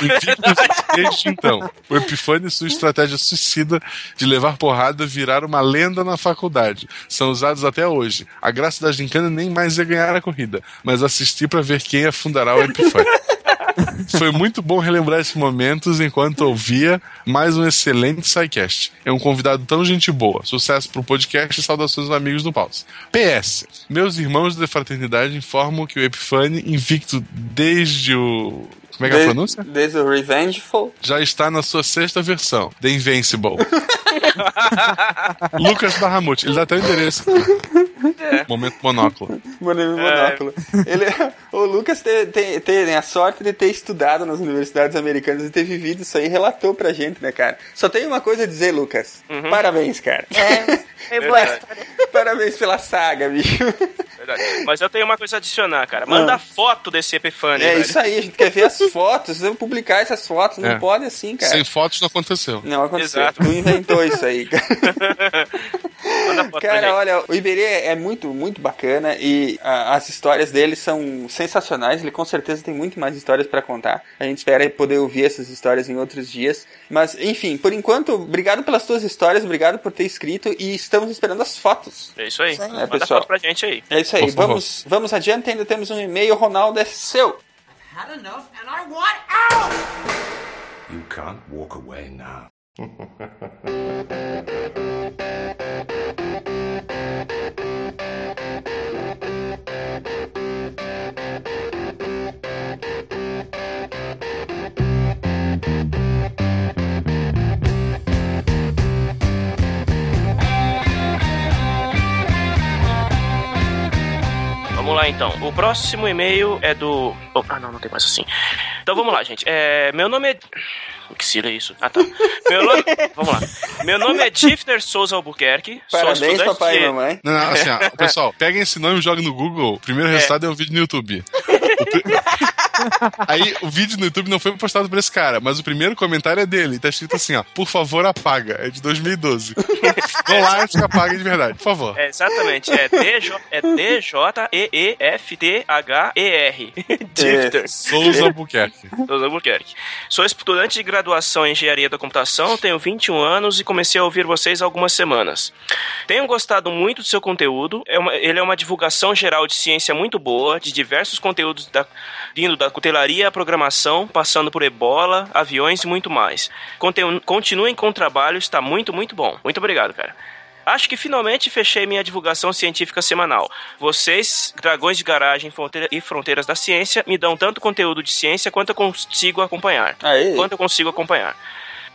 Invictus desde então. O Epifânio e sua estratégia suicida de levar porrada viraram uma lenda na faculdade. São usados até hoje. A graça da gincana nem mais ia ganhar a corrida, mas assistir pra ver quem afundará o Epifânio. Foi muito bom relembrar esses momentos enquanto ouvia mais um excelente SciCast. É um convidado tão gente boa. Sucesso pro podcast e saudações aos amigos do Pause. PS. Meus irmãos da fraternidade informam que o Epifani, invicto desde o. Como é que é a pronúncia? Desde o Revengeful. Já está na sua sexta versão, The Invincible. Lucas Barramute, ele dá até o endereço. Momento monóculo. Mano, monóculo. Ele, o Lucas te- te- tem a sorte de ter estudado nas universidades americanas e ter vivido isso aí, relatou pra gente, né, cara? Só tem uma coisa a dizer, Lucas. Parabéns, cara. É boa Verdade. história. Parabéns pela saga, bicho. Verdade. Mas eu tenho uma coisa a adicionar, cara. Manda Ah. foto desse Epiphany, É velho. isso aí, a gente quer ver as fotos, vamos publicar essas fotos, não É. pode assim, cara. Sem fotos não aconteceu. Não aconteceu. Exato. Tu inventou isso aí, cara. Cara, olha, o Iberê é muito, muito bacana e a- as histórias dele são sensacionais. Ele com certeza tem muito mais histórias pra contar. A gente espera poder ouvir essas histórias em outros dias. Mas, enfim, por enquanto, obrigado pelas tuas histórias, obrigado por ter escrito e estamos esperando as fotos. É isso aí. Isso aí. Manda pessoal. foto pra gente aí. É isso aí, Por favor. vamos, vamos adiante. Ainda temos um e-mail, Ronaldo, é seu. Had enough and I want out! You can't walk away now. lá então. O próximo e-mail é do. Oh, ah, não, não tem mais assim. Então vamos lá, gente. É, meu nome é. Que cira é isso? Ah, tá. Meu nome. Vamos lá. Meu nome é Gifter Souza Albuquerque. sou Parabéns, papai de- e mamãe. Não, não, assim, ó, pessoal, peguem esse nome e joguem no Google. O primeiro resultado é um vídeo no YouTube. O Aí, o vídeo no YouTube não foi postado por esse cara, mas o primeiro comentário é dele. Tá escrito assim, ó, por favor, apaga. É de 2012. Vão lá antes que apague de verdade, por favor. É, exatamente, é DJ é D-J-E-E-F-T-H-E-R. Gifter. Souza Albuquerque. Souza Albuquerque. Sou estudante de graduação em Engenharia da Computação, tenho 21 anos e comecei a ouvir vocês há algumas semanas. Tenho gostado muito do seu conteúdo, é uma- ele é uma divulgação geral de ciência muito boa, de diversos conteúdos da, vindo da cutelaria à programação, passando por ebola, aviões e muito mais. Conte- Continuem com o trabalho, está muito, muito bom. Muito obrigado, cara. Acho que finalmente fechei minha divulgação científica semanal. Vocês, dragões de garagem fronteira- e fronteiras da ciência, me dão tanto conteúdo de ciência quanto eu consigo acompanhar. Aê. Quanto eu consigo acompanhar.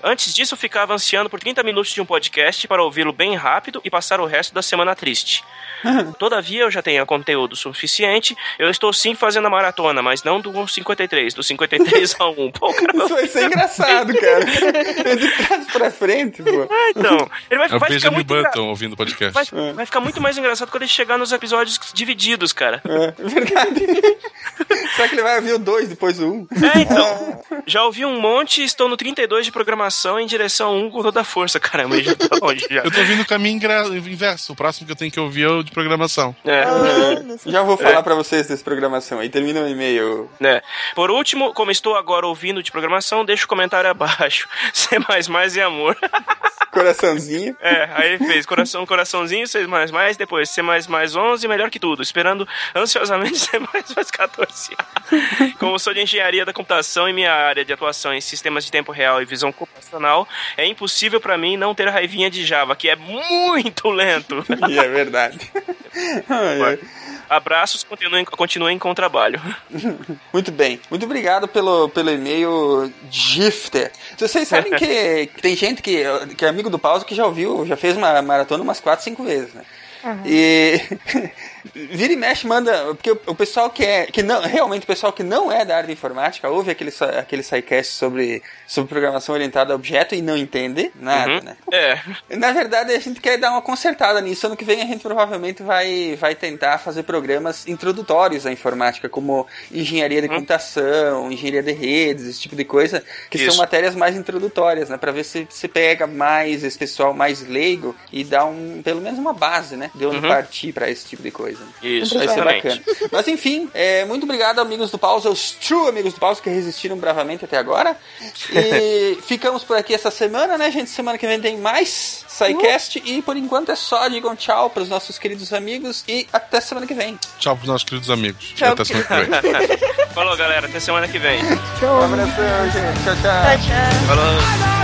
Antes disso, eu ficava ansiando por 30 minutos de um podcast para ouvi-lo bem rápido e passar o resto da semana triste. Todavia, eu já tenho conteúdo suficiente. Eu estou sim fazendo a maratona, mas não do 153, do 53 ao 1. Pô, cara, Isso vai ser engraçado, cara. É de trás pra frente, pô. então. Ele vai, É o vai ficar muito engra- Button ouvindo o podcast. Vai, vai ficar muito mais engraçado quando ele chegar nos episódios divididos, cara. É verdade. Será que ele vai ouvir o 2 depois do 1? Um? É, então. Já ouvi um monte e estou no 32 de programação em direção a 1 com toda a força. Caramba, já tá longe já. Eu tô ouvindo o caminho inverso. O próximo que eu tenho que ouvir é o de programação. É. Já vou falar pra vocês dessa programação aí. Termina o e-mail. né? Por último, como estou agora ouvindo de programação, deixa o comentário abaixo. C e amor. Coraçãozinho. É, aí ele fez coração, coraçãozinho, C depois C 11, melhor que tudo, esperando ansiosamente C 14. Como sou de engenharia da computação e minha área de atuação em sistemas de tempo real e visão computacional, é impossível pra mim não ter raivinha de Java, que é muito lento. E é verdade. Ai, ai. Abraços, continuem, continuem com o trabalho. Muito bem. Muito obrigado pelo, pelo e-mail Gifter. Vocês sabem que, que tem gente que, que é amigo do Paulo que já ouviu, já fez uma maratona umas 4, 5 vezes, né? E vira e mexe, manda. Porque o, pessoal que é. Que não, realmente o pessoal que não é da área de informática ouve aquele, aquele sidecast sobre, sobre programação orientada a objeto e não entende nada, Uhum. né? É, Na verdade, a gente quer dar uma consertada nisso. Ano que vem a gente provavelmente vai, vai tentar fazer programas introdutórios à informática, como engenharia de computação, engenharia de redes, esse tipo de coisa, que Isso. são matérias mais introdutórias, né? Pra ver se se pega mais esse pessoal mais leigo e dá um, pelo menos uma base, né? De onde Uhum. partir pra esse tipo de coisa. Isso, Vai ser exatamente. bacana. Mas enfim, é, muito obrigado, amigos do Pause, aos true amigos do Pause que resistiram bravamente até agora. E ficamos por aqui essa semana, né, gente? Semana que vem tem mais SciCast. E por enquanto é só. Digam tchau pros nossos queridos amigos e até semana que vem. Tchau pros nossos queridos amigos. Tchau, Até semana que vem. Falou, galera. Até semana que vem. Um abração, gente. Tchau, tchau. Tchau, tchau. Falou.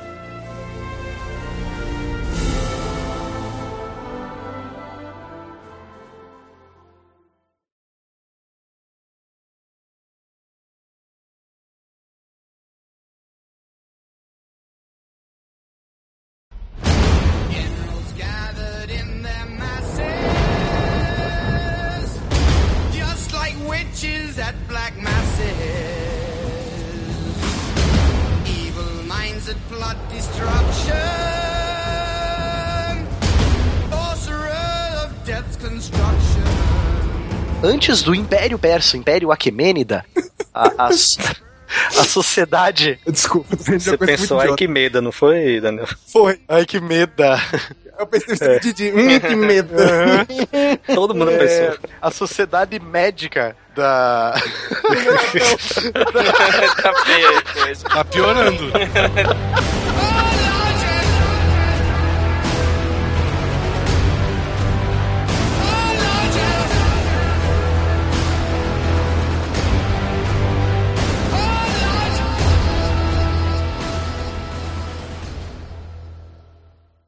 Antes do Império Persa, Império Aquemênida, a, a, a sociedade. Desculpa, Você pensou, ai que medo, não foi, Daniel? Foi. Ai que meda. Eu pensei que Didi. Hum, que medo. Todo mundo É, pensou. A sociedade médica da. tá. Tá piorando.